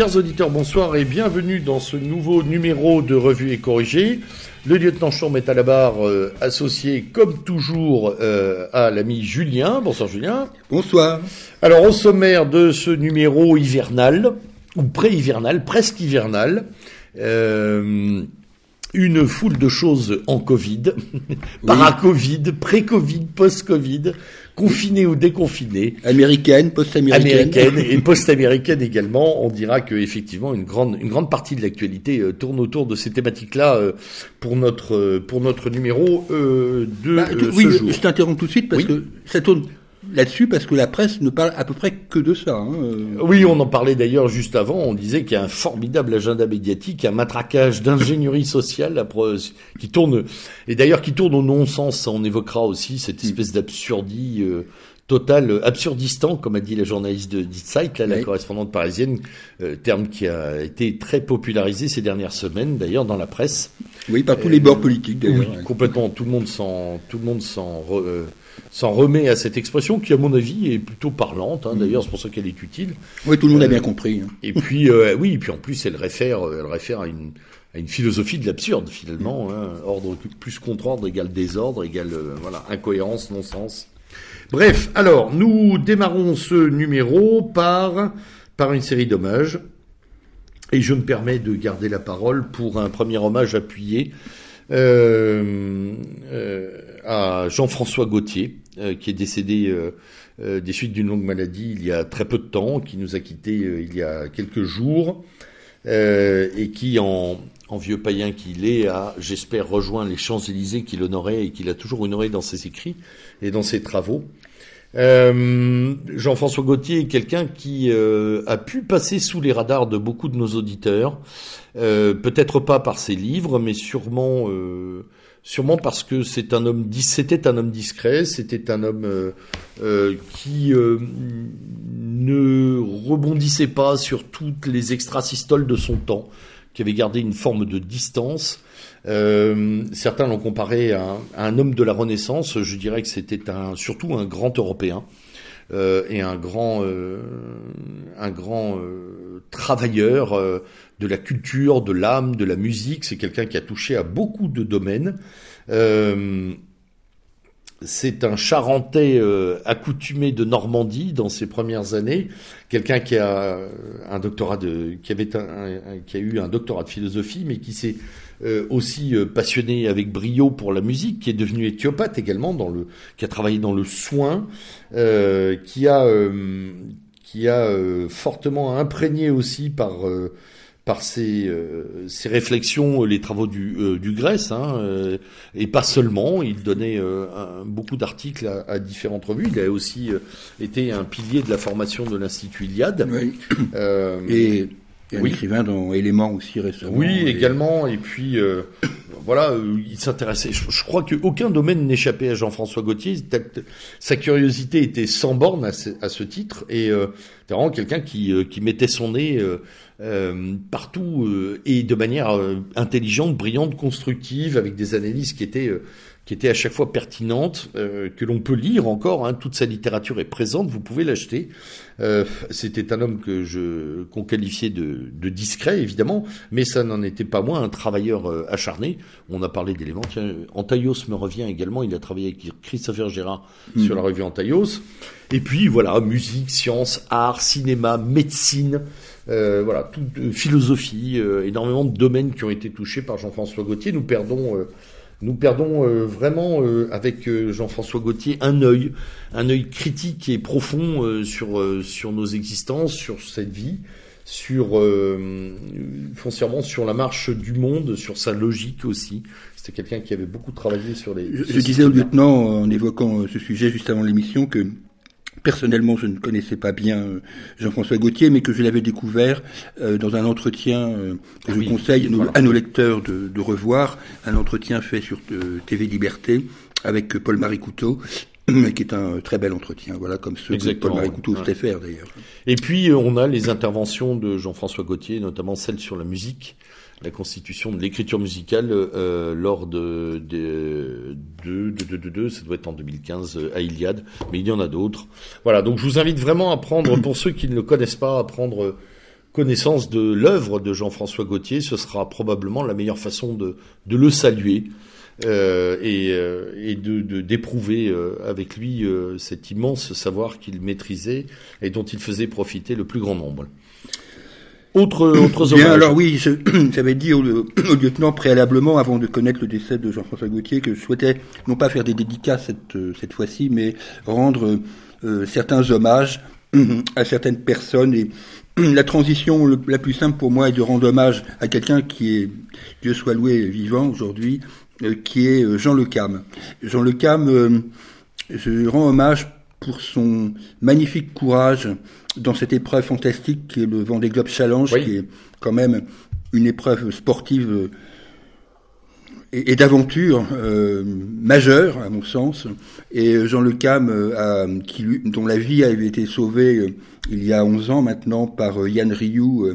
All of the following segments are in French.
Chers auditeurs, bonsoir et bienvenue dans ce nouveau numéro de Revue et Corrigée. Le lieutenant Chorme est à la barre, euh, associé comme toujours euh, à l'ami Julien. Bonsoir Julien. Bonsoir. Alors au sommaire de ce numéro hivernal, ou pré-hivernal, presque hivernal, euh, une foule de choses en Covid, para-Covid, pré-Covid, post-Covid, confinée ou déconfinée. Américaine, post-américaine. Américaine et post-américaine également. On dira que effectivement une grande une grande partie de l'actualité euh, tourne autour de ces thématiques-là euh, pour notre euh, pour notre numéro euh, de Bah, euh, ce oui, jour. je t'interromps tout de suite parce Oui. que ça tourne là-dessus parce que la presse ne parle à peu près que de ça. hein, euh. Oui, on en parlait d'ailleurs juste avant. On disait qu'il y a un formidable agenda médiatique, un matraquage d'ingénierie sociale qui tourne, et d'ailleurs qui tourne au non-sens. On évoquera aussi cette espèce d'absurdie euh, totale, absurdistan, comme a dit la journaliste de là, la correspondante parisienne, euh, terme qui a été très popularisé ces dernières semaines, d'ailleurs dans la presse. Oui, par tous les bords politiques d'ailleurs. Oui, complètement. Tout le monde s'en, tout le monde s'en, s'en remet à cette expression qui, à mon avis, est plutôt parlante. hein. D'ailleurs, c'est pour ça qu'elle est utile. Oui, tout le monde a Euh, bien compris. hein. Et puis, euh, oui, et puis en plus, elle réfère, euh, elle réfère à une, à une philosophie de l'absurde finalement. Hein. Ordre plus contre-ordre égale désordre égale euh, voilà incohérence, non-sens. Bref, alors nous démarrons ce numéro par par une série d'hommages. Et je me permets de garder la parole pour un premier hommage appuyé à Jean-François Gauthier, euh, qui est décédé euh, euh, des suites d'une longue maladie il y a très peu de temps, qui nous a quittés euh, il y a quelques jours, euh, et qui, en, vieux païen qu'il est, a, j'espère, rejoint les Champs-Élysées qu'il honorait et qu'il a toujours honoré dans ses écrits et dans ses travaux. Euh, Jean-François Gauthier est quelqu'un qui euh, a pu passer sous les radars de beaucoup de nos auditeurs, euh, peut-être pas par ses livres, mais sûrement, euh, sûrement parce que c'était un homme discret, c'était un homme euh, qui ne rebondissait pas sur toutes les extrasystoles de son temps, qui avait gardé une forme de distance. Certains l'ont comparé à un, homme de la Renaissance. Je dirais que c'était surtout un grand Européen et un grand, euh, un grand euh, travailleur euh, de la culture, de l'âme, de la musique. C'est quelqu'un qui a touché à beaucoup de domaines. Euh, c'est un Charentais euh, accoutumé de Normandie dans ses premières années, quelqu'un qui a euh, un doctorat de, qui avait un, un- qui a eu un doctorat de philosophie, mais qui s'est euh, aussi euh, passionné avec brio pour la musique, qui est devenu éthiopathe également, dans le, qui a travaillé dans le soin, euh, qui a, euh, qui a euh, fortement imprégné aussi par euh, par ses, euh, ses réflexions, les travaux du, euh, du Grèce, hein, euh, et pas seulement. Il donnait euh, un- beaucoup d'articles à, à différentes revues. Il a aussi euh, été un pilier de la formation de l'Institut Iliade. Oui. Euh, Oui. écrivain dans Éléments aussi récemment. oui, Et- également. Et puis, euh, voilà, euh, il s'intéressait. Je, je crois qu'aucun domaine n'échappait à Jean-François Gauthier. Sa curiosité était sans borne à ce, à ce titre. Et euh, c'est vraiment quelqu'un qui, euh, qui mettait son nez euh, euh, partout euh, et de manière intelligente, brillante, constructive, avec des analyses qui étaient euh, qui étaient à chaque fois pertinentes, euh, que l'on peut lire encore. Hein, toute sa littérature est présente, vous pouvez l'acheter. Euh, C'était un homme que je qu'on qualifiait de, de discret, évidemment, mais ça n'en était pas moins un travailleur euh, acharné. On a parlé d'éléments. Antaios me revient également. Il a travaillé avec Christopher Gérard sur la revue Antaios. Et puis voilà, musique, science, art, cinéma, médecine, euh, voilà, toute euh, philosophie, euh, énormément de domaines qui ont été touchés par Jean-François Gauthier. Nous perdons euh, nous perdons euh, vraiment euh, avec euh, Jean-François Gauthier un œil, un œil critique et profond euh, sur euh, sur nos existences, sur cette vie, sur euh, foncièrement sur la marche du monde, sur sa logique aussi. C'était quelqu'un qui avait beaucoup travaillé sur les. Je, disais au lieutenant, en évoquant ce sujet juste avant l'émission, que personnellement, je ne connaissais pas bien euh, Jean-François Gauthier, mais que je l'avais découvert euh, dans un entretien euh, que Ah je conseille voilà. à nos lecteurs de, de revoir, un entretien fait sur TV Liberté avec Paul-Marie Couteau, qui est un très bel entretien, voilà, comme ceux que Paul-Marie. Couteau Ouais. faire d'ailleurs. Et puis on a les interventions de Jean-François Gauthier, notamment celle sur la musique, la constitution de l'écriture musicale euh, lors de, de, de, de, de, de- ça doit être en 2015 euh, à Iliade, mais il y en a d'autres. Voilà, donc je vous invite vraiment à prendre, pour ceux qui ne le connaissent pas, à prendre connaissance de l'œuvre de Jean-François Gauthier, ce sera probablement la meilleure façon de, le saluer euh, et, euh, de d'éprouver avec lui cet immense savoir qu'il maîtrisait et dont il faisait profiter le plus grand nombre. Autre, autres Bien, alors oui, j'avais dit au, au, lieutenant préalablement, avant de connaître le décès de Jean-François Gauthier, que je souhaitais non pas faire des dédicaces cette, cette fois-ci, mais rendre euh, certains hommages à certaines personnes. Et la transition la plus simple pour moi est de rendre hommage à quelqu'un qui est, Dieu soit loué, vivant aujourd'hui, euh, qui est euh, Jean Le Cam. Jean Le Cam, je rends hommage pour son magnifique courage dans cette épreuve fantastique qui est le Vendée Globe Challenge, qui est quand même une épreuve sportive et, d'aventure euh, majeure à mon sens. Et Jean Le Cam, euh, qui, dont la vie avait été sauvée euh, il y a 11 ans maintenant par Yann Rioux,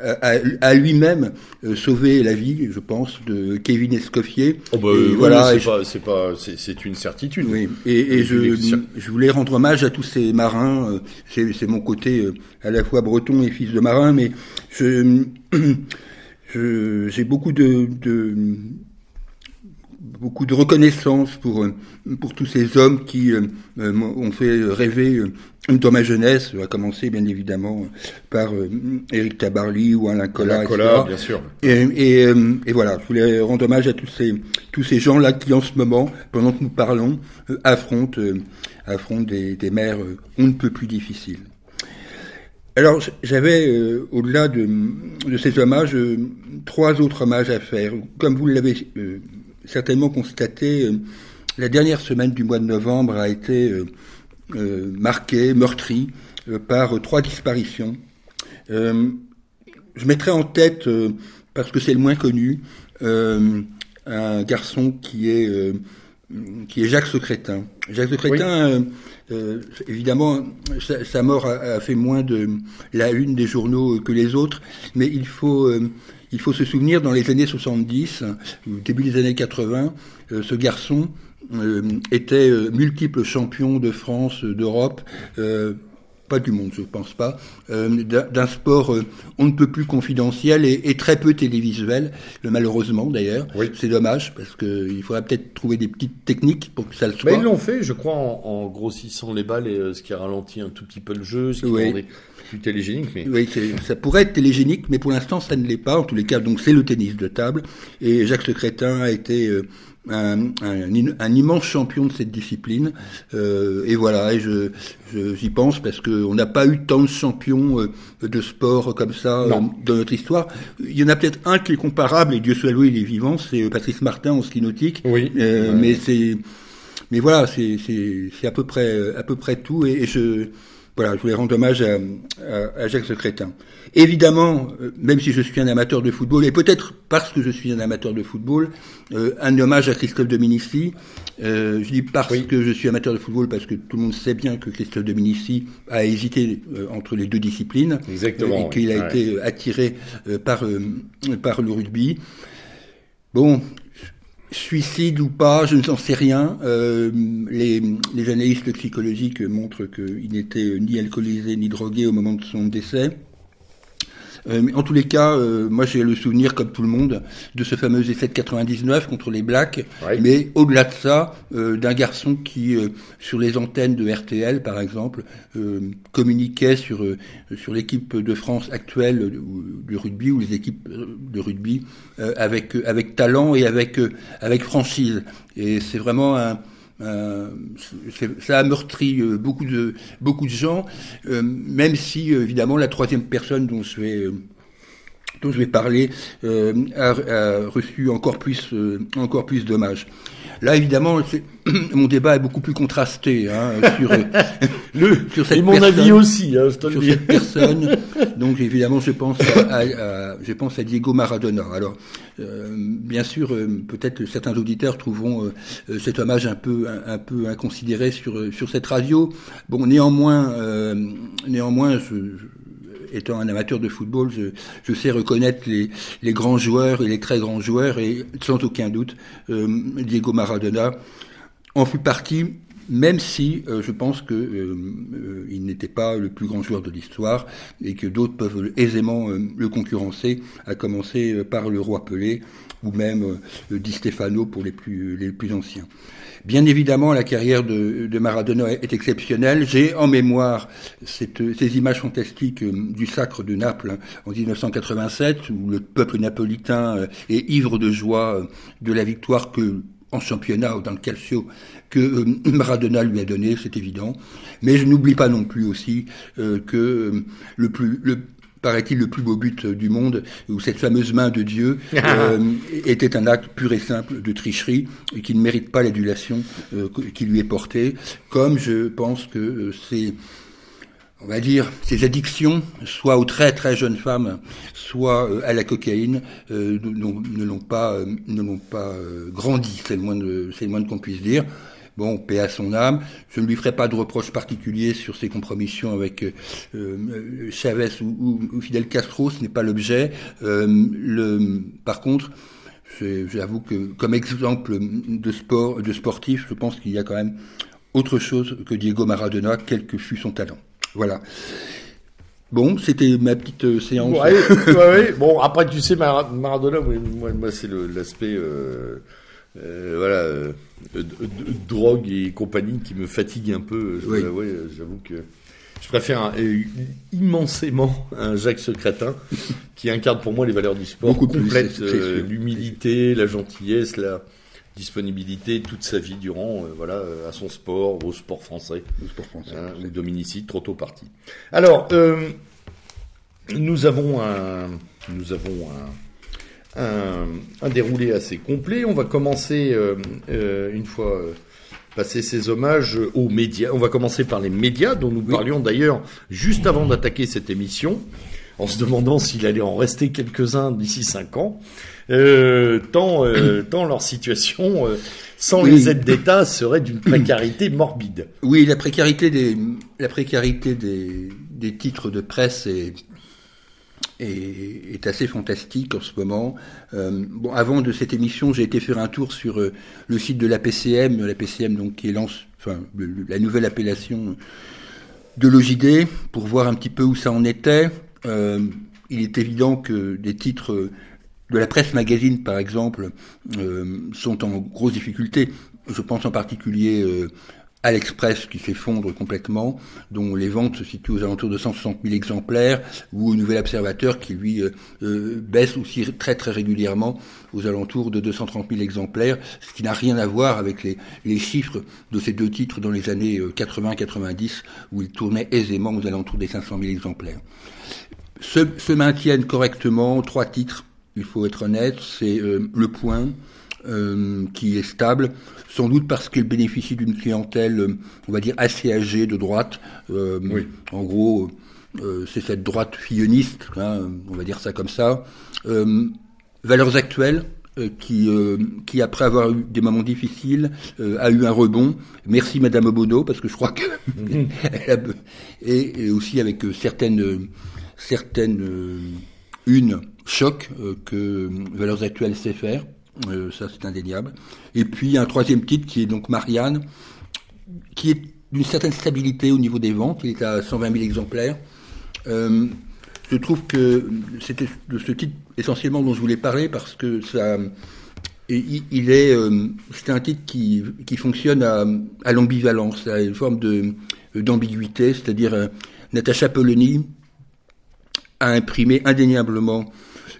a, lui-même sauvé la vie, je pense, de Kevin Escoffier. Oh bah, et voilà, c'est pas, c'est une certitude. Oui, et, et je, je, voulais rendre hommage à tous ces marins. C'est mon côté à la fois breton et fils de marin, mais je j'ai beaucoup de, de, beaucoup de reconnaissance pour pour tous ces hommes qui euh, ont fait rêver euh, dans ma jeunesse, à commencer bien évidemment par euh, Éric Tabarly ou Alain Collat, Alain bien sûr. Et, et, et, voilà, je voulais rendre hommage à tous ces tous ces gens-là qui en ce moment, pendant que nous parlons, affrontent affrontent des, des mers on ne peut plus difficiles. Alors, j'avais, euh, au-delà de, ces hommages, euh, trois autres hommages à faire. Comme vous l'avez euh, certainement constaté, la dernière semaine du mois de novembre a été marquée, meurtrie, par trois disparitions. je mettrai en tête, parce que c'est le moins connu, un garçon qui est qui est Jacques Secrétin. Jacques Secrétin, euh, évidemment, sa, mort a, fait moins de la une des journaux que les autres, mais il faut, euh, il faut se souvenir, dans les années 70, début des années 80, ce garçon était multiple champion de France, d'Europe, pas du monde, je pense pas, euh, d'un sport euh, on ne peut plus confidentiel et, et très peu télévisuel, malheureusement d'ailleurs. Oui. C'est dommage parce que il faudrait peut-être trouver des petites techniques pour que ça le soit. Mais ils l'ont fait, je crois, en, en, grossissant les balles, et, euh, ce qui a ralenti un tout petit peu le jeu, ce qui oui. rendait plus télégénique. Mais... Oui, ça pourrait être télégénique, mais pour l'instant ça ne l'est pas. En tous les cas, donc c'est le tennis de table et Jacques Secrétin a été euh, un, un, immense champion de cette discipline. Euh, et voilà, et je, j'y pense parce qu'on n'a pas eu tant de champions euh, de sport comme ça euh, dans notre histoire. Il y en a peut-être un qui est comparable, et Dieu soit loué, il est vivant, c'est Patrice Martin en ski nautique. Oui. Mais c'est, mais voilà, c'est, c'est, c'est à peu près, à peu près tout. Et, et je, voilà, je voulais rendre hommage à, à, à Jacques Secrétin. Évidemment, euh, même si je suis un amateur de football, et peut-être parce que je suis un amateur de football, euh, un hommage à Christophe Dominici. Euh, je dis parce que je suis amateur de football, parce que tout le monde sait bien que Christophe Dominici a hésité euh, entre les deux disciplines. Exactement. et qu'il a été attiré par, par le rugby. Bon, Suicide ou pas, je ne sais rien. Euh, les, analystes psychologiques montrent qu'il n'était ni alcoolisé ni drogué au moment de son décès. Euh, mais en tous les cas, euh, moi j'ai le souvenir, comme tout le monde, de ce fameux essai de 99 contre les Blacks. Mais au-delà de ça, euh, d'un garçon qui, sur les antennes de RTL, par exemple, communiquait sur sur l'équipe de France actuelle du rugby ou les équipes de rugby avec avec talent et avec avec franchise. Et c'est vraiment un euh, ça a meurtri euh, beaucoup de beaucoup de gens, euh, même si évidemment la troisième personne dont je vais dont je vais parler a, a, reçu encore plus encore plus d'hommages. Là, évidemment, mon débat est beaucoup plus contrasté hein, sur, le, sur cette Et mon avis aussi, hein, je sur cette personne. Donc, évidemment, je pense à, à, je pense à Diego Maradona. Alors, euh, bien sûr, euh, peut-être certains auditeurs trouveront euh, cet hommage un peu, un, peu inconsidéré sur sur cette radio. Bon, néanmoins, néanmoins, étant un amateur de football, je, sais reconnaître les, les, grands joueurs et les très grands joueurs, et sans aucun doute, euh, Diego Maradona en fut partie même si je pense que il n'était pas le plus grand joueur de l'histoire et que d'autres peuvent aisément le concurrencer, à commencer par le roi Pelé ou même Di Stefano pour les plus les plus anciens. Bien évidemment, la carrière de, Maradona est exceptionnelle. J'ai en mémoire cette, ces images fantastiques euh, du sacre de Naples hein, en 1987, où le peuple napolitain euh, est ivre de joie euh, de la victoire que en championnat ou dans le calcio que Maradona lui a donné, c'est évident. Mais je n'oublie pas non plus aussi que le plus le paraît-il, le plus beau but du monde, où cette fameuse main de Dieu euh, était un acte pur et simple de tricherie et qui ne mérite pas l'adulation euh, qui lui est portée, comme je pense que euh, c'est on va dire, ces addictions, soit aux très très jeunes femmes, soit à la cocaïne, ne l'ont pas, ne l'ont pas grandi. C'est le moins de, c'est le moins qu'on puisse dire. Bon, paix à son âme. Je ne lui ferai pas de reproche particulier sur ses compromissions avec euh, euh, Chavez ou, Fidel Castro, ce n'est pas l'objet. Euh, le, par contre, j'avoue que comme exemple de sport, de sportif, je pense qu'il y a quand même autre chose que Diego Maradona, quel que fut son talent. Voilà. Bon, c'était ma petite séance. Ouais, Bon, après, tu sais, Maradona, moi, moi c'est l'aspect euh, voilà, euh, drogue et compagnie qui me fatigue un peu. J'avoue que je préfère immensément un Jacques Secrétin qui incarne pour moi les valeurs du sport Beaucoup complète, euh, l'humilité, la gentillesse, la disponibilité toute sa vie durant, voilà, à son sport, au sport français, au sport français, hein, ou dominicide, trop tôt parti. Alors, nous avons un, nous avons un un, déroulé assez complet. On va commencer, euh, euh, une fois euh, passé ces hommages, aux médias. On va commencer par les médias, dont nous parlions d'ailleurs juste avant d'attaquer cette émission, en se demandant s'il allait en rester quelques-uns d'ici cinq ans. tant, tant leur situation, sans les aides d'État, serait d'une précarité morbide. Oui, la précarité des, la précarité des, des titres de presse est est, est, assez fantastique en ce moment. Euh, bon, avant de cette émission, j'ai été faire un tour sur euh, le site de la PCM, la PCM donc qui lance, enfin, la nouvelle appellation de l'OJD, pour voir un petit peu où ça en était. Euh, il est évident que des titres de la presse magazine, par exemple, euh, sont en grosse difficulté. Je pense en particulier à qui fait fondre complètement, dont les ventes se situent aux alentours de 160 000 exemplaires, ou au Nouvel Observateur qui lui euh, euh, baisse aussi très très régulièrement aux alentours de 230 000 exemplaires, ce qui n'a rien à voir avec les, les, chiffres de ces deux titres dans les années 80-90 euh, où ils tournaient aisément aux alentours des 500 000 exemplaires. Se, se maintiennent correctement trois titres, il faut être honnête, c'est Le Point, euh, qui est stable, sans doute parce qu'elle bénéficie d'une clientèle, euh, on va dire, assez âgée de droite. Euh, en gros, c'est cette droite filloniste, hein, on va dire ça comme ça. valeurs actuelles, qui, qui après avoir eu des moments difficiles a eu un rebond. Merci Madame Obono parce que je crois que et, aussi avec certaines certaines une choc que Valeurs Actuelles sait faire. Euh, ça c'est indéniable. Et puis un troisième titre qui est donc Marianne, qui est d'une certaine stabilité au niveau des ventes. Il est à 120 000 exemplaires. Euh, je trouve que c'était de ce titre essentiellement dont je voulais parler parce que ça, il est, euh, c'est un titre qui, qui fonctionne à, à l'ambivalence, à une forme de d'ambiguïté, c'est-à-dire Natacha Polony a imprimé indéniablement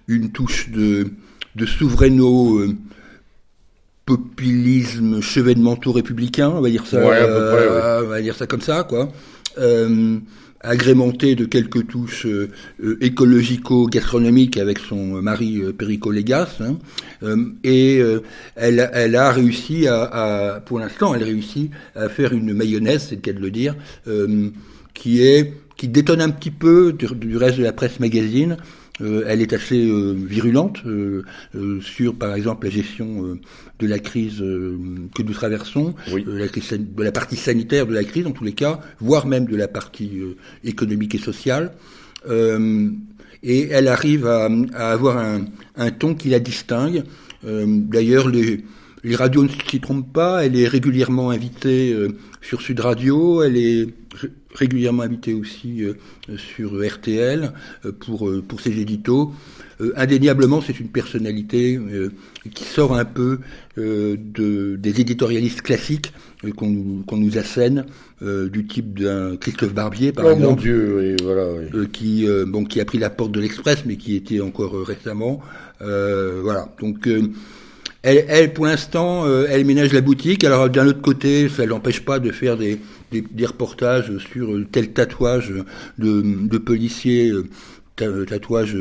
une touche de de souveraineau euh, populisme chevènement-tout républicain, on va dire ça, euh, on va dire ça comme ça, quoi. Euh, agrémenté de quelques touches écologico-gastronomiques avec son mari Perico Légas, hein. et elle, elle, a réussi à, pour l'instant, elle réussit à faire une mayonnaise, c'est le cas de le dire, qui est qui détonne un petit peu du reste de la presse magazine, euh, elle est assez euh, virulente euh, sur, par exemple, la gestion de la crise que nous traversons, la crise, de la partie sanitaire de la crise, en tous les cas, voire même de la partie économique et sociale. et elle arrive à, à avoir un, un, ton qui la distingue. D'ailleurs, les les radios ne s'y trompent pas. Elle est régulièrement invitée sur Sud Radio. Elle est régulièrement invitée aussi sur RTL pour pour ses éditos. indéniablement, c'est une personnalité qui sort un peu de, des éditorialistes classiques qu'on qu'on nous assène euh, du type d'un Christophe Barbier, par oh exemple. mon Dieu, voilà, euh, qui, euh, bon, qui a pris la porte de l'Express, mais qui était encore récemment. voilà. Donc, elle, elle, pour l'instant, elle ménage la boutique. Alors, d'un autre côté, ça l'empêche pas de faire des, des, des, reportages sur tel tatouage de, de policiers tatouage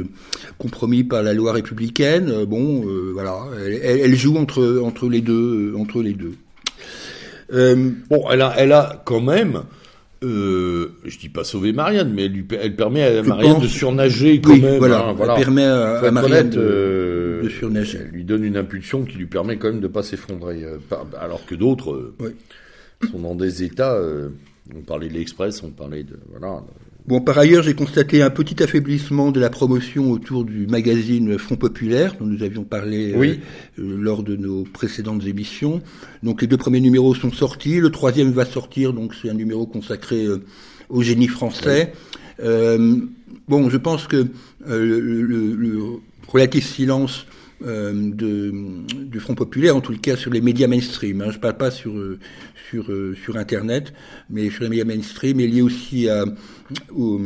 compromis par la loi républicaine. Bon, voilà, elle, elle, joue entre entre les deux, entre les deux. Euh, bon, elle a, elle a quand même, euh, je dis pas sauver Marianne, mais elle, lui, elle permet à Marianne de surnager quand même. Voilà, hein, voilà. Elle permet à, Marianne de, euh, de, surnager. Elle lui donne une impulsion qui lui permet quand même de pas s'effondrer, euh, alors que d'autres oui. Sont dans des états. on parlait de l'Express, on parlait de voilà. Bon, par ailleurs, j'ai constaté un petit affaiblissement de la promotion autour du magazine Front Populaire, dont nous avions parlé oui. euh, lors de nos précédentes émissions. Donc, les deux premiers numéros sont sortis. Le troisième va sortir, donc c'est un numéro consacré euh, au génie français. Oui. Euh, bon, je pense que le, le, le, relatif silence de, du Front Populaire, en tout cas sur les médias mainstream. Hein. Je ne parle pas sur sur sur Internet, mais sur les médias mainstream, est lié aussi à au,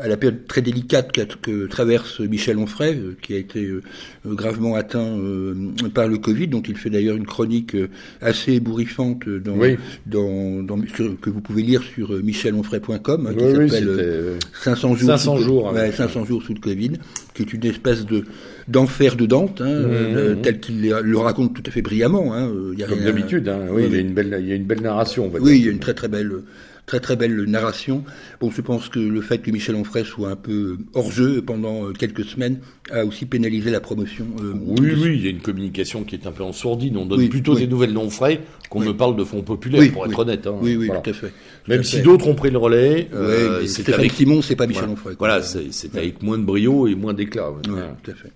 à la période très délicate que, que traverse Michel Onfray, euh, qui a été euh, gravement atteint euh, par le Covid, dont il fait d'ailleurs une chronique assez ébouriffante dans, oui. dans, dans sur, que vous pouvez lire sur michelonfray.com, hein, qui oui, s'appelle 500 jours, 500 sous, jours, ouais, 500 jours sous le Covid, qui est une espèce de d'enfer de Dante, hein, Mmh, euh, tel qu'il le raconte tout à fait brillamment. Hein, y a Comme d'habitude, hein, oui, il y a une belle, il y a une belle narration. On va oui, il y a une très très belle très très belle narration. Bon, je pense que le fait que Michel Onfray soit un peu hors jeu pendant quelques semaines a aussi pénalisé la promotion. Euh, oui, de... oui, il y a une communication qui est un peu en sourdine. On donne oui, plutôt oui. des nouvelles d'Onfray qu'on Oui. ne parle de fonds populaires, pour être honnête. hein. Oui, oui, Voilà. tout à fait. Tout Même à si d'autres ont pris le relais, euh, c'est Stéphane avec, Simon, c'est pas Michel voilà, Onfray. quoi. voilà, c'est c'est avec moins de brio et moins d'éclat. ouais. Ouais, tout à fait.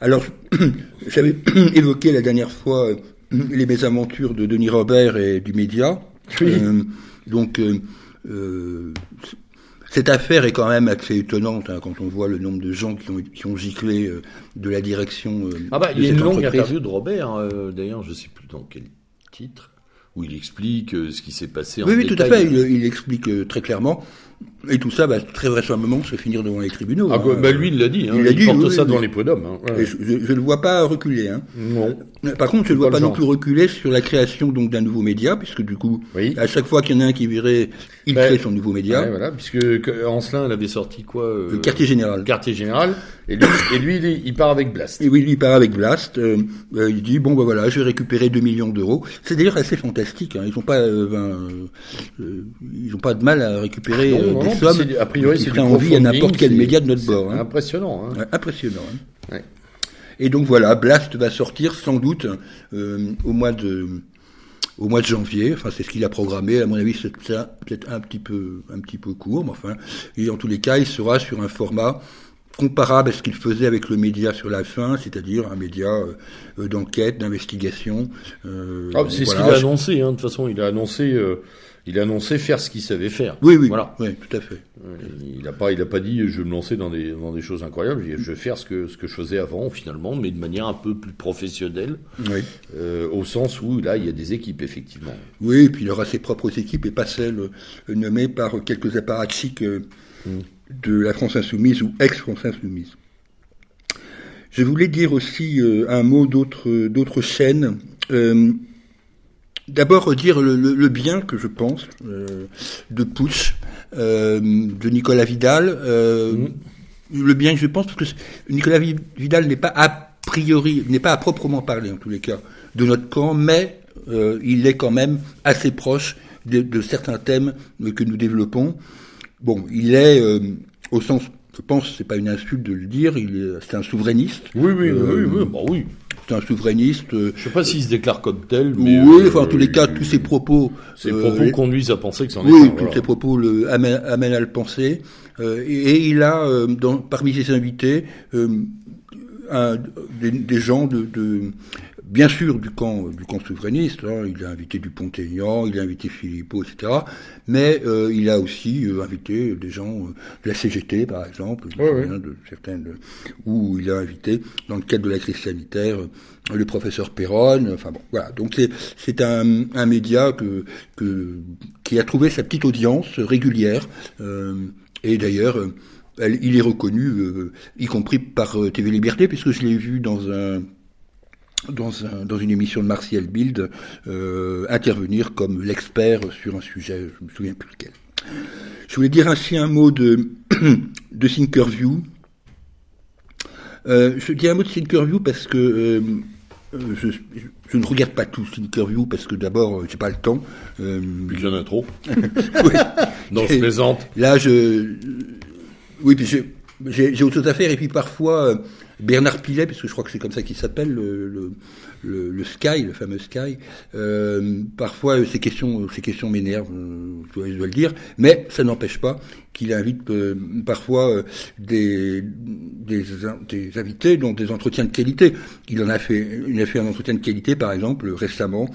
Alors, j'avais évoqué la dernière fois euh, les mésaventures de Denis Robert et du média. Oui. Euh, donc, euh, euh, cette affaire est quand même assez étonnante hein, quand on voit le nombre de gens qui ont, qui ont giclé de la direction. Ah bah, il y a une longue interview de Robert, euh, d'ailleurs, je sais plus dans quel titre, où il explique ce qui s'est passé en Oui, oui, tout à détail. fait. Il, il explique très clairement. Et tout ça va très vraisemblablement se finir devant les tribunaux. Ah, hein. bah, lui, il l'a dit, hein, Il il, l'a dit, porte oui, ça oui, devant oui. les prud'hommes. Hein. ouais. Je ne le vois pas reculer. Hein. Non. Par contre, je ne pas vois le pas non plus reculer sur la création donc d'un nouveau média, puisque du coup, à chaque fois qu'il y en a un qui virait, il Ben, crée son nouveau média. Ouais, voilà, puisque que- Ancelin, elle avait sorti quoi euh, Le quartier général. Quartier général, et lui, et lui il, il part avec Blast. Et oui, lui, il part avec Blast. euh, euh, il dit bon, ben voilà, je vais récupérer 2 millions d'euros. C'est d'ailleurs assez fantastique. Ils n'ont pas, euh, ben, euh, euh, ils ont pas de mal à récupérer Non, euh, non, des non, sommes c'est- a priori, qui envie à n'importe quel média de notre bord. hein. Impressionnant. Hein. Ouais, impressionnant. hein. Ouais. Et donc voilà, Blast va sortir sans doute euh, au mois de au mois de janvier. Enfin, c'est ce qu'il a programmé. À mon avis, c'est ça, peut-être un petit peu un petit peu court, mais enfin, et en tous les cas, il sera sur un format comparable à ce qu'il faisait avec le média sur la fin, c'est-à-dire un média euh, d'enquête, d'investigation. euh, Ah, c'est ce qu'il a annoncé. Hein. De toute façon, il a annoncé, euh, il a annoncé faire ce qu'il savait faire. Oui, oui, Voilà. oui, tout à fait. Il n'a pas, il a pas dit je vais me lancer dans des, dans des choses incroyables. Il a dit, Je vais faire ce que, ce que je faisais avant finalement, mais de manière un peu plus professionnelle, Oui. euh, au sens où là il y a des équipes effectivement. Oui, et puis il aura ses propres équipes et pas celles euh, nommées par quelques apparatchiks euh, de la France Insoumise ou ex-France Insoumise. Je voulais dire aussi un mot d'autres d'autres chaînes. Euh, D'abord dire le, le- le bien que je pense euh, de Push, euh, de Nicolas Vidal. euh, Le bien que je pense parce que Nicolas Vi- Vidal n'est pas a priori, n'est pas à proprement parler en tous les cas de notre camp, mais euh, il est quand même assez proche de, de certains thèmes euh, que nous développons. Bon, il est euh, au sens, je pense, c'est pas une insulte de le dire, il est, c'est un souverainiste. Oui, oui, Euh, oui, oui, bah oui. C'est un souverainiste. euh, Je sais pas s'il se déclare comme tel, mais oui, euh, enfin, en tous les cas, tous ses propos. ses euh, propos conduisent à penser que c'en est Oui, tous voilà. ses propos le amènent, amènent à le penser. Euh, et, et il a, euh, dans, parmi ses invités, euh, un, des, des, gens de, de, bien sûr du camp du camp souverainiste. Hein, il a invité Dupont-Aignan, il a invité Philippot, etc. Mais euh, il a aussi euh, invité des gens euh, de la CGT, par exemple, ouais, de certaines, où il a invité, dans le cadre de la crise sanitaire, le professeur Perron. Enfin bon, voilà. Donc c'est un, un média que, que qui a trouvé sa petite audience régulière. et d'ailleurs il est reconnu, euh, y compris par euh, TV Liberté, puisque je l'ai vu dans un dans, un, dans une émission de Martial Bild euh, intervenir comme l'expert sur un sujet, je me souviens plus lequel. Je voulais dire ainsi un mot de, de Thinkerview. Euh, je dis un mot de Thinkerview parce que euh, je, je, ne regarde pas tout Thinkerview parce que d'abord, j'ai pas le temps. Euh, Puis il y en a trop. oui. non, je plaisante. Là, je, oui, puis j'ai autre chose à faire. Et puis parfois, Bernard Pilet, parce que je crois que c'est comme ça qu'il s'appelle, le, Sky, le fameux Sky, euh, parfois ces questions, ces questions m'énervent, euh, je dois le dire, mais ça n'empêche pas qu'il invite euh, parfois des, des, invités dans des entretiens de qualité. Il en a fait, a fait un entretien de qualité, par exemple, récemment,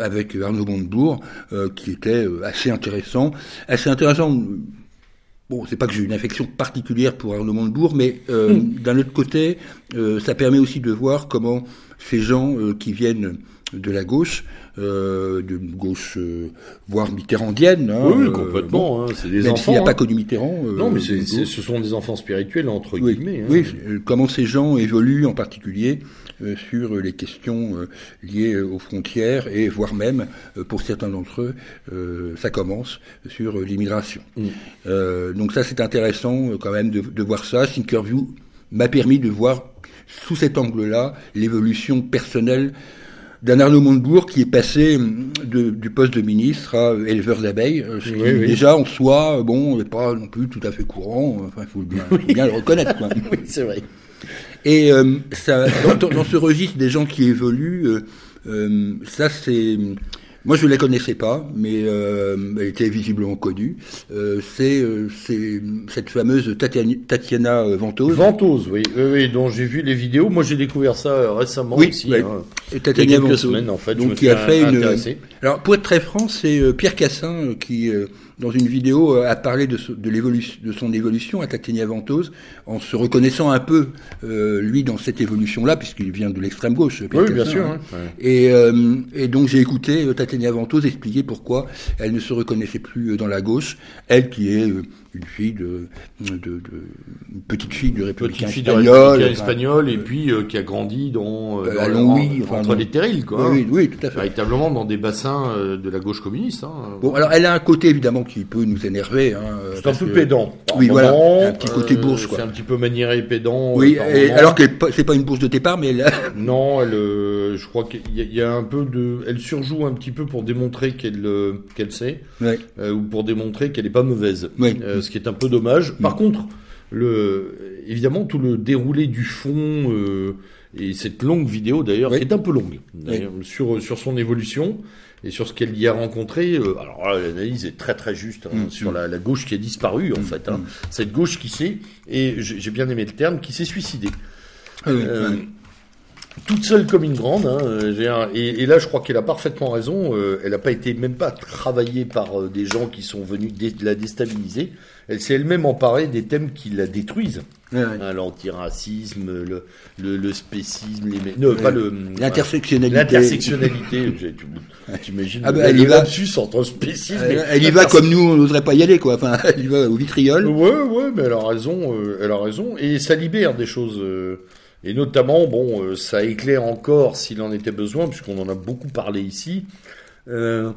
avec Arnaud Montebourg, qui était assez intéressant. Assez intéressant Bon, c'est pas que j'ai une affection particulière pour Arnaud Montebourg, mais euh, hmm. d'un autre côté, euh, ça permet aussi de voir comment ces gens euh, qui viennent de la gauche, euh, de gauche voire mitterrandienne, hein, oui, complètement, hein, c'est des même enfants. Il n'y a pas que du Mitterrand. non, mais ce sont des enfants spirituels entre guillemets. Hein. Oui, comment ces gens évoluent en particulier euh, sur les questions euh, liées aux frontières et voire même, euh, pour certains d'entre eux, ça commence sur l'immigration. Mm. donc ça, c'est intéressant quand même de, de voir ça. Thinkerview m'a permis de voir sous cet angle-là l'évolution personnelle d'un Arnaud Montebourg qui est passé de, du poste de ministre à éleveur d'abeilles, ce qui déjà en soi, bon, n'est pas non plus tout à fait courant. Enfin, il faut bien, faut bien le reconnaître. oui, c'est vrai. Et euh, ça, dans, dans, ce registre des gens qui évoluent, euh, euh, ça c'est moi, je ne la connaissais pas, mais euh, elle était visiblement connue. Euh, c'est cette fameuse Tatiana, Ventose. Ventose, oui, oui, oui dont j'ai vu les vidéos. Moi, j'ai découvert ça récemment oui, aussi. Oui. Hein. Tatiana il y a quelques Ventose. semaines, en fait. Donc, je me qui a fait une. Alors, pour être très franc, c'est Pierre Cassin qui dans une vidéo, a parlé de, de, l'évolution, de son évolution à Tatiana Ventose, en se reconnaissant un peu, euh, lui, dans cette évolution-là, puisqu'il vient de l'extrême gauche. Pierre oui, bien sûr. Hein. Hein. Et, euh, et, donc j'ai écouté euh, Tatiana Ventose expliquer pourquoi elle ne se reconnaissait plus dans la gauche, elle qui est une fille de, de, de une petite fille du républicain petite fille espagnol, et puis euh, qui a grandi dans, euh, dans Longwy, enfin, entre les terrils, quoi. Oui, oui, tout à fait. Véritablement dans des bassins euh, de la gauche communiste. Hein. Bon, alors elle a un côté évidemment qui peut nous énerver. Hein, c'est un peu que... pédant. Oui, voilà, un petit côté bourge, quoi. C'est un petit peu maniéré pédant. Oui, et, alors que c'est pas une bourse de départ, mais elle. non, elle, je crois qu'il y, y, a un peu de, elle surjoue un petit peu pour démontrer qu'elle qu'elle sait, ouais. ou pour démontrer qu'elle est pas mauvaise. Oui. Ce qui est un peu dommage. Par contre, le, évidemment, tout le déroulé du fond euh, et cette longue vidéo d'ailleurs, Oui. qui est un peu longue, Oui. sur, sur son évolution et sur ce qu'elle y a rencontré. euh, alors là, l'analyse est très très juste hein, Mm, sur la, la gauche qui a disparu en fait. Hein. Cette gauche qui s'est, et j'ai bien aimé le terme, qui s'est suicidée. Ah oui, Euh, toute seule comme une grande. Hein, et, et là, je crois qu'elle a parfaitement raison. euh, elle n'a pas été même pas travaillée par des gens qui sont venus dé- la déstabiliser. Elle s'est elle-même emparée des thèmes qui la détruisent. Ouais, ouais. Hein, L'antiracisme, le, le, le spécisme, les... pas le... L'intersectionnalité. L'intersectionnalité. T'imagines Ah bah, le elle y va. entre spécisme Elle, elle y va comme nous, on n'oserait pas y aller, quoi. Enfin, elle y va au vitriol. Ouais, ouais, mais elle a raison, euh, elle a raison, et ça libère des choses, euh, et notamment, bon, euh, ça éclaire encore s'il en était besoin, puisqu'on en a beaucoup parlé ici, euh,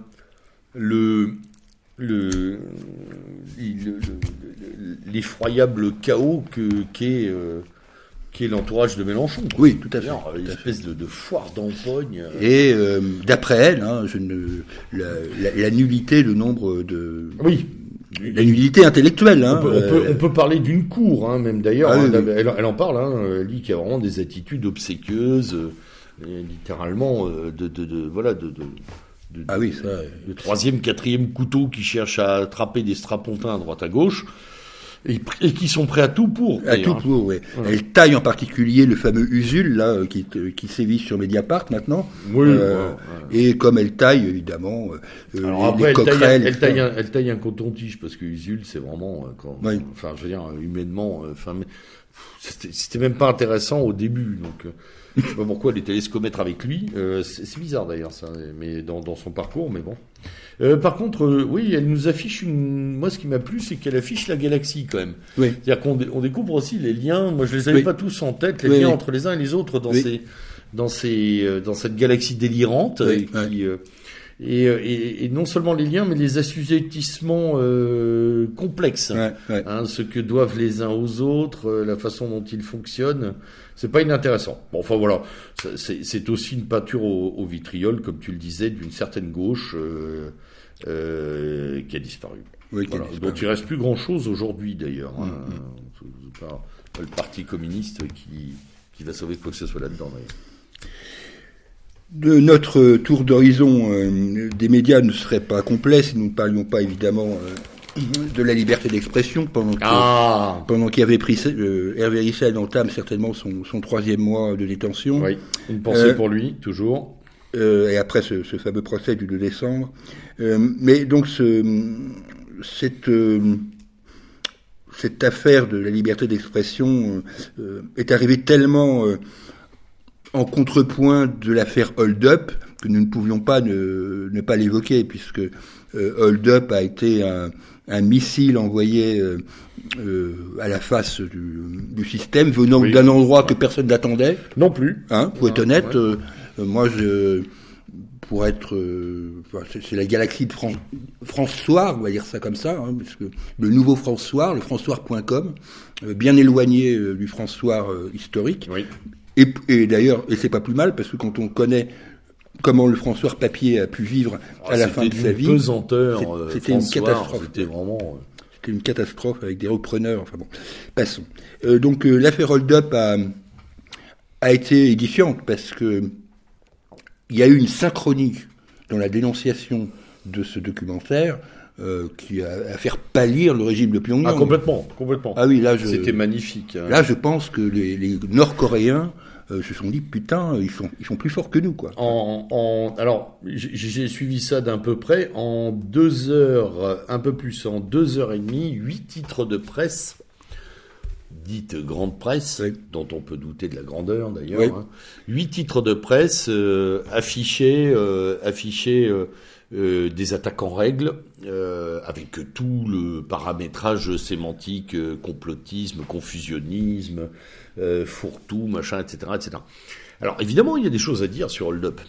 le, le, le- le- l'effroyable chaos euh, qu'est l'entourage de Mélenchon. quoi. Oui, tout à fait. Une tout espèce de, de foire d'empoigne. euh, Et euh, d'après elle, hein, je ne, la, la, la nullité de nombre de Oui. la nullité intellectuelle. Hein, On peut, on, peut, on peut parler d'une cour, hein, même d'ailleurs. Ah oui, oui. elle, elle en parle, hein, elle dit qu'il y a vraiment des attitudes obséquieuses, littéralement, de, de, de- voilà, de, de, Ah oui, ça. de troisième, quatrième couteau qui cherche à attraper des strapontins à droite à gauche. et, et qui sont prêts à tout pour. À tout pour, oui. Elle taille en particulier le fameux Usul, là, euh, qui, euh, qui sévit sur Mediapart maintenant. Oui, Euh, ouais, Et comme elle taille, évidemment, euh, Alors les, après, les elle taille, coquerelles. elle, taille un, elle taille un coton-tige parce que Usul, c'est vraiment, quand, enfin, je veux dire, humainement, enfin, c'était même pas intéressant au début, donc. Je sais pas pourquoi se commettre avec lui. Euh, c'est bizarre d'ailleurs ça, mais dans, dans son parcours, mais bon. Euh, par contre, euh, oui, elle nous affiche une. Moi, ce qui m'a plu, c'est qu'elle affiche la galaxie quand même. Oui. C'est-à-dire qu'on dé- on découvre aussi les liens. Moi, je les avais Oui. pas tous en tête, les Oui, liens oui. entre les uns et les autres dans ces, dans ces, dans cette galaxie délirante qui. et, et, et non seulement les liens, mais les assujettissements euh, complexes. Ouais, ouais. Hein, ce que doivent les uns aux autres, euh, la façon dont ils fonctionnent, c'est pas inintéressant. Bon, enfin voilà, c'est aussi une peinture au, au vitriol, comme tu le disais, d'une certaine gauche euh, euh, qui a disparu. Oui, qui a Voilà, disparu. dont il reste plus grand chose aujourd'hui d'ailleurs. hein. Mm, pas le parti communiste qui, qui va sauver quoi que ce soit là-dedans. De notre tour d'horizon euh, des médias ne serait pas complet si nous ne parlions pas évidemment de la liberté d'expression pendant que, Ah pendant qu'il avait pris euh, Hervé Rissel entame certainement son, son troisième mois de détention Oui, une pensée Euh, pour lui, toujours. euh, et après ce, ce fameux procès du 2 décembre. Euh, mais donc ce, cette euh, cette affaire de la liberté d'expression est arrivée tellement euh, en contrepoint de l'affaire Hold Up que nous ne pouvions pas ne, ne pas l'évoquer puisque euh, Hold Up a été un, un missile envoyé euh, euh, à la face du, du système venant Oui. d'un endroit que personne n'attendait. Non plus. Hein, pour être honnête, ouais. euh, moi, je, pour être, euh, c'est la galaxie de Fran- France Soir, on va dire ça comme ça, hein, parce que le nouveau France Soir, le francesoir.com, euh, bien éloigné euh, du euh, historique. Oui. Et, et d'ailleurs, et c'est pas plus mal parce que quand on connaît comment le François papier a pu vivre à la fin de Ah, C'était sa vie, pesanteur. Euh, c'était une François, catastrophe. C'était vraiment. euh, c'était une catastrophe avec des repreneurs. Enfin bon, passons. Euh, donc euh, l'affaire Hold Up a, a été édifiante parce que il y a eu une synchronie dans la dénonciation de ce documentaire euh, qui a, a fait pâlir le régime de Pyongyang. Ah, complètement, complètement. Ah oui, là je, C'était magnifique. hein. là je pense que les, les Nord-Coréens euh, se sont dit putain ils sont ils sont plus forts que nous quoi. En, en- alors, j'ai suivi ça d'un peu près. En deux heures, un peu plus, en deux heures et demie, huit titres de presse, dite grande presse, Oui. dont on peut douter de la grandeur d'ailleurs. Oui. hein. Huit titres de presse euh, affichaient, euh, euh, euh, des attaques en règle, avec tout le paramétrage sémantique, complotisme, confusionnisme, euh, fourre-tout, machin, etc., etc. Alors évidemment, il y a des choses à dire sur Hold Up,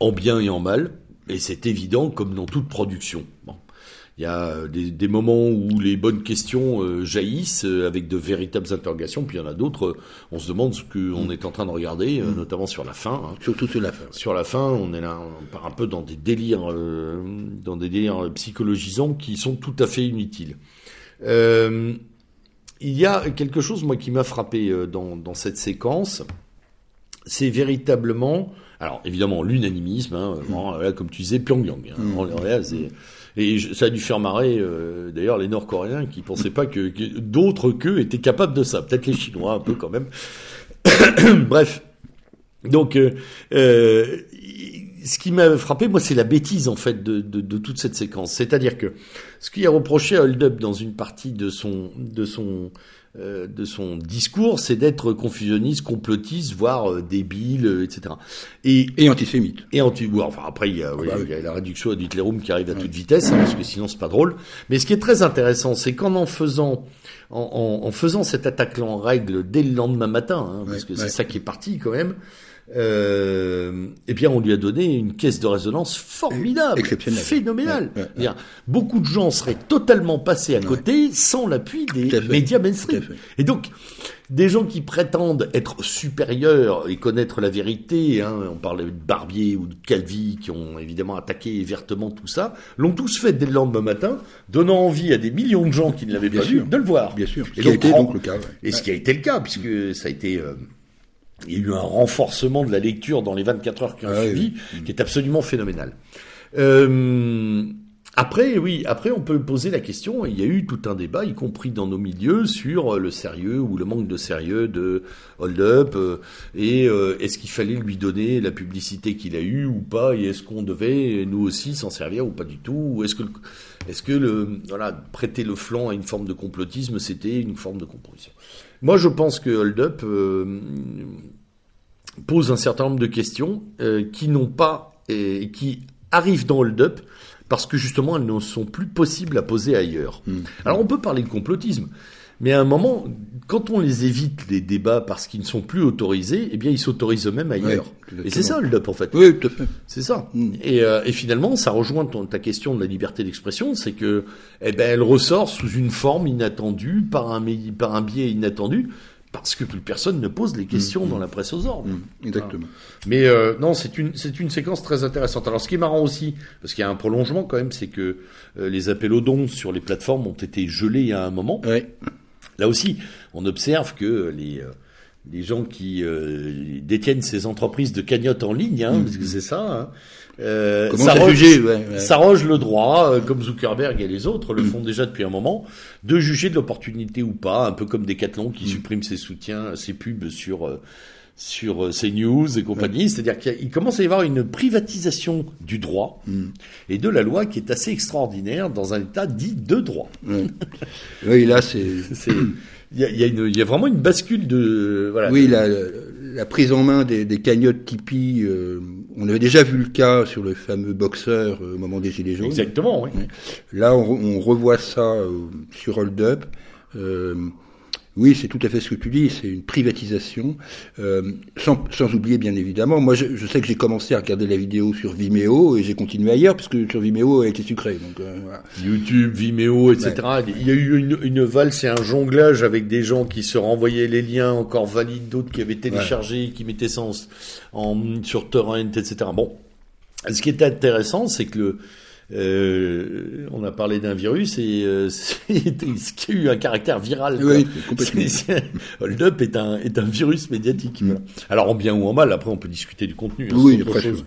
en bien et en mal, et c'est évident comme dans toute production. Bon. Il y a euh, des, des moments où les bonnes questions euh, jaillissent euh, avec de véritables interrogations, puis il y en a d'autres, euh, on se demande ce qu'on est en train de regarder, euh, notamment sur la fin. hein. Surtout sur la fin. Sur la fin, on est là, on part un peu dans des délires, dans des délires psychologisants qui sont tout à fait inutiles. Euh, il y a quelque chose, moi, qui m'a frappé euh, dans, dans cette séquence. C'est véritablement, alors évidemment l'unanimisme, hein, vraiment, là, comme tu disais, Pyongyang. Hein, Mm. Là, et ça a dû faire marrer euh, d'ailleurs les Nord-Coréens qui pensaient pas que, que d'autres qu'eux étaient capables de ça. Peut-être les Chinois un peu quand même. Bref, donc, euh, euh, ce qui m'a frappé, moi, c'est la bêtise en fait de, de, de toute cette séquence. C'est-à-dire que ce qui est reproché à Hold Up dans une partie de son de son euh, de son discours, c'est d'être confusionniste, complotiste, voire euh, débile, euh, etc. Et Et antisémite. et anti ouais, enfin après il y a, oui, bah oui. il y a la réduction à Hitlerum qui arrive à toute vitesse hein, parce que sinon c'est pas drôle. Mais ce qui est très intéressant, c'est qu'en en faisant en, en, en faisant cette attaque là en règle dès le lendemain matin, hein, parce Ouais, que c'est ça qui est parti quand même. Euh, eh bien, on lui a donné une caisse de résonance formidable, phénoménale. Ouais, ouais, ouais. C'est-à-dire, Beaucoup de gens seraient totalement passés à côté sans l'appui des médias mainstream. Et donc, des gens qui prétendent être supérieurs et connaître la vérité, hein, on parlait de Barbier ou de Calvi, qui ont évidemment attaqué vertement tout ça, l'ont tous fait dès le lendemain matin, donnant envie à des millions de gens qui ne l'avaient pas sûr. vu de le voir. Bien sûr. Ce Et qui a été donc le cas. Et ce qui a été le cas, puisque ça a été... euh, il y a eu un renforcement de la lecture dans les 24 heures qui ont Ah oui, suivi, qui est absolument phénoménal. Euh, Après, oui, après on peut poser la question, il y a eu tout un débat, y compris dans nos milieux, sur le sérieux ou le manque de sérieux de Hold Up, euh, et euh, est-ce qu'il fallait lui donner la publicité qu'il a eue ou pas, et est-ce qu'on devait nous aussi s'en servir ou pas du tout, ou est-ce que, est-ce que le, voilà, prêter le flanc à une forme de complotisme, c'était une forme de compromission. Moi, je pense que Hold Up euh, pose un certain nombre de questions qui n'ont pas, et qui arrivent dans Hold Up, parce que justement elles ne sont plus possibles à poser ailleurs. Hmm. Alors on peut parler de complotisme, mais à un moment, quand on les évite les débats parce qu'ils ne sont plus autorisés, eh bien ils s'autorisent eux-mêmes ailleurs. et c'est ça le DUP en fait. Oui, tout à fait. C'est ça. Hmm. Et, euh, et, finalement, ça rejoint ton, ta question de la liberté d'expression, c'est que eh ben elle ressort sous une forme inattendue par un par un biais inattendu parce que plus personne ne pose les questions mm, dans mm. la presse aux ordres. Mm, exactement. Mais euh, non, c'est une c'est une séquence très intéressante. Alors ce qui est marrant aussi, parce qu'il y a un prolongement quand même, c'est que euh, les appels aux dons sur les plateformes ont été gelés à un moment. Là aussi, on observe que les euh, les gens qui détiennent ces entreprises de cagnotte en ligne, hein, parce que c'est ça. Hein, euh, s'arroge le droit, euh, comme Zuckerberg et les autres le font déjà depuis un moment, de juger de l'opportunité ou pas, un peu comme Decathlon qui mm. supprime ses soutiens, ses pubs sur euh, sur euh, CNews et compagnie. C'est-à-dire qu'il commence à y avoir une privatisation du droit mm. et de la loi qui est assez extraordinaire dans un État dit de droit. oui, là c'est il y a, y, a y a, vraiment une bascule de voilà. Oui, la, la prise en main des, des cagnottes Tipeee, euh, on avait déjà vu le cas sur le fameux boxeur euh, au moment des Gilets jaunes. Exactement, oui. Là, on, on revoit ça euh, sur Hold Up. Oui, c'est tout à fait ce que tu dis, c'est une privatisation, euh, sans, sans, oublier bien évidemment, moi je, je sais que j'ai commencé à regarder la vidéo sur Vimeo et j'ai continué ailleurs parce que sur Vimeo a été sucré. Donc, euh, voilà. YouTube, Vimeo, etc. Il y a eu une, une valse et un jonglage avec des gens qui se renvoyaient les liens encore valides, d'autres qui avaient téléchargé, qui mettaient ça en, en, sur torrent, etc. Bon, ce qui est intéressant, c'est que le euh, on a parlé d'un virus et euh, ce qui a eu un caractère viral. Oui, Hold Up est un, est un virus médiatique. Alors en bien ou en mal, après on peut discuter du contenu. Hein, oui, après, chose.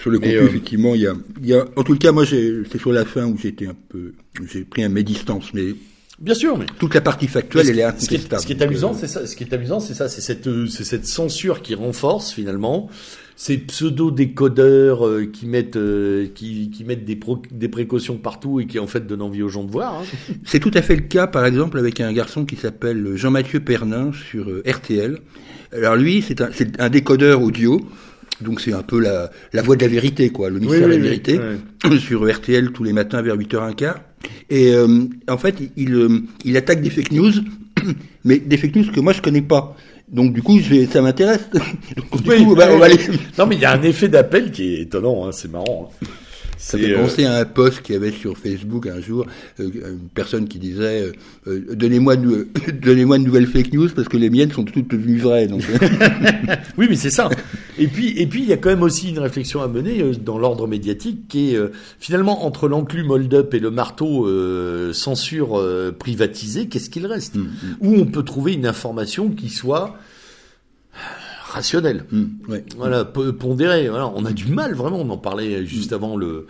Sur, le contenu, euh, effectivement, il y a, y a, en tout cas, moi, c'est sur la fin où j'étais un peu, j'ai pris un mes distances, mais Bien sûr, mais toute la partie factuelle, elle est incontestable. Ce qui est, amusant, c'est ça. Ce qui est amusant, c'est ça. C'est cette, c'est cette censure qui renforce finalement ces pseudo-décodeurs euh, qui mettent, euh, qui, qui, mettent des, des, précautions partout et qui en fait donnent envie aux gens de voir. Hein. C'est tout à fait le cas, par exemple, avec un garçon qui s'appelle Jean-Mathieu Pernin sur euh, RTL. Alors lui, c'est un, un, décodeur audio. Donc c'est un peu la, la voix de la vérité, quoi, le mystère de la vérité, sur RTL tous les matins vers 8h15. Et en fait, il, il attaque des fake news, mais des fake news que moi je connais pas. Donc du coup, ça m'intéresse. Non, mais il y a un effet d'appel qui est étonnant. Hein, c'est marrant. Hein. Ça fait euh, penser à un post qu'il y avait sur Facebook un jour, euh, une personne qui disait euh, donnez-moi de, nouvelles fake news parce que les miennes sont toutes devenues vraies. Donc. oui, mais c'est ça. Et puis et puis il y a quand même aussi une réflexion à mener dans l'ordre médiatique qui est finalement entre l'enclume hold-up et le marteau censure privatisée, qu'est-ce qu'il reste? Mm, mm. Où on peut trouver une information qui soit rationnel. Mmh, Voilà, pondéré. Voilà, on a du mal vraiment. On en parlait juste mmh. avant le.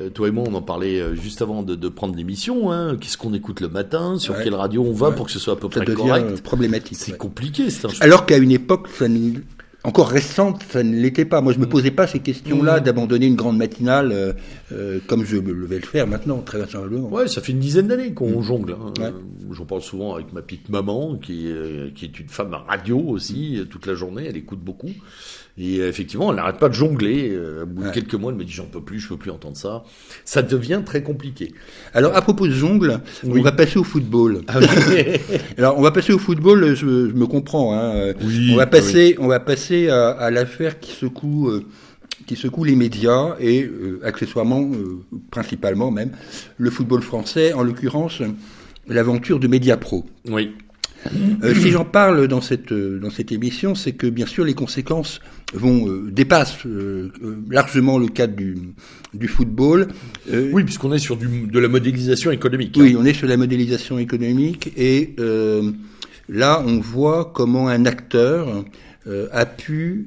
Euh, toi et moi, on en parlait euh, juste avant de, de prendre l'émission. Hein. Qu'est-ce qu'on écoute le matin? Sur quelle radio on va pour que ce soit à peu près correct? Problématique. C'est compliqué. Alors qu'à une époque, ça encore récente, ça ne l'était pas. Moi, je me mm. posais pas ces questions-là mm. d'abandonner une grande matinale euh, euh, comme je vais le faire maintenant, très vraisemblablement. Ouais, ça fait une dizaine d'années qu'on mm. jongle. Hein. J'en parle souvent avec ma petite maman, qui, qui est une femme à radio aussi, toute la journée. Elle écoute beaucoup. Et euh, effectivement, elle n'arrête pas de jongler. Euh, au bout de quelques mois, elle me dit j'en peux plus, je peux plus entendre ça. Ça devient très compliqué. Alors à propos de jongle, on va passer au football. Ah Alors on va passer au football. Je, me comprends. Hein. on va passer, on va passer à, à l'affaire qui secoue. Euh, qui secoue les médias et accessoirement, principalement même, le football français, en l'occurrence l'aventure de Mediapro. Oui. Euh, si j'en parle dans cette dans cette émission, c'est que bien sûr les conséquences vont euh, dépassent largement le cadre du du football. oui, puisqu'on est sur du, de la modélisation économique. Oui, hein. on est sur la modélisation économique et là on voit comment un acteur a pu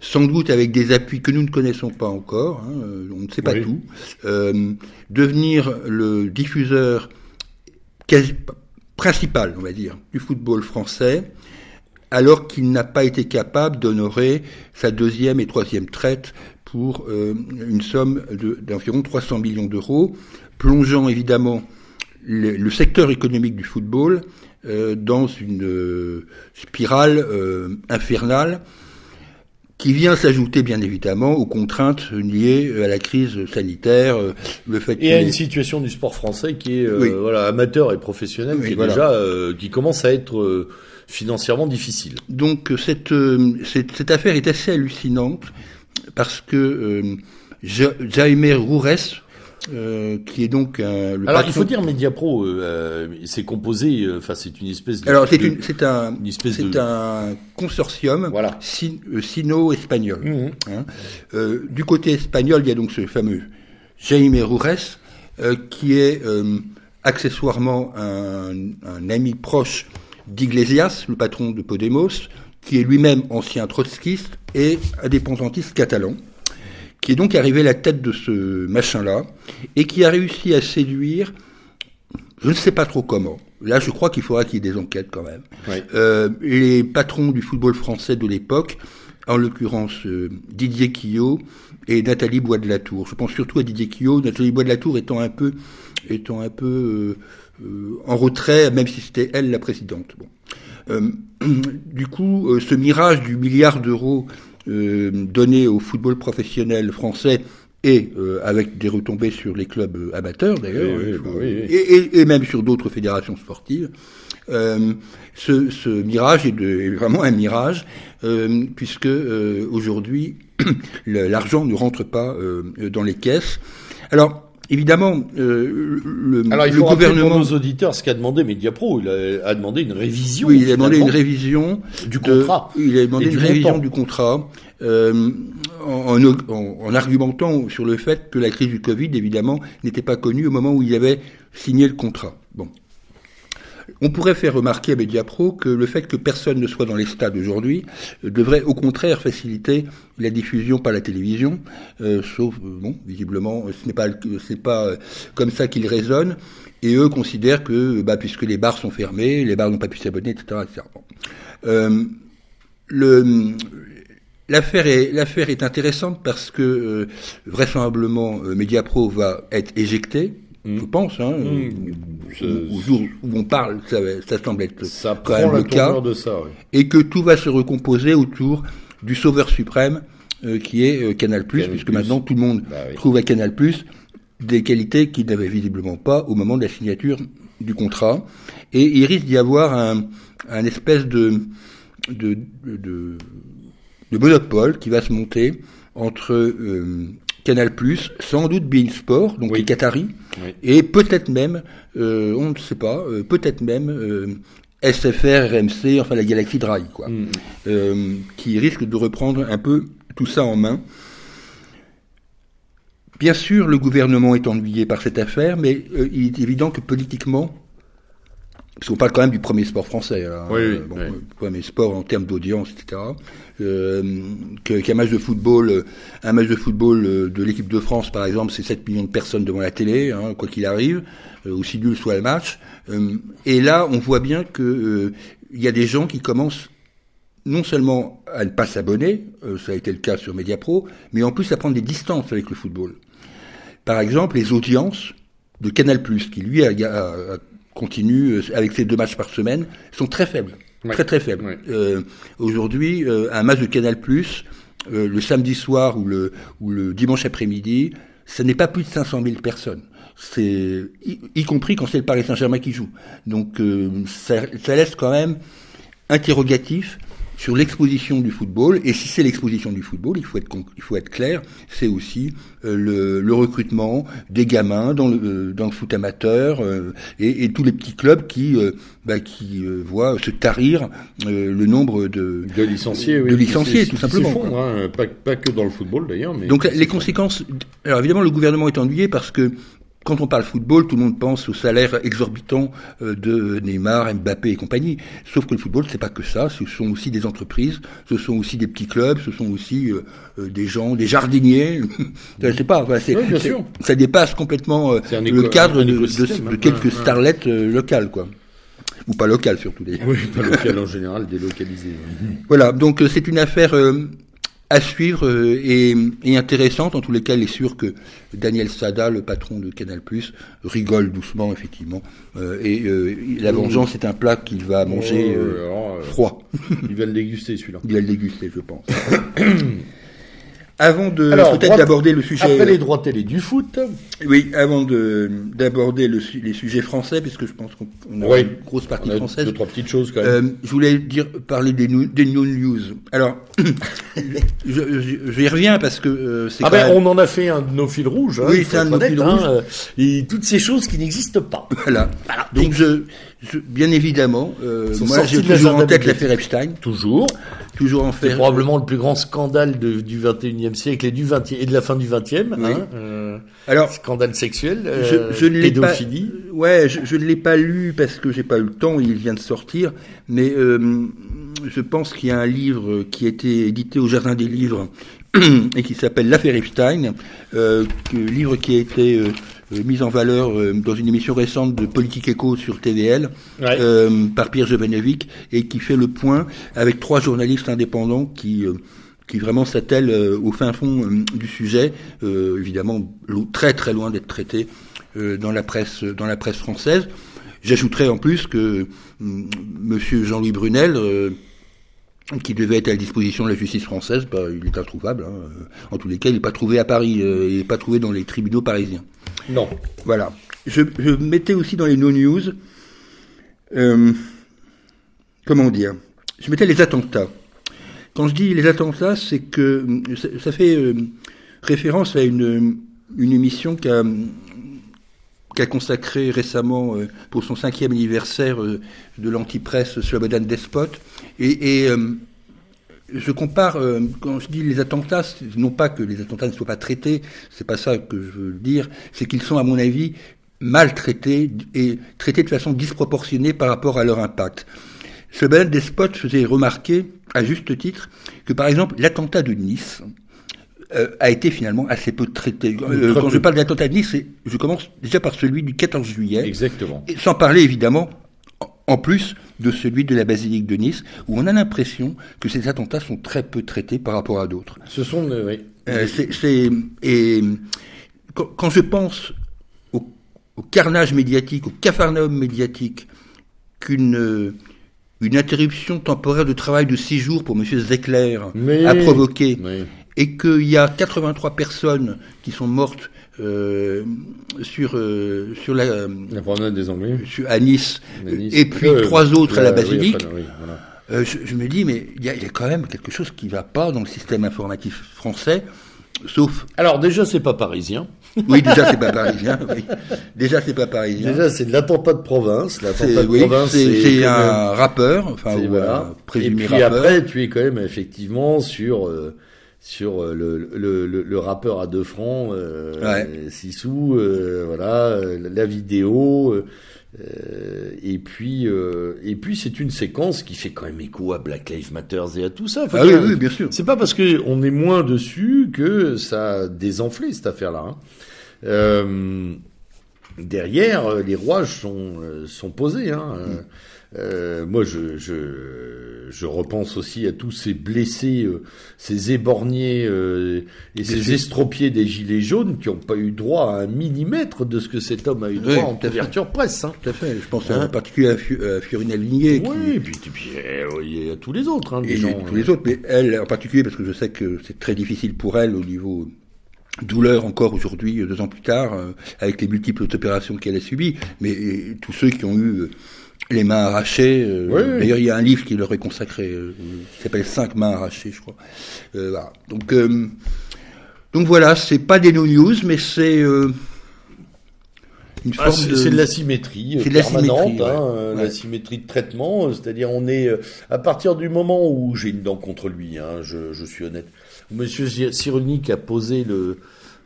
sans doute avec des appuis que nous ne connaissons pas encore, hein, on ne sait pas tout, euh, devenir le diffuseur quasi, principal, on va dire, du football français, alors qu'il n'a pas été capable d'honorer sa deuxième et troisième traite pour euh, une somme d'environ 300 millions d'euros, plongeant évidemment le, le, secteur économique du football euh, dans une euh, spirale infernale qui vient s'ajouter bien évidemment aux contraintes liées à la crise sanitaire, le fait et à une situation du sport français qui est voilà amateur et professionnel, qui est déjà qui commence à être financièrement difficile. Donc cette, cette, cette affaire est assez hallucinante parce que Jaime Roures, euh, qui est donc euh, le Alors il faut dire Mediapro, euh, c'est composé, euh, enfin c'est une espèce de. Alors c'est une, c'est un, c'est un consortium voilà. sino-espagnol. Mhm. Hein. du côté espagnol, il y a donc ce fameux Jaime Roures, qui est accessoirement un, un, ami proche d'Iglesias, le patron de Podemos, qui est lui-même ancien trotskiste et indépendantiste catalan qui est donc arrivé à la tête de ce machin-là, et qui a réussi à séduire, je ne sais pas trop comment, là je crois qu'il faudra qu'il y ait des enquêtes quand même, euh, les patrons du football français de l'époque, en l'occurrence euh, Didier Quillot et Nathalie Bois de la Tour. Je pense surtout à Didier Quillot, Nathalie Bois de la Tour étant un peu, étant un peu euh, en retrait, même si c'était elle la présidente. Bon. du coup, ce mirage du milliard d'euros euh, donné au football professionnel français et euh, avec des retombées sur les clubs euh, amateurs d'ailleurs, bah et, même sur d'autres fédérations sportives. ce, ce, mirage est, de, est, vraiment un mirage, puisque aujourd'hui l'argent ne rentre pas dans les caisses. Alors Évidemment, euh, le, Alors, il faut le gouvernement pour nos auditeurs ce qu'a demandé Mediapro. Il a, demandé une révision. Oui, il a demandé une révision du contrat. Il a demandé une révision du contrat euh, en, en, en, argumentant sur le fait que la crise du Covid, évidemment, n'était pas connue au moment où il avait signé le contrat. Bon. On pourrait faire remarquer à Mediapro que le fait que personne ne soit dans les stades aujourd'hui euh, devrait au contraire faciliter la diffusion par la télévision, euh, sauf, euh, bon, visiblement, ce n'est pas, comme ça qu'ils raisonnent, et eux considèrent que, bah, puisque les bars sont fermés, les bars n'ont pas pu s'abonner, etc., est, l'affaire est intéressante parce que vraisemblablement Mediapro va être éjecté je mm. pense, hein, mm. au, jour où on parle, ça, ça semble être ça quand même le cas, de ça, et que tout va se recomposer autour du sauveur suprême euh, qui est euh, Canal+, puisque maintenant tout le monde bah trouve à Canal+, des qualités qu'il n'avait visiblement pas au moment de la signature du contrat, et il risque d'y avoir un, un espèce de, de, de, de monopole qui va se monter entre euh, Canal+, sans doute Bein Sport, donc les Qataris, et peut-être même, euh, on ne sait pas, euh, peut-être même euh, SFR, RMC, enfin la Galaxy Drive, quoi, mm. qui risque de reprendre un peu tout ça en main. Bien sûr, le gouvernement est ennuyé par cette affaire, mais il est évident que politiquement, parce qu'on parle quand même du premier sport français, hein, oui, oui, bon, premier sport en termes d'audience, etc. Euh, qu'un match de football, un match de football euh, de l'équipe de France, par exemple, c'est 7 millions de personnes devant la télé, hein, quoi qu'il arrive, euh, aussi nul soit le match. Euh, et là, on voit bien que il y a des gens qui commencent non seulement à ne pas s'abonner, ça a été le cas sur Mediapro, mais en plus à prendre des distances avec le football. Par exemple, les audiences de Canal+, qui lui a, a continue euh, avec ces deux matchs par semaine, sont très faibles. Très très faibles. Euh, Aujourd'hui, euh, un match de Canal Plus, euh, le samedi soir ou le, ou le dimanche après-midi, ce n'est pas plus de 500 000 personnes. C'est y, y, compris quand c'est le Paris Saint-Germain qui joue. Donc ça, ça laisse quand même interrogatif sur l'exposition du football. Et si c'est l'exposition du football, il faut être, il faut être clair, c'est aussi euh, le, le, recrutement des gamins dans le, euh, dans le foot amateur euh, et, et, tous les petits clubs qui, bah, qui voient se tarir le nombre de, de licenciés, de licenciés tout simplement. Font, hein, pas, pas, que dans le football d'ailleurs. Donc les conséquences. Alors évidemment, le gouvernement est ennuyé parce que quand on parle football, tout le monde pense au salaire exorbitant euh, de Neymar, Mbappé et compagnie. Sauf que le football, c'est pas que ça. Ce sont aussi des entreprises, ce sont aussi des petits clubs, ce sont aussi euh, euh, des gens, des jardiniers. je sais pas. Enfin, ça dépasse complètement le cadre de, de, quelques starlettes locales, quoi ou pas locales surtout d'ailleurs. Oui, pas locales en général, délocalisées. Voilà, donc c'est une affaire à suivre euh, et, et, intéressante. En tous les cas, il est sûr que Daniel Sada, le patron de Canal+, rigole doucement, effectivement. Euh, et euh, la vengeance est un plat qu'il va manger oh, froid. Il va le déguster, celui-là. Il va le déguster, je pense. Avant de peut-être d'aborder le sujet. Après les droits télé du foot. Oui, avant de d'aborder le, les sujets français, puisque je pense qu'on a une grosse partie française. Deux trois petites choses quand même. Euh, je voulais dire parler des des news. Alors, je, je, y reviens parce que euh, c'est. Ah ben, on en a fait un de nos fils rouges. Hein, oui, c'est un de nos fils rouges. Hein, et toutes ces choses qui n'existent pas. Voilà. Donc je, bien évidemment, euh, moi j'ai toujours en tête l'affaire Epstein. Toujours toujours en faire. C'est probablement le plus grand scandale de, du 21e siècle et du 20 et de la fin du 20e. Hein, euh, Alors, scandale sexuel, euh, je, ne pédophilie. Pas, ouais, je, ne l'ai pas lu parce que j'ai pas eu le temps. Il vient de sortir, mais euh, je pense qu'il y a un livre qui a été édité au Jardin des Livres et qui s'appelle L'affaire Epstein, euh, livre qui a été euh, euh, mise en valeur euh, dans une émission récente de Politique Éco sur TVL euh, par Pierre Jovanovic et qui fait le point avec trois journalistes indépendants qui qui vraiment s'attellent au fin fond du sujet, évidemment très très loin d'être traité dans la presse dans la presse française. J'ajouterais en plus que Monsieur Jean-Louis Brunel qui devait être à la disposition de la justice française, bah, il est introuvable. Hein. En tous les cas, il n'est pas trouvé à Paris, il n'est pas trouvé dans les tribunaux parisiens. Non. Voilà. Je, mettais aussi dans les no-news, euh, comment dire, je mettais les attentats. Quand je dis les attentats, c'est que ça, fait euh, référence à une, émission qu'a qu'a consacré récemment euh, pour son cinquième anniversaire de l'antipresse Slobodan Despot. Et, et je compare, euh, quand je dis les attentats, non pas que les attentats ne soient pas traités, c'est pas ça que je veux dire, c'est qu'ils sont, à mon avis, mal traités et traités de façon disproportionnée par rapport à leur impact. Ce des Despot faisait remarquer, à juste titre, que par exemple, l'attentat de Nice, euh, a été finalement assez peu traité. Euh, quand je parle d'attentat de Nice, je commence déjà par celui du 14 juillet. Exactement. Et sans parler évidemment en plus de celui de la basilique de Nice, où on a l'impression que ces attentats sont très peu traités par rapport à d'autres. Ce sont, euh, oui. Euh, c'est, et quand, je pense au, carnage médiatique, au cafarnaum médiatique qu'une une interruption temporaire de travail de six jours pour M. Zeckler a provoqué, et qu'il y a 83 personnes qui sont mortes euh, sur euh, sur la, la promenade des Anglais à Nice, et puis euh, trois autres à la basilique. je, me dis mais il y, a, quand même quelque chose qui va pas dans le système informatif français, sauf. Alors déjà c'est pas parisien. Oui, déjà c'est pas parisien. Oui. Déjà c'est pas parisien. Déjà c'est de l'attentat de province. L'attentat de province, c'est un rappeur, enfin voilà. présumé Et puis après tu es quand même effectivement sur sur euh, le, le, le, rappeur à deux francs, euh, six sous, euh, voilà, la vidéo. Euh, et puis, et puis c'est une séquence qui fait quand même écho à Black Lives Matter et à tout ça. ah oui, oui, bien sûr. C'est pas parce que on est moins dessus que ça a désenflé cette affaire-là. Hein. derrière, les rouages sont sont posés. Hein. Mm. Euh, moi, je, je, je, repense aussi à tous ces blessés, euh, ces éborgnés euh, et ces estropiés des gilets jaunes qui n'ont pas eu droit à un millimètre de ce que cet homme a eu droit en couverture presse. Hein. Tout à fait. Je pense en hein particulier à, Fiorina Ligné. Oui, et puis, et puis et à tous les autres. Hein, et gens, tous les autres, mais elle en particulier parce que je sais que c'est très difficile pour elle au niveau douleur encore aujourd'hui, deux ans plus tard, avec les multiples opérations qu'elle a subies, mais tous ceux qui ont eu les mains arrachées. Euh, d'ailleurs, il y a un livre qui leur est consacré, euh, qui s'appelle Cinq mains arrachées, je crois. Euh, voilà. Donc, donc voilà, c'est pas des no news, mais c'est une ah, forme de... C'est de la symétrie permanente, hein, la symétrie de traitement. C'est-à-dire, on est à partir du moment où j'ai une dent contre lui, hein, je, je suis honnête. Monsieur Cyrulnik a posé le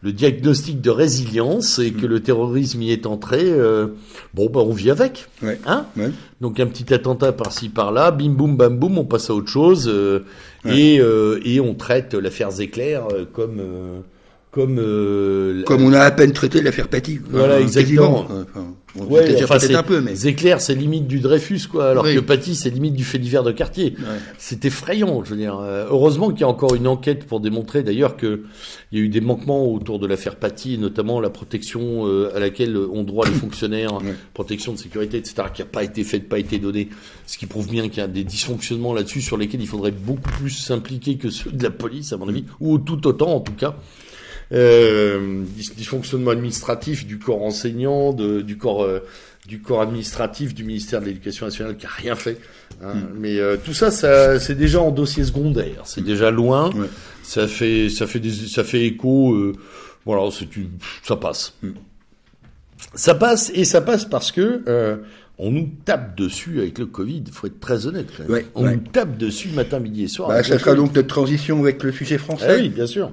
le diagnostic de résilience et que le terrorisme y est entré, euh, bon, ben on vit avec. Ouais. Hein Ouais. Donc un petit attentat par-ci par-là, bim boum bam boum, on passe à autre chose euh, Ouais. et euh, et on traite l'affaire Zéclair euh, comme euh, comme euh, Comme on a à peine traité l'affaire Paty. Voilà, Enfin, exactement. Enfin, on Ouais, enfin, un peu, mais. Zéclair, c'est limite du Dreyfus, quoi, alors Oui. que Paty, c'est limite du fait divers de quartier. Ouais. C'est effrayant, je veux dire. Euh, heureusement qu'il y a encore une enquête pour démontrer, d'ailleurs, que il y a eu des manquements autour de l'affaire Paty, notamment la protection euh, à laquelle ont droit les fonctionnaires, Ouais. protection de sécurité, etc., qui n'a pas été faite, pas été donnée. Ce qui prouve bien qu'il y a des dysfonctionnements là-dessus sur lesquels il faudrait beaucoup plus s'impliquer que ceux de la police, à mon avis, ou tout autant, en tout cas. Euh, dys- dysfonctionnement administratif du corps enseignant, de, du corps euh, du corps administratif du ministère de l'Éducation nationale qui a rien fait. hein. Mais euh, tout ça, ça c'est déjà en dossier secondaire. C'est déjà loin. Ouais. Ça fait ça fait des, ça fait écho. euh, voilà, c'est ça passe. Mm. Ça passe et ça passe parce que euh, on nous tape dessus avec le Covid. Faut être très honnête. quand même. Ouais, on ouais. nous tape dessus matin, midi et soir. Bah, ça sera Covid. donc notre transition avec le sujet français. Ah oui, bien sûr.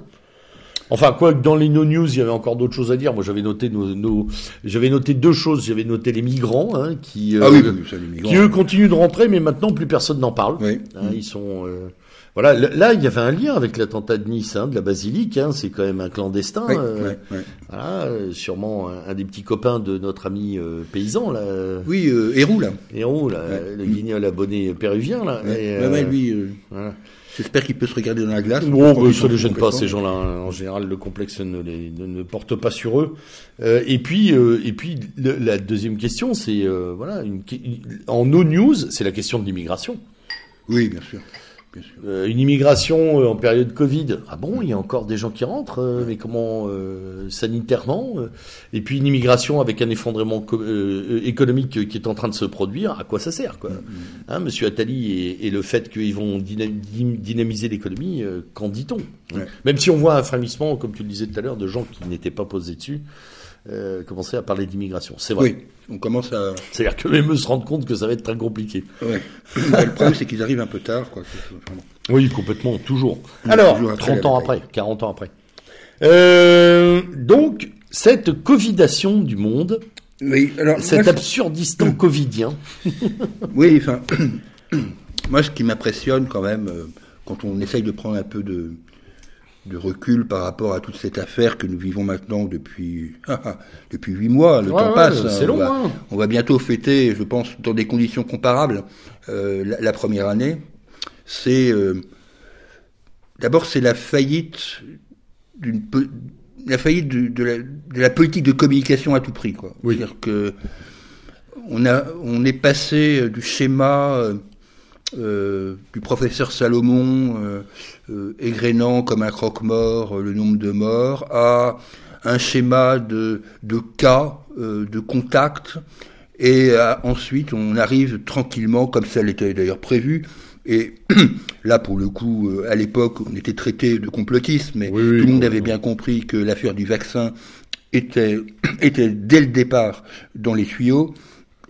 Enfin, quoi que dans les no news, il y avait encore d'autres choses à dire. Moi, j'avais noté nos, nos- j'avais noté deux choses. J'avais noté les migrants, hein, qui, euh, Ah oui, oui, ça, les migrants. qui eux continuent de rentrer, mais maintenant plus personne n'en parle. Oui. Hein, ils sont, euh, voilà. Là, il y avait un lien avec l'attentat de Nice, hein, de la basilique. Hein, c'est quand même un clandestin. Oui, euh, oui, oui. Voilà, sûrement un, un des petits copains de notre ami euh, paysan là, Oui, euh, Héroux, là. Héros, là, Ouais. le guignol abonné péruvien là. Ouais, Et, ouais, lui, voilà. J'espère qu'il peut se regarder dans la glace. Bon, ça s'en les gêne pas, ces gens-là. hein. En général, le complexe ne, les, ne, ne porte pas sur eux. Euh, et puis, euh, et puis le- la deuxième question, c'est euh, voilà, une, une- en no news, c'est la question de l'immigration. Oui, bien sûr. Euh, une immigration euh, en période Covid. Ah bon, il y a encore des gens qui rentrent, euh, mais comment sanitairement Et puis une immigration avec un effondrement co- économique qui est en train de se produire. À quoi ça sert, quoi? Hein, Monsieur Attali et, et le fait qu'ils vont dyna- dy- dynamiser l'économie, qu'en dit-on? Ouais. Même si on voit un frémissement, comme tu le disais tout à l'heure, de gens qui n'étaient pas posés dessus. Euh, commencer à parler d'immigration, c'est vrai. Oui, on commence à. C'est-à-dire que même eux se rendent compte que ça va être très compliqué. Ouais. Le problème, c'est qu'ils arrivent un peu tard, quoi. Oui, complètement, toujours. Oui, Alors, toujours après 30 la ans après, 40 ans après. Euh, donc, cette covidation du monde, Oui, alors. cet moi, absurdistan covidien, Oui, enfin, moi, ce qui m'impressionne quand même, euh, quand on essaye de prendre un peu de, de recul par rapport à toute cette affaire que nous vivons maintenant depuis depuis huit mois, le Ouais, temps ouais, passe. hein, c'est on long, va, hein. on va bientôt fêter, je pense, dans des conditions comparables, euh, la, la première année. C'est euh, d'abord c'est la faillite d'une la faillite de, de la, de la politique de communication à tout prix, quoi. Oui. C'est-à-dire que on a, on est passé euh, du schéma euh, du professeur Salomon euh, euh, égrénant comme un croque-mort le nombre de morts à un schéma de, de cas, euh, de contacts, et euh, ensuite on arrive tranquillement, comme ça l'était d'ailleurs prévu, et là pour le coup, euh, à l'époque, on était traité de complotisme, mais oui, tout le monde oui. avait bien compris que l'affaire du vaccin était, était dès le départ dans les tuyaux.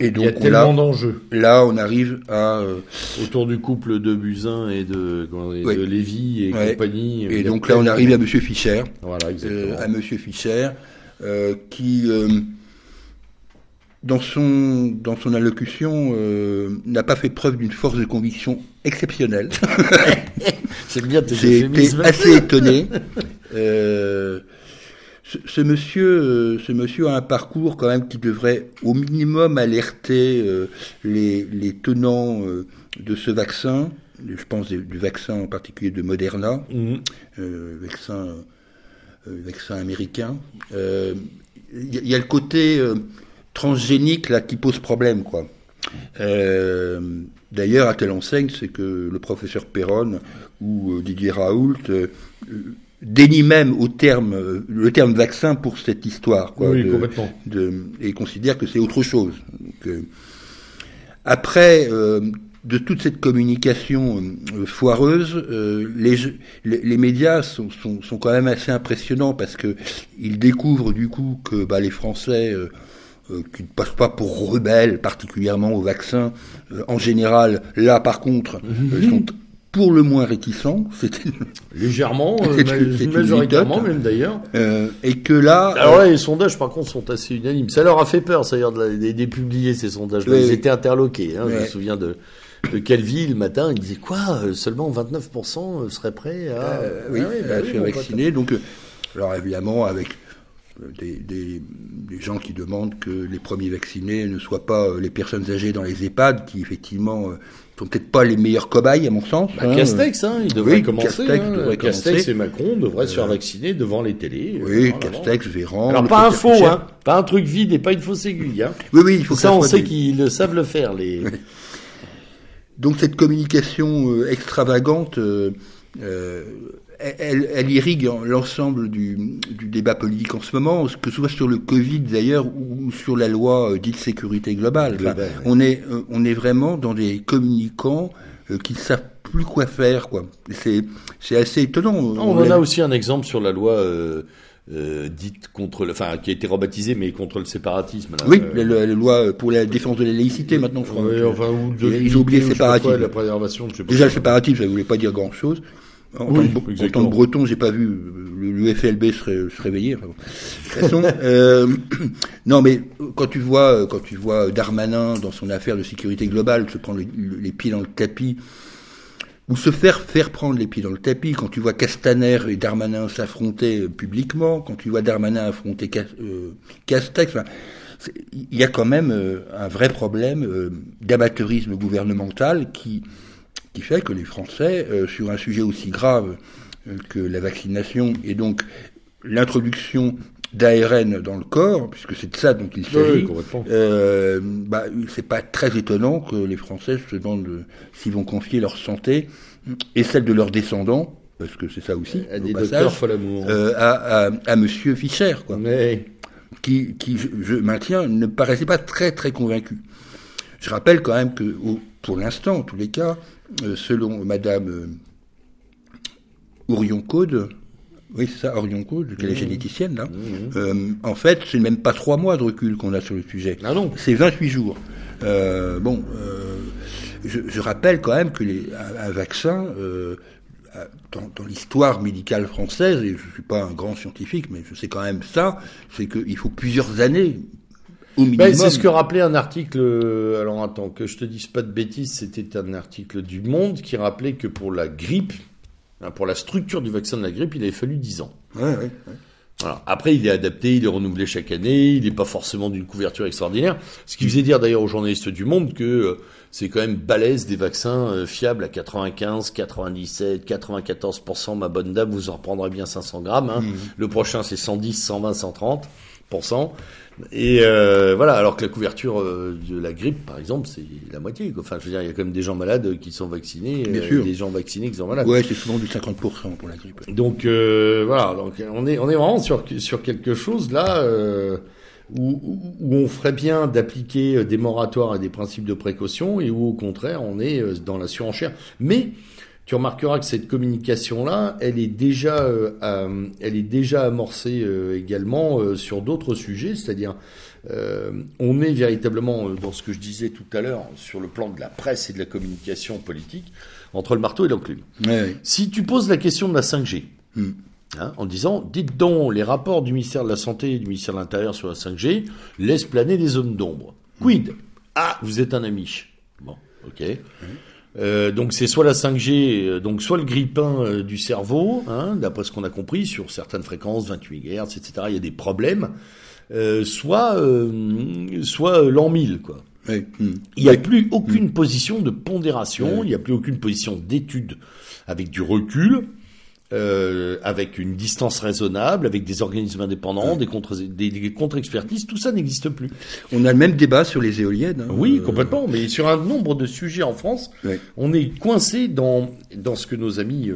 Et il y a donc tellement là, d'enjeux là, on arrive à euh, autour du couple de Buzyn et de, et Ouais. de Lévy et Ouais. compagnie. et y a donc là, on arrive à Monsieur Fischer, Voilà, exactement. euh, à Monsieur Fischer, euh, qui euh, dans son dans son allocution euh, n'a pas fait preuve d'une force de conviction exceptionnelle. C'est bien tes J'ai été assez étonné. Ce, ce monsieur, euh, ce monsieur a un parcours quand même qui devrait au minimum alerter euh, les, les tenants euh, de ce vaccin. Je pense du du vaccin en particulier de Moderna, euh, vaccin, vaccin américain. Il y, a- le côté transgénique là qui pose problème, quoi. Euh, D'ailleurs, à telle enseigne, c'est que le professeur Perron ou Didier Raoult euh, dénie même au terme, le terme vaccin pour cette histoire, quoi, Oui, de- complètement. de- et considère que c'est autre chose. Donc, euh, après, euh, de toute cette communication euh, foireuse, les, les, les médias sont, sont, sont quand même assez impressionnants parce que ils découvrent du coup que bah, les Français qui ne passent pas pour rebelles, particulièrement au vaccin, en général, là par contre, euh, sont pour le moins réticents, c'était légèrement, euh, majoritairement même d'ailleurs. euh, et que là, Alors là, les sondages, par contre, sont assez unanimes. Ça leur a fait peur, d'ailleurs, de, de, publier ces sondages-là. Oui, Ils oui. étaient interloqués. Hein. Je me souviens de, de Calvi, le matin, il disait quoi euh, Seulement 29% seraient prêts à... euh, oui, Ah bah à se pote. vacciner. Donc, euh, alors évidemment, avec euh, des, des, des gens qui demandent que les premiers vaccinés ne soient pas euh, les personnes âgées dans les EHPAD, qui effectivement euh, sont peut-être pas les meilleurs cobayes à mon sens. Bah, hein. Castex, hein, il devrait Oui, commencer. Castex hein. devrait Castex commencer. et Macron devraient se faire vacciner devant les télés. Oui, euh, avant. Castex, Véran. Alors pas un faux, hein, pas un truc vide et pas une fausse aiguille. Hein. Oui, oui, il faut que Ça, on soit sait des- qu'ils le savent le faire. Les... Donc cette communication euh, extravagante, euh, euh, elle, elle irrigue en- l'ensemble du, du débat politique en ce moment, que ce soit sur le Covid d'ailleurs ou sur la loi euh, dite sécurité globale. Enfin, Globale, oui. On est euh, on est vraiment dans des communicants euh, qui ne savent plus quoi faire quoi. C'est assez étonnant. On, en a aussi un exemple sur la loi euh, euh, dite contre le, enfin qui a été rebaptisée mais contre le séparatisme. Là. Oui, Euh, la, loi pour la défense de la laïcité maintenant, je crois. ouais, enfin, ou de Ils ont oublié pas séparatisme. quoi, La préservation, je sais pas. Déjà, le séparatisme, ça ne voulait pas dire grand-chose. En, Oui, tant que, en exactement. tant que breton, j'ai pas vu euh, le, FLB se, ré- se réveiller. Enfin bon. De toute façon, euh, non, mais quand tu vois, quand tu vois Darmanin dans son affaire de sécurité globale se prendre les, les pieds dans le tapis, ou se faire faire prendre les pieds dans le tapis, quand tu vois Castaner et Darmanin s'affronter euh, publiquement, quand tu vois Darmanin affronter Cas- euh, Castex, enfin, il y a quand même euh, un vrai problème euh, d'amateurisme gouvernemental qui qui fait que les Français, euh, sur un sujet aussi grave euh, que la vaccination et donc l'introduction d'ARN dans le corps, puisque c'est de ça dont il Oui, s'agit, complètement. euh, bah, c'est pas très étonnant que les Français se demandent euh, s'ils vont confier leur santé et celle de leurs descendants, parce que c'est ça aussi, À au des docteurs à, à, à Monsieur Fischer, quoi Mais qui, qui je, je maintiens, ne paraissait pas très très convaincu. Je rappelle quand même que, au- pour l'instant, en tous les cas, selon Madame euh, Orion Code, oui c'est ça, Orion Code, qui est la généticienne là, euh, en fait, c'est même pas trois mois de recul qu'on a sur le sujet. ah non. C'est 28 jours. Euh, bon, euh, je, je rappelle quand même que les, un, un vaccin, euh, dans, dans l'histoire médicale française, et je suis pas un grand scientifique, mais je sais quand même ça, c'est qu'il faut plusieurs années. Ben, c'est ce que rappelait un article. euh, Alors attends, que je te dise pas de bêtises, c'était un article du Monde qui rappelait que pour la grippe, hein, pour la structure du vaccin de la grippe, il avait fallu 10 ans. Ouais, ouais, ouais. Voilà. Après, il est adapté, il est renouvelé chaque année, il n'est pas forcément d'une couverture extraordinaire. Ce qui faisait dire d'ailleurs aux journalistes du Monde que euh, c'est quand même balèze des vaccins euh, fiables à 95, 97, 94%. Ma bonne dame, vous en reprendrez bien 500 grammes. Hein. Le prochain, c'est 110, 120, 130%. Et euh, voilà, alors que la couverture euh, de la grippe, par exemple, c'est la moitié. quoi. Enfin, je veux dire, il y a quand même des gens malades qui sont vaccinés, Bien euh, sûr. et des gens vaccinés qui sont malades. Ouais, c'est souvent du 50% pour la grippe. Donc euh, voilà, donc on est on est vraiment sur sur quelque chose là euh, où, où- on ferait bien d'appliquer euh, des moratoires et des principes de précaution et où au contraire on est dans la surenchère. Mais tu remarqueras que cette communication là, elle est déjà euh, euh, elle est déjà amorcée euh, également euh, sur d'autres sujets, c'est-à-dire on est véritablement dans ce que je disais tout à l'heure sur le plan de la presse et de la communication politique entre le marteau et l'enclume. Si tu poses la question de la 5G, Hmm. hein, en disant, dites donc, les rapports du ministère de la Santé et du ministère de l'Intérieur sur la 5G laissent planer des zones d'ombre. Quid? Ah, vous êtes un amiche. Bon, ok. Euh, donc c'est soit la 5G, euh, donc soit le grippin euh, du cerveau, hein, d'après ce qu'on a compris, sur certaines fréquences, 28 GHz, etc., il y a des problèmes, euh, soit, soit l'an 1000, quoi. Il n'y a plus aucune position de pondération, il n'y a plus aucune position d'étude avec du recul, euh, avec une distance raisonnable, avec des organismes indépendants, des contre des, des contre-expertises, tout ça n'existe plus. On a le même débat sur les éoliennes. hein. Oui, Euh, complètement. Mais sur un nombre de sujets en France, Ouais. on est coincé dans dans ce que nos amis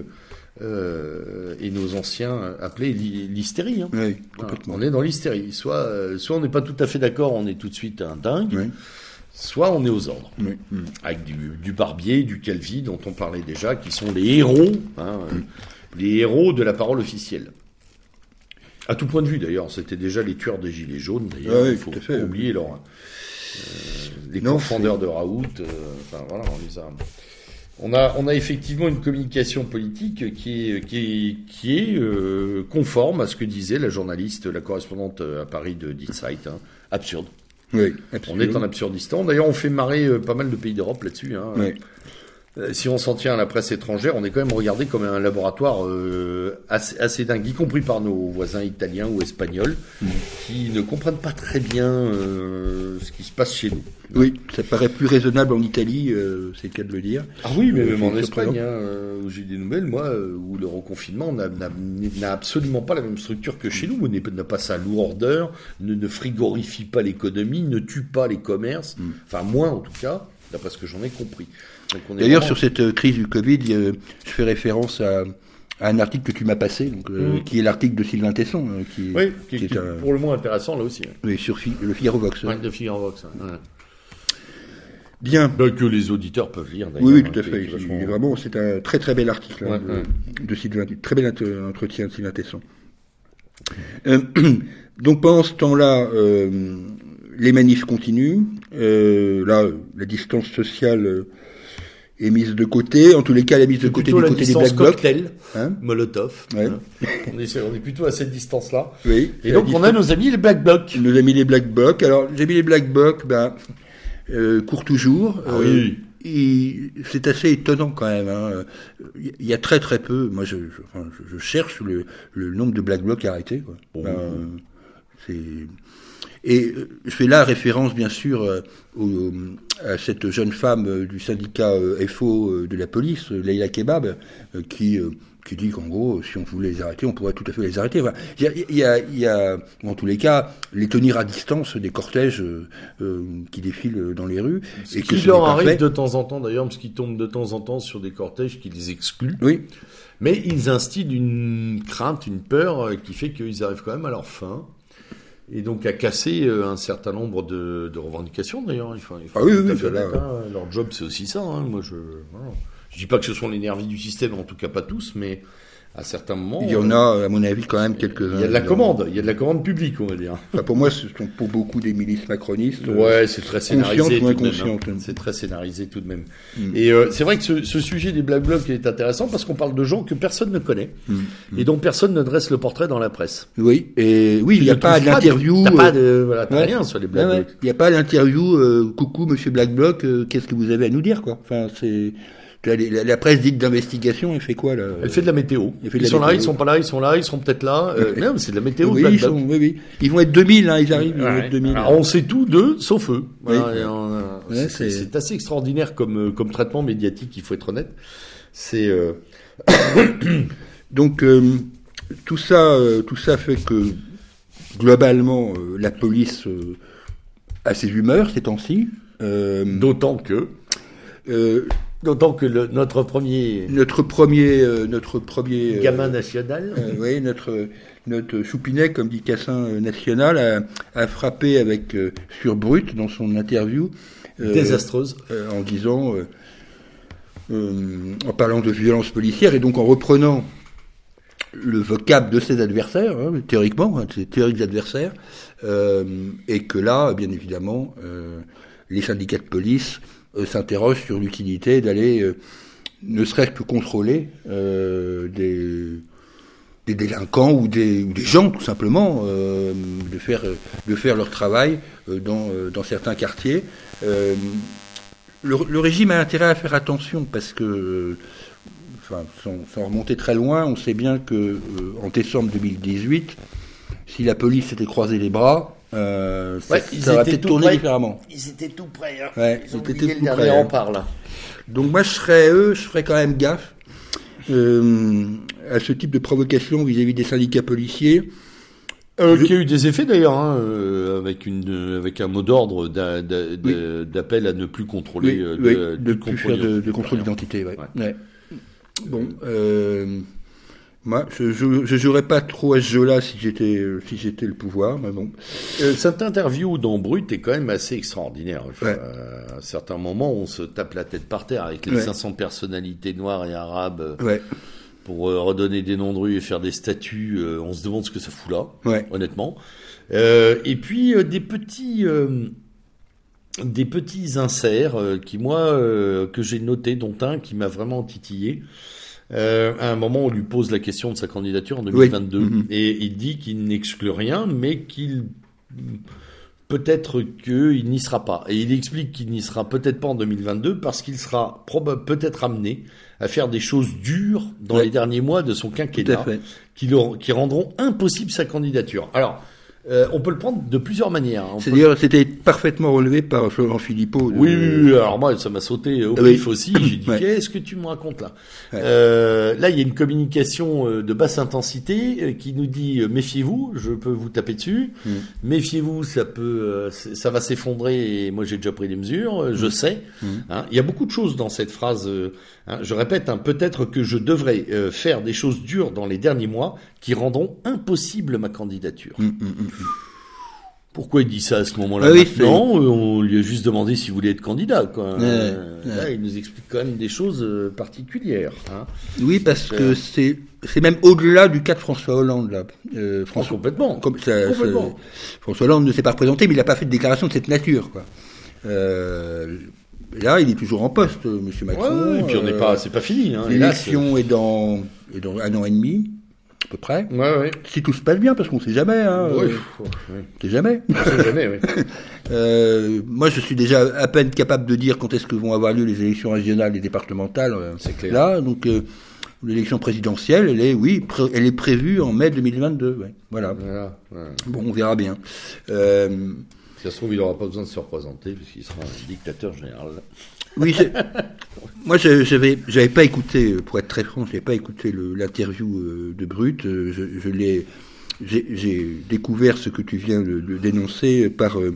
euh, et nos anciens appelaient l'hy- l'hystérie. hein. Oui, complètement. On est dans l'hystérie. Soit euh, soit on n'est pas tout à fait d'accord, on est tout de suite un dingue. Soit on est aux ordres Oui. Avec du, du Barbier, du Calvi, dont on parlait déjà, qui sont les héros, hein, euh, les héros de la parole officielle. À tout point de vue, d'ailleurs, c'était déjà les tueurs des gilets jaunes. D'ailleurs, Ah oui, il faut fait. oublier leur, euh, les Non, confondeurs de Raoult. euh, enfin voilà, on les a. On a, on a effectivement une communication politique qui est, qui est, qui est euh, conforme à ce que disait la journaliste, la correspondante à Paris de Ditsight. Hein. Absurde. Oui, On est en Absurdistan. D'ailleurs, on fait marrer pas mal de pays d'Europe là-dessus. Hein. Oui. Euh, Si on s'en tient à la presse étrangère, on est quand même regardé comme un laboratoire euh, assez, assez dingue, y compris par nos voisins italiens ou espagnols, Mm. qui ne comprennent pas très bien euh, ce qui se passe chez nous. Oui, ça paraît plus raisonnable en Italie, euh, c'est le cas de le dire. Ah oui, mais Euh, même en Espagne, hein, euh, où j'ai des nouvelles, moi, où le reconfinement n'a- absolument pas la même structure que chez nous, où n'est n'a pas sa lourdeur, ne, ne frigorifie pas l'économie, ne tue pas les commerces, Mm. enfin moins en tout cas, d'après ce que j'en ai compris. D'ailleurs, vraiment- sur cette euh, crise du Covid, euh, je fais référence à, à un article que tu m'as passé, donc, euh, Mhm. qui est l'article de Sylvain Tesson, euh, qui, Oui, qui, qui est qui est un- pour le moins intéressant là aussi. hein. oui, sur Fi- le Figaro Vox. Ouais, de Figaro Vox. Ouais. Bien. Bah, que les auditeurs peuvent lire d'ailleurs. Oui, oui, hein, tout à fait. vachement- vraiment, c'est un très très bel article hein, Ouais, de, de Sylvain, très bel entretien de Sylvain Tesson. Euh, donc pendant ce temps-là, euh, les manifs continuent. Euh, là, la distance sociale euh, est mise de côté. En tous les cas, elle est mise de côté du la côté des Black Blocs. cocktail, Hein Molotov. Ouais. hein. on, est, on est plutôt à cette distance-là. oui. Et donc on a nos amis les Black Blocs. nos amis les Black Blocs. Alors, les amis les Black Blocs, ben, euh, courent toujours. Ah Euh, oui. et c'est assez étonnant quand même. hein. Il y a très très peu. Moi, je, je, enfin, je- je cherche le, le nombre de Black Blocs arrêtés. Quoi. Oh. Ben, c'est et euh, je fais là référence bien sûr euh, au- à cette jeune femme euh, du syndicat FO de la police, Leila Kebab, qui qui dit qu'en gros, si on voulait les arrêter, on pourrait tout à fait les arrêter. Enfin, il y a, il y a, en tous les cas, les tenir à distance des cortèges euh, qui défilent dans les rues. Ce et qui leur arrive de temps en temps d'ailleurs, parce qu'ils tombent de temps en temps sur des cortèges qui les excluent. Oui, Mais ils instillent une crainte, une peur qui fait qu'ils arrivent quand même à leur fin. Et donc à casser euh, un certain nombre de, de revendications d'ailleurs. Il faut, il faut Ah oui, oui, oui, hein. Leur job c'est aussi ça. hein. Moi je, voilà. je dis pas que ce sont les nervis du système, en tout cas pas tous, mais à certains moments. il y en euh, a, à mon avis, quand même quelques-uns. Il y a de la commande, il y a de la commande publique, on va dire. Enfin, pour moi, ce sont pour beaucoup des milices macronistes. euh, Ouais, c'est très scénarisé tout de même. inconsciente. hein. C'est très scénarisé tout de même. Mm. Et euh, c'est vrai que ce, ce sujet des Black Blocs est intéressant parce qu'on parle de gens que personne ne connaît Mm. et dont personne ne dresse le portrait dans la presse. Oui, et oui, il n'y a ne pas d'interview. T'as pas euh, de, voilà, t'as ouais. rien sur les Black Ouais. Blocs. Il n'y a pas l'interview, euh, coucou monsieur Black Bloc, euh, qu'est-ce que vous avez à nous dire, quoi. Enfin, c'est. La, la presse dite d'investigation, elle fait quoi, là Elle fait de la météo. Elle fait de Ils la sont là, ils sont pas là, ils sont là, ils seront peut-être là. Euh, non, mais c'est de la météo. oui, ils sont, oui, oui. Ils vont être 2000, hein, ils arrivent, ils vont être 2000. Alors, on sait tout d'eux, sauf eux. Voilà, euh, Ouais, c'est- assez extraordinaire comme, euh, comme traitement médiatique, il faut être honnête. C'est euh, Donc, euh, tout ça, euh, tout ça fait que, globalement, euh, la police euh, a ses humeurs ces temps-ci. Euh, d'autant que, euh, d'autant que le- notre premier notre premier, euh, notre premier euh, gamin national, Euh, oui, notre notre Choupinet, comme dit Cassin National, a, a frappé avec sur brut dans son interview désastreuse. en disant, en parlant de violence policière et donc en reprenant le vocable de ses adversaires, hein, théoriquement, hein, de ses théoriques adversaires, et que là, bien évidemment, les syndicats de police euh, s'interrogent sur l'utilité d'aller, euh, ne serait-ce que contrôler euh, des, délinquants ou des, des gens, tout simplement, de, faire, leur travail dans, certains quartiers. Le, régime a intérêt à faire attention parce que, enfin, sans, remonter très loin, on sait bien que en décembre 2018, si la police s'était croisé les bras, euh, ça, Ouais, ils ça aurait étaient tout tourné près. différemment. Ils étaient tout près. Hein. Ouais, Ils ont étaient tout le près, rempart là. Donc moi, je serais eux, je ferais quand même gaffe euh, à ce type de provocation vis-à-vis des syndicats policiers. Euh, Je- Qui a eu des effets d'ailleurs, hein, euh, avec une, euh, avec un mot d'ordre d'a- d'a- d'a- d'appel à ne plus contrôler, Oui, euh, oui, de, de plus faire de, de contrôle d'identité. d'identité. Ouais. Ouais. Ouais. Bon, euh, moi, je, je, je jouerais pas trop à ce jeu-là si j'étais euh, si j'étais le pouvoir, mais bon. Euh, cette interview dans Brut est quand même assez extraordinaire. Enfin, Ouais. euh, à certains moments, on se tape la tête par terre avec les Ouais. 500 personnalités noires et arabes euh, Ouais, pour redonner des noms de rue et faire des statuts. euh, on se demande ce que ça fout là, honnêtement. Et puis des petits, des petits inserts qui, moi, que j'ai noté, dont un qui m'a vraiment titillé. Euh, à un moment, on lui pose la question de sa candidature en 2022 Oui. Mhm. et il dit qu'il n'exclut rien, mais qu'il peut-être qu'il n'y sera pas. Et il explique qu'il n'y sera peut-être pas en 2022 parce qu'il sera peut-être amené à faire des choses dures dans Ouais. les derniers mois de son quinquennat qui, le- qui rendront impossible sa candidature. Alors, euh, on peut le prendre de plusieurs manières. hein. Peut- C'est-à-dire, c'était parfaitement relevé par Florent Philippot. de- oui, oui, oui, alors moi, ça m'a sauté au Ah oui. pif aussi. J'ai dit, Ouais. qu'est-ce que tu me racontes là Ouais. Euh, Là, il y a une communication euh, de basse intensité euh, qui nous dit, euh, méfiez-vous, je peux vous taper dessus. Mm. Méfiez-vous, ça peut, ça va s'effondrer et moi j'ai déjà pris des mesures, je sais. Mm. Hein, il y a beaucoup de choses dans cette phrase. Hein, je répète, hein, peut-être que je devrais euh, faire des choses dures dans les derniers mois qui rendront impossible ma candidature. Mm, mm, mm. Pourquoi il dit ça à ce moment-là Ah Maintenant, euh, on lui a juste demandé s'il voulait être candidat. Quoi. Euh. Là, il nous explique quand même des choses particulières. Hein. Oui, parce que c'est c'est même au-delà du cas de François Hollande là. Euh, Oh, François, complètement. comme ça- Complètement. ça- François Hollande ne s'est pas représenté, mais il n'a pas fait de déclaration de cette nature. Quoi. Euh, là, il est toujours en poste, euh, Monsieur Ouais, Macron. ouais, et puis on n'est Euh, pas, c'est pas fini. Hein. L'élection est dans, est dans un an et demi, à peu près. Ouais, ouais. Si tout se passe bien, parce qu'on ne sait jamais. Hein, Ouais, euh, sait jamais. On sait jamais. Euh, moi, je suis déjà à peine capable de dire quand est-ce que vont avoir lieu les élections régionales et départementales. euh, C'est clair. Là, donc euh, l'élection présidentielle, elle est, oui, elle est prévue en mai 2022. ouais. Voilà. Voilà. Bon, on verra bien. Se trouve, il n'aura pas besoin de se représenter puisqu'il sera un dictateur général. oui, moi, je- j'avais pas écouté, pour être très franc, j'avais pas écouté l'interview euh, de Brut. Euh, Je, je l'ai, j'ai, découvert ce que tu viens de, dénoncer par, euh,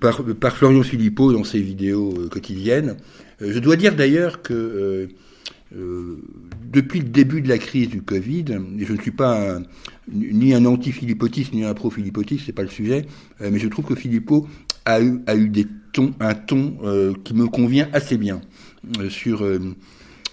par, par Florian Philippot dans ses vidéos quotidiennes. Je dois dire d'ailleurs que depuis le début de la crise du Covid, et je ne suis pas ni un anti-philippotiste ni un pro-philippotiste, c'est pas le sujet, euh, mais je trouve que Philippot a eu, a eu des tons, un ton euh, qui me convient assez bien euh, sur,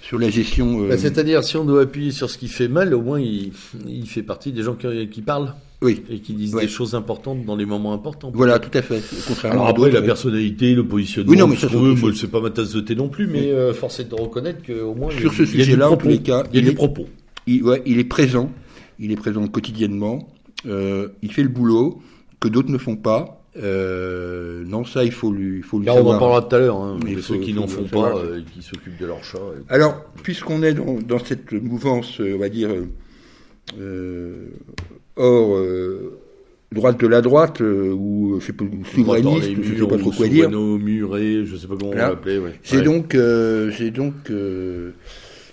sur la gestion. Bah, C'est-à-dire, si on doit appuyer sur ce qui fait mal, au moins il, il fait partie des gens qui parlent oui, et qui disent Ouais. des choses importantes dans les moments importants. voilà, tout à fait. Contrairement Alors après, la ouais. personnalité, le positionnement, Oui, non, mais ça, c'est pas ma tasse de thé non plus, mais euh, force est de reconnaître qu'au moins, Sur ce il sujet-là, en tous les cas, il y a il est- propos. il, ouais, il est présent, il est présent quotidiennement, euh, il fait le boulot que d'autres ne font pas. Euh, non, ça, il faut lui, il faut lui Car on en parlera tout à l'heure, hein, ceux qui n'en font pas euh, qui s'occupent de leur chat. Alors, puisqu'on est dans, dans cette mouvance, on va dire, euh, hors euh, droite de la droite, euh, ou je sais pas, ou souverainiste, les je sais murs, pas trop quoi dire. souveraino, muré, je sais pas comment Voilà. on l'appelait. Ouais. J'ai Ouais. donc, j'ai donc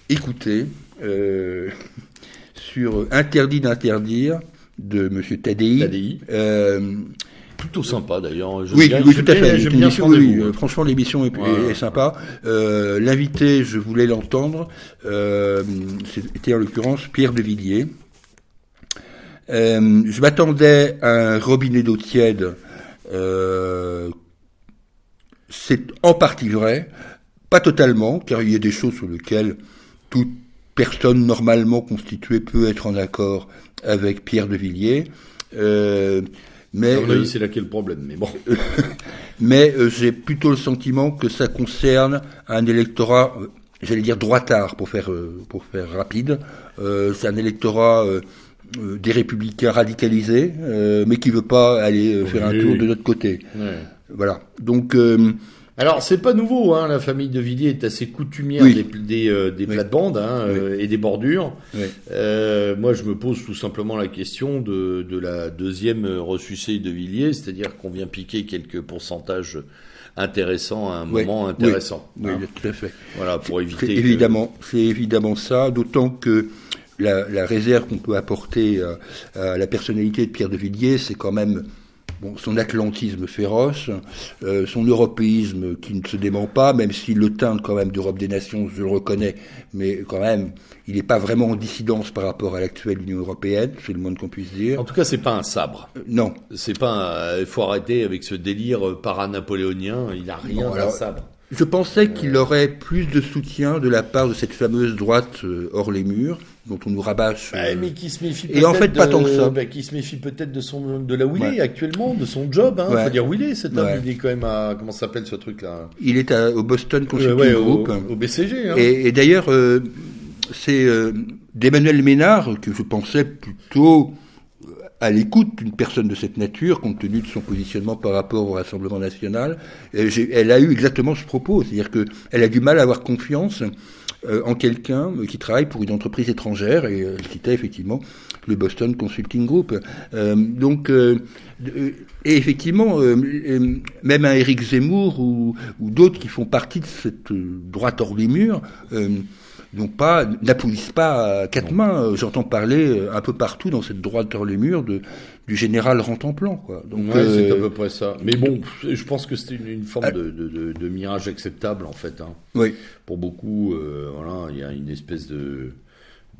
écouté sur Interdit d'interdire de Monsieur Tadei. Tadei. Euh, Plutôt sympa d'ailleurs. J'aime oui, bien- oui, j'aime tout à fait. Émission, oui, ouais. franchement, l'émission est, sympa. Euh, L'invité, je voulais l'entendre. C'était en l'occurrence Pierre de Villiers. Euh, je m'attendais à un robinet d'eau tiède. Euh, C'est en partie vrai, pas totalement, car il y a des choses sur lesquelles toute personne normalement constituée peut être en accord avec Pierre de Villiers. Euh, mais euh, c'est là qu'est le problème. Mais bon. mais euh, j'ai plutôt le sentiment que ça concerne un électorat, euh, j'allais dire droitard pour faire euh, pour faire rapide. Euh, c'est un électorat euh, des républicains radicalisés, euh, mais qui veut pas aller euh, faire un tour de notre côté. Voilà. Donc Alors, c'est pas nouveau, hein, la famille de Villiers est assez coutumière Oui. des, des, des plates-bandes hein, et des bordures. Moi, je me pose tout simplement la question de, de la deuxième ressucée de Villiers, c'est-à-dire qu'on vient piquer quelques pourcentages intéressants à un moment Oui. intéressant. oui, hein. tout à fait. Voilà, pour éviter. que- évidemment, c'est évidemment ça, d'autant que la, la réserve qu'on peut apporter à, à la personnalité de Pierre de Villiers, c'est quand même bon, son atlantisme féroce, euh, son européisme qui ne se dément pas, même s'il le teinte quand même d'Europe des nations, je le reconnais, mais quand même, il n'est pas vraiment en dissidence par rapport à l'actuelle Union européenne, c'est le moins qu'on puisse dire. En tout cas, c'est pas un sabre. Euh, non, C'est pas. Il faut arrêter avec ce délire euh, para-napoléonien. Il a rien d'un sabre. Je pensais qu'il aurait plus de soutien de la part de cette fameuse droite euh, hors les murs, dont on nous rabâche. Ouais, mais qui se méfie Et en fait, peut-être pas de- tant que ça. bah, qui se méfie peut-être de son de là où il Ouais. est actuellement, de son job. Hein. Ouais. Faut dire où il est cet homme. Il est quand même à comment s'appelle ce truc là Il est à- au Boston Consulting Ouais, au, Group. au BCG. Hein. Et, et d'ailleurs, euh, c'est euh, d'Emmanuel Ménard que je pensais plutôt euh, à l'écoute d'une personne de cette nature, compte tenu de son positionnement par rapport au Rassemblement national. Elle a eu exactement ce propos, c'est-à-dire qu'elle a du mal à avoir confiance euh, en quelqu'un qui travaille pour une entreprise étrangère, et euh, elle citait effectivement le Boston Consulting Group. Euh, donc, euh, euh, et effectivement, euh, euh, même un Éric Zemmour ou, ou d'autres qui font partie de cette euh, droite hors des murs, n'ont pas, n'applaudissent pas à quatre mains. Euh, J'entends parler euh, un peu partout dans cette droite hors les murs de, du général Rantanplan, quoi. Donc, Ouais, c'est euh, à peu près ça. Mais bon, je pense que c'était une, une forme Ah. de, de, de, de mirage acceptable en fait. Hein. oui. Pour beaucoup, euh, voilà, il y a une espèce de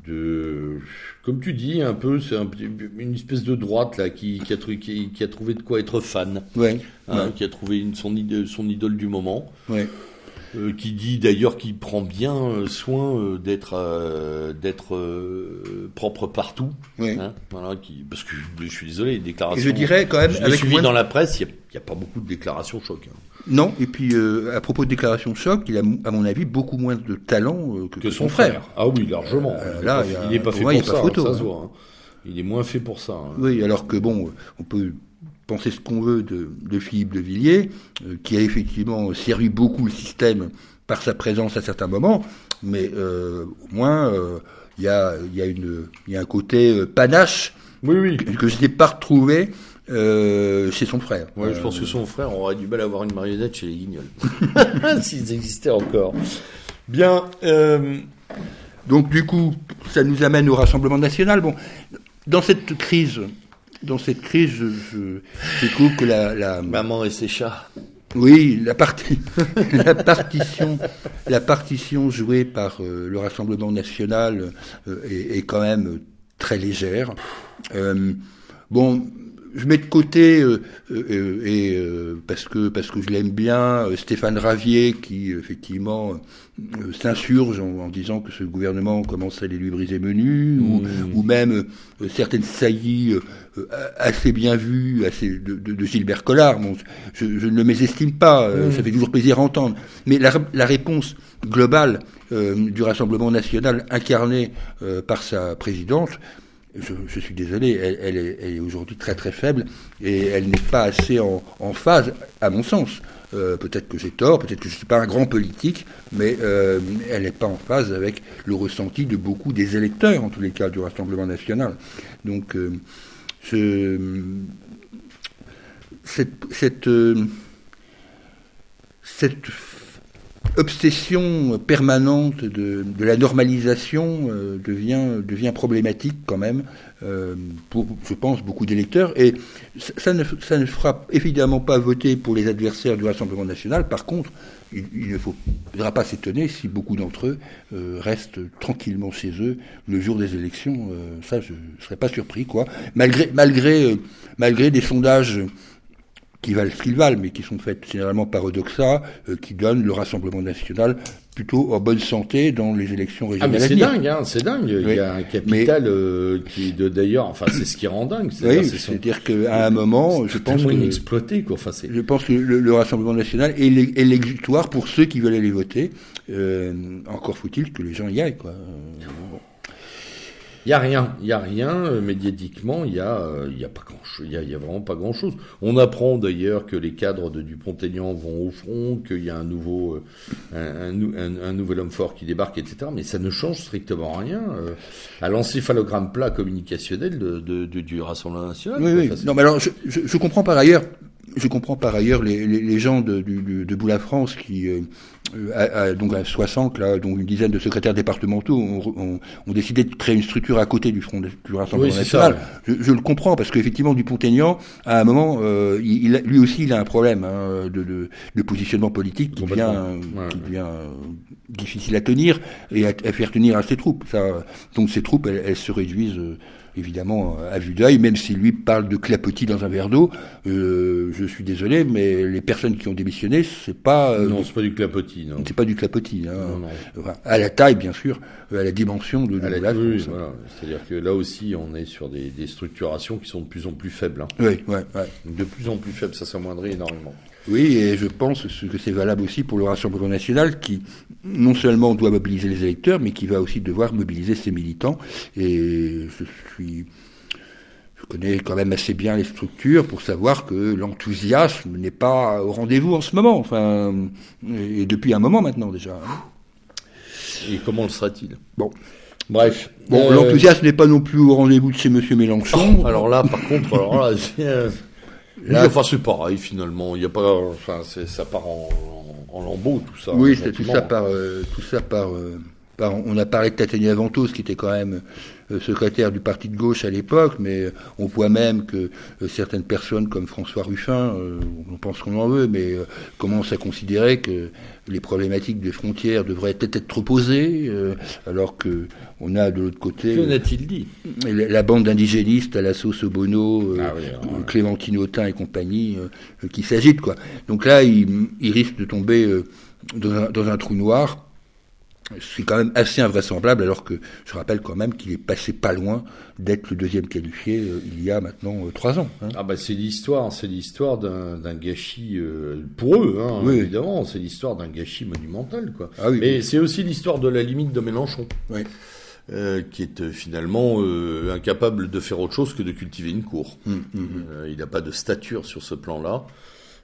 de comme tu dis un peu c'est un une espèce de droite là qui, qui a trouvé qui, qui a trouvé de quoi être fan Ouais, hein, ouais, qui a trouvé une, son idole son idole du moment ouais. Euh, qui dit d'ailleurs qu'il prend bien euh, soin euh, d'être euh, d'être euh, propre partout ouais. hein, voilà qui parce que je suis désolé les Et déclarations je dirais quand même, je avec suivi moins dans la presse il n'y a, pas beaucoup de déclarations choc hein, Non, et puis euh, à propos de déclaration de choc, il a, à mon avis, beaucoup moins de talent euh, que, que son frère. Ah oui, largement. Il là, n'est il y pas, fait pour ça, photo, ça hein. se voit. hein. Il est moins fait pour ça. hein. Oui, alors que bon, on peut penser ce qu'on veut de, de Philippe de Villiers, euh, qui a effectivement servi beaucoup le système par sa présence à certains moments, mais euh, au moins euh, il y, a, il y, a une- il y a un côté panache Oui, oui. que, que je n'ai pas retrouvé euh, chez son frère. Ouais, je pense que son frère aurait du mal à avoir une marionnette chez les Guignols. S'ils existaient encore. Bien. euh, Donc du coup, ça nous amène au Rassemblement national. Bon, dans cette crise, dans cette crise, je, je- que la, la, maman et ses chats. Oui, la, partie, la partition, la partition jouée par euh, le Rassemblement national euh, est, est quand même très légère. Euh, bon, je mets de côté euh, euh, et euh, parce que parce que je l'aime bien Stéphane Ravier qui effectivement s'insurge en, en disant que ce gouvernement commence à les lui briser menu ou, ou même certaines saillies assez bien vues assez de, de, de Gilbert Collard. Bon, je, je ne le mésestime pas, ça fait toujours plaisir à entendre. Mais la, la réponse globale du Rassemblement national incarné euh, par sa présidente, je, suis désolé, elle, est, aujourd'hui très très faible et elle n'est pas assez en, phase, à mon sens. Euh, peut-être que j'ai tort, peut-être que je ne suis pas un grand politique, mais euh, elle n'est pas en phase avec le ressenti de beaucoup des électeurs, en tous les cas, du Rassemblement national. Donc, euh, cette, cette, cette obsession permanente de, de la normalisation euh, devient, devient problématique quand même euh, pour, je pense, beaucoup d'électeurs. Et ça, ne, ça ne fera évidemment pas voter pour les adversaires du Rassemblement national. Par contre, il, il ne faudra pas s'étonner si beaucoup d'entre eux euh, restent tranquillement chez eux le jour des élections. Euh, ça, je ne serais pas surpris, quoi. Malgré, malgré, euh, malgré des sondages qui valent ce qu'ils valent, mais qui sont faits généralement par Odoxa, euh, qui donnent le Rassemblement national plutôt en bonne santé dans les élections Ah mais régionales c'est dingue, hein, c'est dingue. Il y a un capital euh, qui d'ailleurs, enfin c'est ce qui rend dingue. C'est-à-dire, Oui, son- qu'à un moment, je pense que inexploité quoi. Enfin c'est. je pense que le, le Rassemblement national est l'exutoire pour ceux qui veulent aller voter. Euh, encore faut-il que les gens y aillent, quoi. Il y a rien, il y a rien euh, médiatiquement. Il y a, euh, y a pas grand y a, il y a vraiment pas grand chose. On apprend d'ailleurs que les cadres de Dupont-Aignan vont au front, qu'il y a un nouveau, euh, un, un nou- un- un nouvel homme fort qui débarque, etc. Mais ça ne change strictement rien à l'encéphalogramme plat communicationnel de, de- de- du Rassemblement national. Oui, oui. Non, mais alors, je, je, je comprends par ailleurs, je comprends par ailleurs les, les, les gens de, du- de Boula France qui, euh, à, à- donc à 60, là, donc une dizaine de secrétaires départementaux ont, ont, ont décidé de créer une structure à côté du Front du Rassemblement Oui, national. Je, je le comprends parce qu'effectivement, Dupont-Aignan, à un moment, euh, il, lui aussi, il a un problème hein, de, de, de positionnement politique qui devient. Ouais, qui devient difficile à tenir et à, faire tenir à ses troupes. Ça, donc ces troupes, elles, se réduisent euh, évidemment à vue d'œil, même si lui parle de clapotis dans un verre d'eau. Euh, je suis désolé, mais les personnes qui ont démissionné, c'est pas euh, non, c'est pas du clapotis, non. C'est pas du clapotis, hein. à la taille bien sûr, à la dimension de, la, oui, voilà. C'est-à-dire que là aussi, on est sur des, des, structurations qui sont de plus en plus faibles. Hein. Oui, ouais, ouais. De plus en plus faibles, ça s'amoindrit énormément. Oui, et je pense que c'est valable aussi pour le Rassemblement national qui non seulement doit mobiliser les électeurs, mais qui va aussi devoir mobiliser ses militants. Et je suis, je connais quand même assez bien les structures pour savoir que l'enthousiasme n'est pas au rendez-vous en ce moment, enfin, et depuis un moment maintenant déjà. Et comment le sera-t-il? Bon. Bref. Bon, euh, l'enthousiasme n'est pas non plus au rendez-vous de chez Monsieur Mélenchon. alors là, par contre, alors là, Là, enfin, c'est pareil finalement. Il y a pas, enfin, ça part en, en, lambeaux tout ça. Oui, c'est tout ça par, euh, tout ça par, euh, par, On a parlé de Tatiana Ventos, qui était quand même euh, secrétaire du parti de gauche à l'époque, mais on voit même que euh, certaines personnes comme François Ruffin, euh, on pense qu'on en veut, mais commencent à considérer que les problématiques des frontières devraient peut-être être posées, alors que on a de l'autre côté. Que n'a-t-il dit? la, bande d'indigénistes à la sauce Bono, ah Clémentine Autain et compagnie, qui s'agitent quoi. Donc là, il, il risque de tomber dans un, dans un trou noir c'est quand même assez invraisemblable, alors que je rappelle quand même qu'il est passé pas loin d'être le deuxième qualifié euh, il y a maintenant euh, trois ans. Hein. Ah bah c'est l'histoire, c'est l'histoire d'un gâchis euh, pour eux, hein, évidemment, c'est l'histoire d'un gâchis monumental, quoi. Ah Mais c'est aussi l'histoire de la limite de Mélenchon. qui est finalement incapable de faire autre chose que de cultiver une cour. Hum, hum, hum. il n'a pas de stature sur ce plan-là.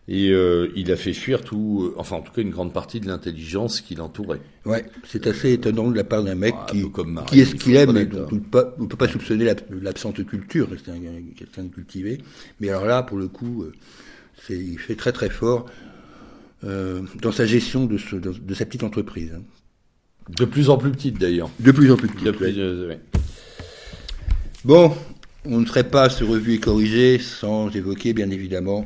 Et euh, il a fait fuir tout, euh, enfin en tout cas une grande partie de l'intelligence qui l'entourait. Ouais, c'est assez étonnant de la part d'un mec qui, comme qui est ce qu'il aime. On ne peut pas soupçonner l'absente culture, c'est quelqu'un de cultivé. Mais alors là, pour le coup, euh, il fait très très fort euh, dans sa gestion de, ce, de, sa petite entreprise. Hein. De plus en plus petite d'ailleurs. De plus en plus petite. Euh, bon, on ne serait pas ce revue et corrigé sans évoquer bien évidemment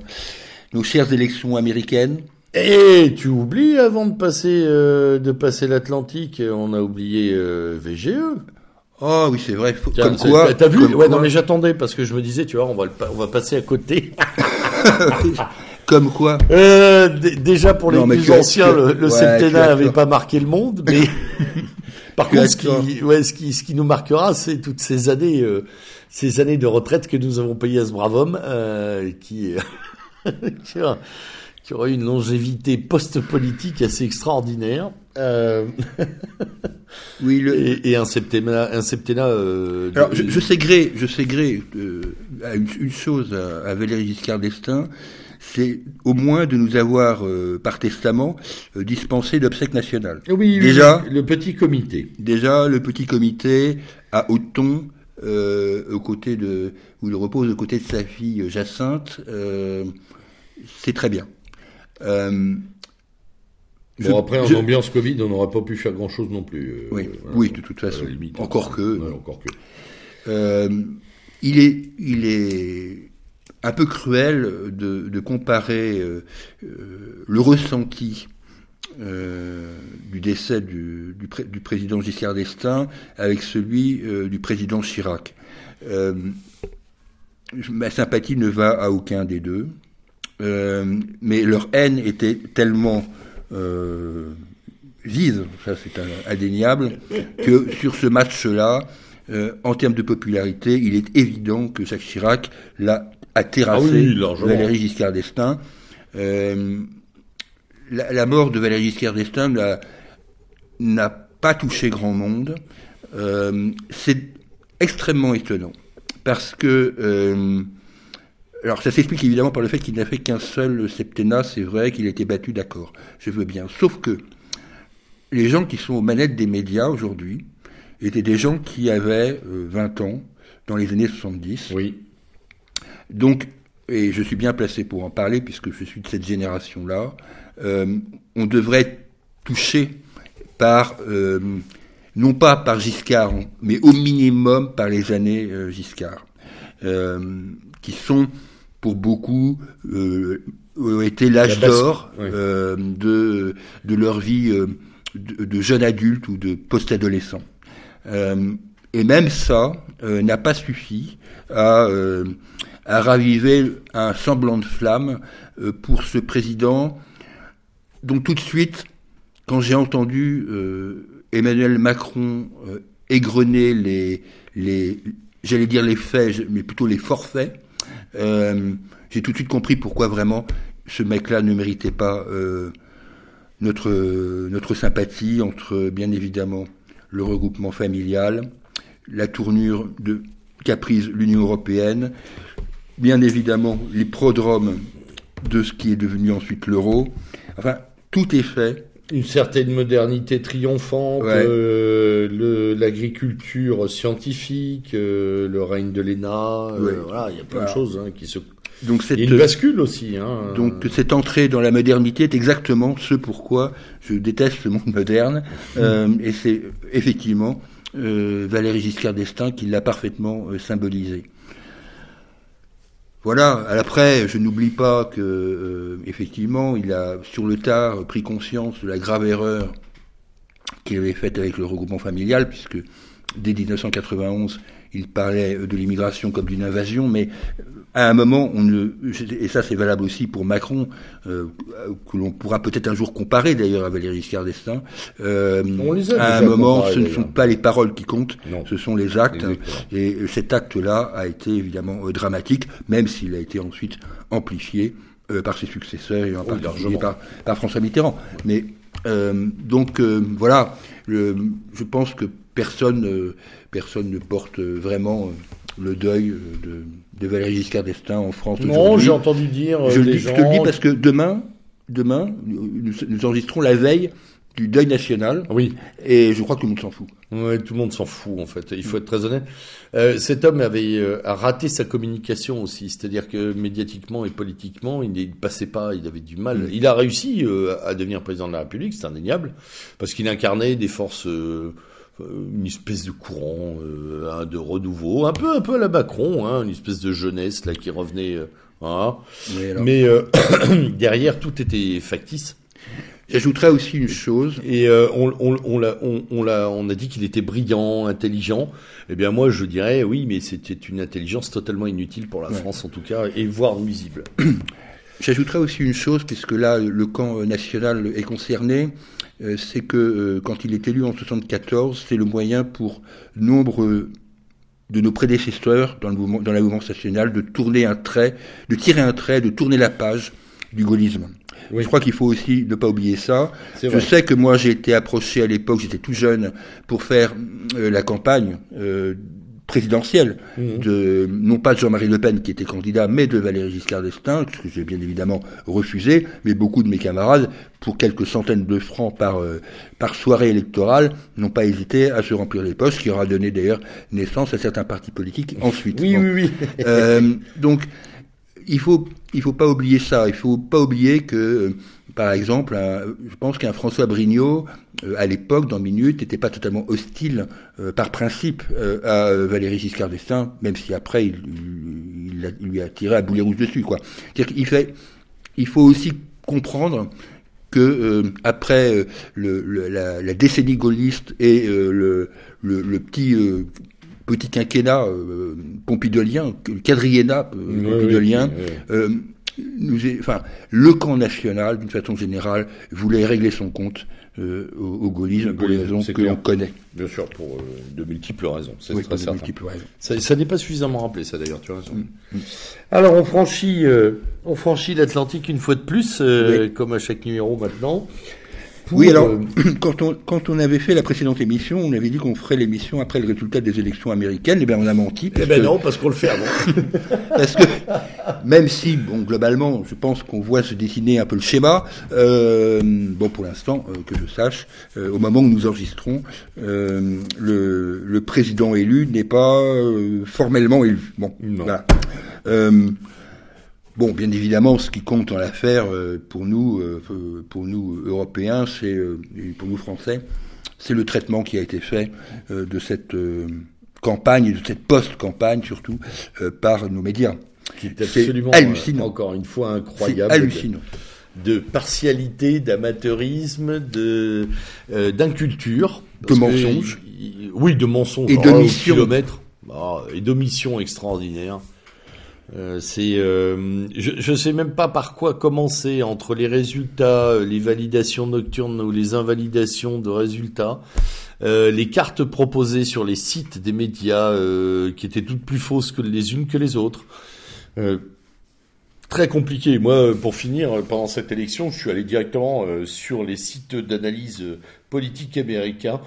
nos chères élections américaines. Et tu oublies avant de passer euh, de passer l'Atlantique, on a oublié euh, VGE. Oh oui, c'est vrai. comme quoi T'as vu Ouais, non, mais j'attendais parce que je me disais, tu vois, on va on va passer à côté. comme quoi euh, déjà pour les plus anciens, le, le septennat n'avait pas marqué le monde, mais par contre, ce qui, ouais, ce qui, ce qui nous marquera, c'est toutes ces années, euh, ces années de retraite que nous avons payées à ce brave homme, euh, qui qui, aura, une longévité post-politique assez extraordinaire. Euh... oui, le... et, un septennat, un septennat. Euh, Alors, je, sais gré, je sais gré euh, une, chose à, Valéry Giscard d'Estaing, c'est au moins de nous avoir, euh, par testament, dispensé d'obsèques nationales. Oui, déjà le petit comité. Déjà, le petit comité à Auton, euh, aux côtés de, où il repose aux côtés de sa fille Jacinthe. Euh, c'est très bien. Euh, bon, après, en ambiance Covid, on n'aurait pas pu faire grand-chose non plus. Euh, oui, oui, de toute façon. encore, que, encore que. Euh, il, est, il est un peu cruel de, de comparer le ressenti du décès du, du, du, président Giscard d'Estaing avec celui du président Chirac. ma sympathie ne va à aucun des deux. Euh, mais leur haine était tellement euh, vide, ça c'est indéniable, que sur ce match-là, euh, en termes de popularité, il est évident que Jacques Chirac l'a a terrassé ah Valéry Giscard d'Estaing. La, la, mort de Valéry Giscard d'Estaing n'a pas touché grand monde. Euh, c'est extrêmement étonnant parce que euh, alors ça s'explique évidemment par le fait qu'il n'a fait qu'un seul septennat, c'est vrai qu'il a été battu, d'accord, je veux bien. Sauf que les gens qui sont aux manettes des médias aujourd'hui étaient des gens qui avaient 20 euh, ans dans les années 70. Oui. Donc, et je suis bien placé pour en parler puisque je suis de cette génération-là, euh, on devrait être touché par, euh, non pas par Giscard, mais au minimum par les années Giscard, qui sont pour beaucoup, euh, ont été l'âge d'or euh, de, de leur vie euh, de, jeunes adultes ou de post-adolescents. Et même ça n'a pas suffi à, à raviver un semblant de flamme pour ce président dont tout de suite, quand j'ai entendu Emmanuel Macron égrener les, les j'allais dire les faits, mais plutôt les forfaits, euh, j'ai tout de suite compris pourquoi vraiment ce mec-là ne méritait pas euh, notre, notre sympathie entre, bien évidemment, le regroupement familial, la tournure de qu'a prise l'Union européenne, bien évidemment les prodromes de ce qui est devenu ensuite l'euro. Enfin, tout est fait une certaine modernité triomphante, euh, l'agriculture scientifique, euh, le règne de l'ENA, euh, voilà, il y a plein de choses hein, qui se. Donc cette, une bascule aussi. Hein, donc cette entrée dans la modernité est exactement ce pourquoi je déteste ce monde moderne, et c'est effectivement Valéry Giscard d'Estaing qui l'a parfaitement symbolisé. Voilà. Après, je n'oublie pas que euh, effectivement, il a sur le tard pris conscience de la grave erreur qu'il avait faite avec le regroupement familial, puisque dès 1991, il parlait de l'immigration comme d'une invasion, mais à un moment, on ne, et ça c'est valable aussi pour Macron, euh, que l'on pourra peut-être un jour comparer d'ailleurs à Valéry Giscard d'Estaing. Euh, à un moment, ce ne sont pas les paroles qui comptent, ce sont les actes. Et cet acte-là a été évidemment euh, dramatique, même s'il a été ensuite amplifié euh, par ses successeurs et en particulier par, par, François Mitterrand. Mais donc voilà, je pense que personne, personne ne porte vraiment le deuil de de Valéry Giscard d'Estaing en France Non, j'ai entendu dire. Je, le dis, je te le dis parce que demain, demain, nous, enregistrons la veille du deuil national. Oui. Et je crois que tout le monde s'en fout. Oui, tout le monde s'en fout en fait. Il faut être très honnête. Euh, cet homme avait euh, a raté sa communication aussi, c'est-à-dire que médiatiquement et politiquement, il ne passait pas, il avait du mal. Mm. Il a réussi euh, à devenir président de la République, c'est indéniable, parce qu'il incarnait des forces euh, une espèce de courant euh, de renouveau, un peu un peu à la Macron, hein, une espèce de jeunesse là qui revenait. Euh, Mais derrière tout était factice. J'ajouterais aussi une chose. Et on, on, on, l'a, on, l'a, on a dit qu'il était brillant, intelligent. Eh bien, moi, je dirais oui, mais c'était une intelligence totalement inutile pour la France, en tout cas, et voire nuisible. J'ajouterais aussi une chose, puisque là, le camp national est concerné. Euh, c'est que euh, quand il est élu en 74, c'est le moyen pour nombre de nos prédécesseurs dans, le mouvement, dans la mouvance nationale de tourner un trait, de tirer un trait, de tourner la page du gaullisme. Je crois qu'il faut aussi ne pas oublier ça. Je sais que moi j'ai été approché à l'époque, j'étais tout jeune, pour faire euh, la campagne présidentielle, mhm. de, non pas de Jean-Marie Le Pen qui était candidat, mais de Valéry Giscard d'Estaing, ce que j'ai bien évidemment refusé, mais beaucoup de mes camarades, pour quelques centaines de francs par, euh, par soirée électorale, n'ont pas hésité à se remplir les postes, qui aura donné d'ailleurs naissance à certains partis politiques ensuite. Oui, oui, oui. euh, donc, il faut, il faut pas oublier ça. Il faut pas oublier que, euh, par exemple, je pense qu'un François Brignot, euh, à l'époque, dans Minute, n'était pas totalement hostile euh, par principe à Valéry Giscard d'Estaing, même si après il, lui a tiré à boulet rouge dessus. Quoi. C'est-à-dire qu'il fait, il faut aussi comprendre que après le, la, décennie gaulliste et le, le, petit petit quinquennat euh, pompidolien, quadriennat euh, pompidolien, euh, nous enfin, le camp national, d'une façon générale, voulait régler son compte au, gaullisme pour les raisons que l'on connaît. Bien sûr, pour de multiples raisons. C'est très certain. Ça, ça n'est pas suffisamment rappelé, ça d'ailleurs, tu as raison. Mm, mm. Alors, on franchit, on franchit l'Atlantique une fois de plus, comme à chaque numéro maintenant. Oui, alors, euh, quand, on, quand on avait fait la précédente émission, on avait dit qu'on ferait l'émission après le résultat des élections américaines. Eh bien, on a menti. eh ben non, parce qu'on le fait avant. parce que, même si, bon, globalement, je pense qu'on voit se dessiner un peu le schéma, euh, bon, pour l'instant, euh, que je sache, au moment où nous enregistrons, le, le président élu n'est pas formellement élu. Bon, voilà. Bon, bien évidemment, ce qui compte dans l'affaire euh, pour nous, euh, pour nous Européens, c'est euh, pour nous Français, c'est le traitement qui a été fait de cette campagne, de cette post-campagne surtout, par nos médias. C'est absolument hallucinant. encore une fois incroyable. hallucinant. de partialité, d'amateurisme, de euh, d'inculture, De Parce que mensonge. il- il- oui, de mensonges. Et oh, au kilomètre. Ah, et d'omission extraordinaire. Euh, c'est, euh, je, je sais même pas par quoi commencer entre les résultats, euh, les validations nocturnes ou les invalidations de résultats, euh, les cartes proposées sur les sites des médias euh, qui étaient toutes plus fausses que les unes que les autres. Très compliqué. Moi, pour finir, pendant cette élection, je suis allé directement sur les sites d'analyse politique américains,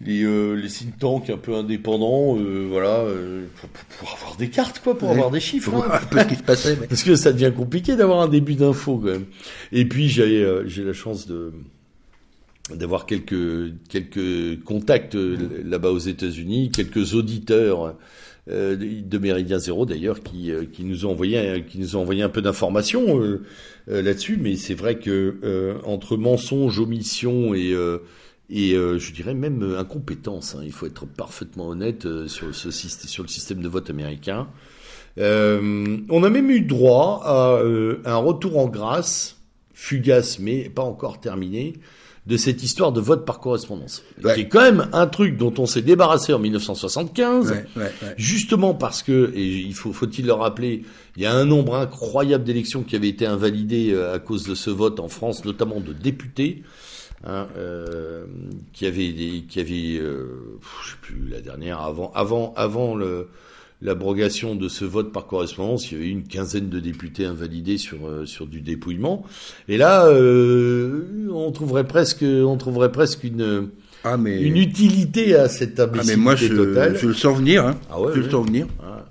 les, euh, les think tanks un peu indépendants, euh, voilà, euh, pour, pour- avoir des cartes, quoi, pour Ouais. avoir des chiffres. Hein. voir un peu ce qui se passait. mais- Parce que ça devient compliqué d'avoir un début d'info quand même. Et puis j'ai euh, j'ai la chance de d'avoir quelques quelques contacts euh, là-bas aux États-Unis, quelques auditeurs euh, de Méridien Zéro d'ailleurs qui euh, qui nous ont envoyé qui nous ont envoyé un peu d'informations là-dessus. Mais c'est vrai que euh, entre mensonges, omissions et euh, et euh, je dirais même euh, incompétence. hein, il faut être parfaitement honnête euh, sur ce syst- sur le système de vote américain. Euh, on a même eu droit à euh, un retour en grâce, fugace mais pas encore terminé, de cette histoire de vote par correspondance. Ouais. Qui est quand même un truc dont on s'est débarrassé en 1975. Ouais, ouais, ouais. Justement parce que, et il faut, faut-il le rappeler, il y a un nombre incroyable d'élections qui avaient été invalidées à cause de ce vote en France, notamment de députés, hein, euh, qui avaient, des, qui avaient, euh, je sais plus la dernière, avant, avant, avant le, l'abrogation de ce vote par correspondance, il y avait une quinzaine de députés invalidés sur euh, sur du dépouillement. Et là, euh, on trouverait presque, on trouverait presque une Ah, mais, une utilité à cette ah, imbécilité mais moi, je, totale. je le sens venir. Hein. Ah ouais, je ouais. le sens venir. Ah.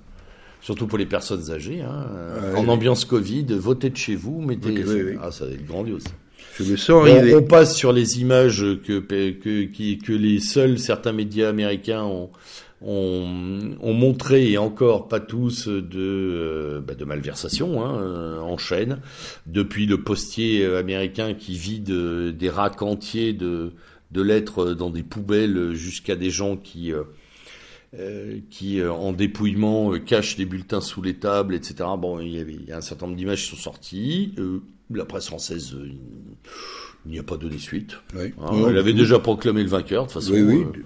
Surtout pour les personnes âgées, hein. Ouais. en ambiance Covid, votez de chez vous, mettez. Ok, oui, oui. Ah, ça va être grandiose. Je le sens Bon, arriver. on passe sur les images que que les seuls certains médias américains ont ont, ont montré et encore pas tous de euh, bah, de malversation hein, euh, en chaîne depuis le postier américain qui vide euh, des racks entiers de de lettres dans des poubelles jusqu'à des gens qui qui, euh, en dépouillement, cachent les bulletins sous les tables, etc. Bon, il y, avait, il y a un certain nombre d'images qui sont sorties. La presse française euh, il n'y a pas donné suite. Oui. Hein, Non, elle avait déjà proclamé le vainqueur, de toute façon. Oui, oui. euh,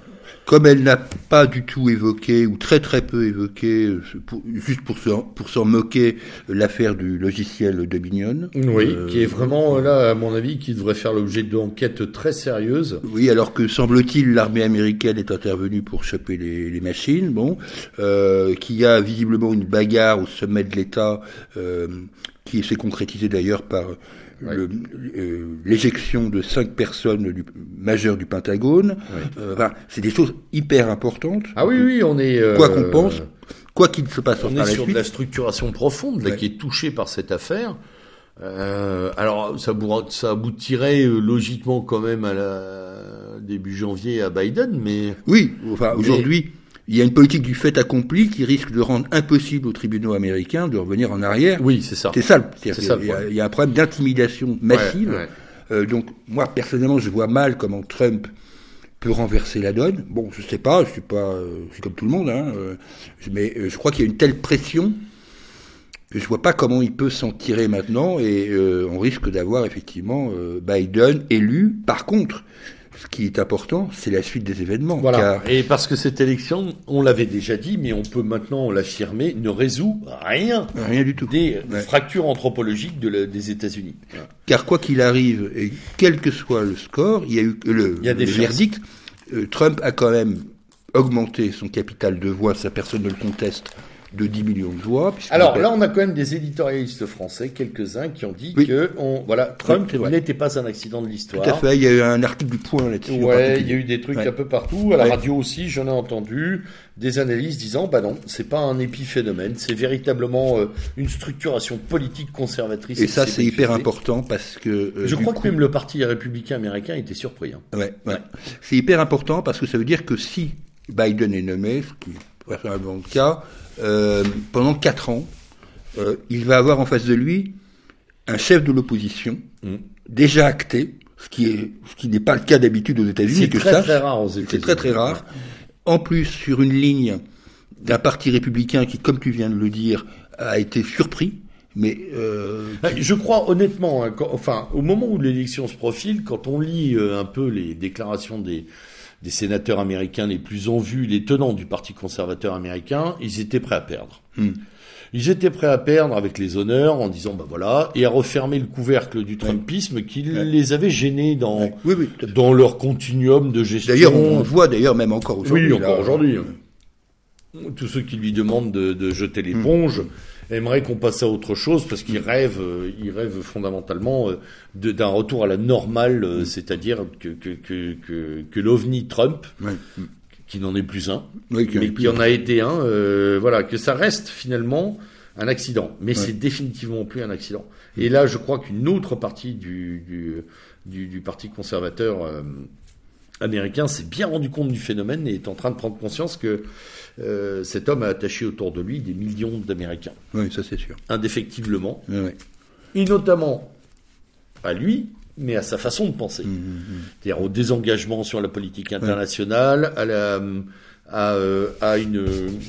Comme elle n'a pas du tout évoqué, ou très très peu évoqué, euh, pour- juste pour s'en pour s'en moquer, euh, l'affaire du logiciel Dominion. oui, Euh, qui est vraiment, euh, là, à mon avis, qui devrait faire l'objet d'enquêtes très sérieuses. Oui, alors que semble-t-il l'armée américaine est intervenue pour choper les, les machines, bon, euh, qu'il y a visiblement une bagarre au sommet de l'État euh, qui s'est concrétisée d'ailleurs par le- euh, l'éjection de cinq personnes du, majeures du Pentagone. Ouais. Euh, enfin, c'est des choses hyper importantes. Ah oui, oui, on est... euh, Quoi qu'on pense, quoi qu'il se passe On par est la sur suite. de la structuration profonde là, Ouais. qui est touchée par cette affaire. Euh, alors ça, aboutirait euh, logiquement quand même à la début janvier à Biden, mais Oui, enfin Mais- aujourd'hui, il y a une politique du fait accompli qui risque de rendre impossible aux tribunaux américains de revenir en arrière. oui, c'est ça. C'est ça, C'est ça, y a- il y a un problème d'intimidation massive. Ouais, ouais. Euh, donc, moi, personnellement, je vois mal comment Trump peut renverser la donne. Bon, je sais pas, je suis pas, euh, je suis comme tout le monde, hein, euh, mais je crois qu'il y a une telle pression que je vois pas comment il peut s'en tirer maintenant et on risque d'avoir effectivement Biden élu. Par contre, ce qui est important, c'est la suite des événements. Voilà. car- Et parce que cette élection, on l'avait déjà dit, mais on peut maintenant l'affirmer, ne résout rien rien du tout. des Ouais. fractures anthropologiques de la- des États-Unis. Car quoi qu'il arrive, et quel que soit le score, il y a eu le, Il y a des le chances. verdict. euh, Trump a quand même augmenté son capital de voix, sa personne ne le conteste, de 10 millions de voix. Alors là, on a quand même des éditorialistes français, quelques-uns, qui ont dit Oui. que on, voilà, Trump n'était pas un accident de l'histoire. tout à fait, il y a eu un article du Point là-dessus. Ouais, il y a eu des trucs Ouais. un peu partout. À la Ouais. radio aussi, j'en ai entendu des analyses disant, bah non, c'est pas un épiphénomène, c'est véritablement euh, une structuration politique conservatrice. Et ça, c'est hyper important parce que. euh, Je crois coup- que même le parti républicain américain était surpris. hein. Ouais, ouais. C'est hyper important parce que ça veut dire que si Biden est nommé, ce qui est vraisemblablement le cas, euh, pendant quatre ans, euh, il va avoir en face de lui un chef de l'opposition Mm. déjà acté, ce qui est ce qui n'est pas le cas d'habitude aux États-Unis. C'est très très rare aux États-Unis. c'est très très rare. En plus, sur une ligne d'un parti républicain qui, comme tu viens de le dire, a été surpris Mais euh, je crois honnêtement, hein, enfin, au moment où l'élection se profile, quand on lit un peu les déclarations des des sénateurs américains les plus en vue, les tenants du Parti conservateur américain, ils étaient prêts à perdre. Hmm. Ils étaient prêts à perdre avec les honneurs en disant bah voilà et à refermer le couvercle du Trumpisme qui les avait gênés dans dans leur continuum de gestion. D'ailleurs, on le voit d'ailleurs même encore aujourd'hui. Oui, encore aujourd'hui. Tous ceux qui lui demandent de, de jeter l'éponge. Hmm aimerait qu'on passe à autre chose parce qu'il rêve, euh, il rêve fondamentalement euh, d'un retour à la normale, euh, mm. c'est-à-dire que que que que, l'ovni Trump, qui n'en est plus un, mais qui en a été un, voilà, que ça reste finalement un accident, mais c'est définitivement plus un accident. Et là, je crois qu'une autre partie du du, du, parti conservateur américain s'est bien rendu compte du phénomène et est en train de prendre conscience que euh, cet homme a attaché autour de lui des millions d'Américains. Oui, ça c'est sûr. Indéfectiblement. Et notamment à lui, mais à sa façon de penser. Mmh, mmh, mmh. C'est-à-dire au désengagement sur la politique internationale, à, la, à, euh, à une,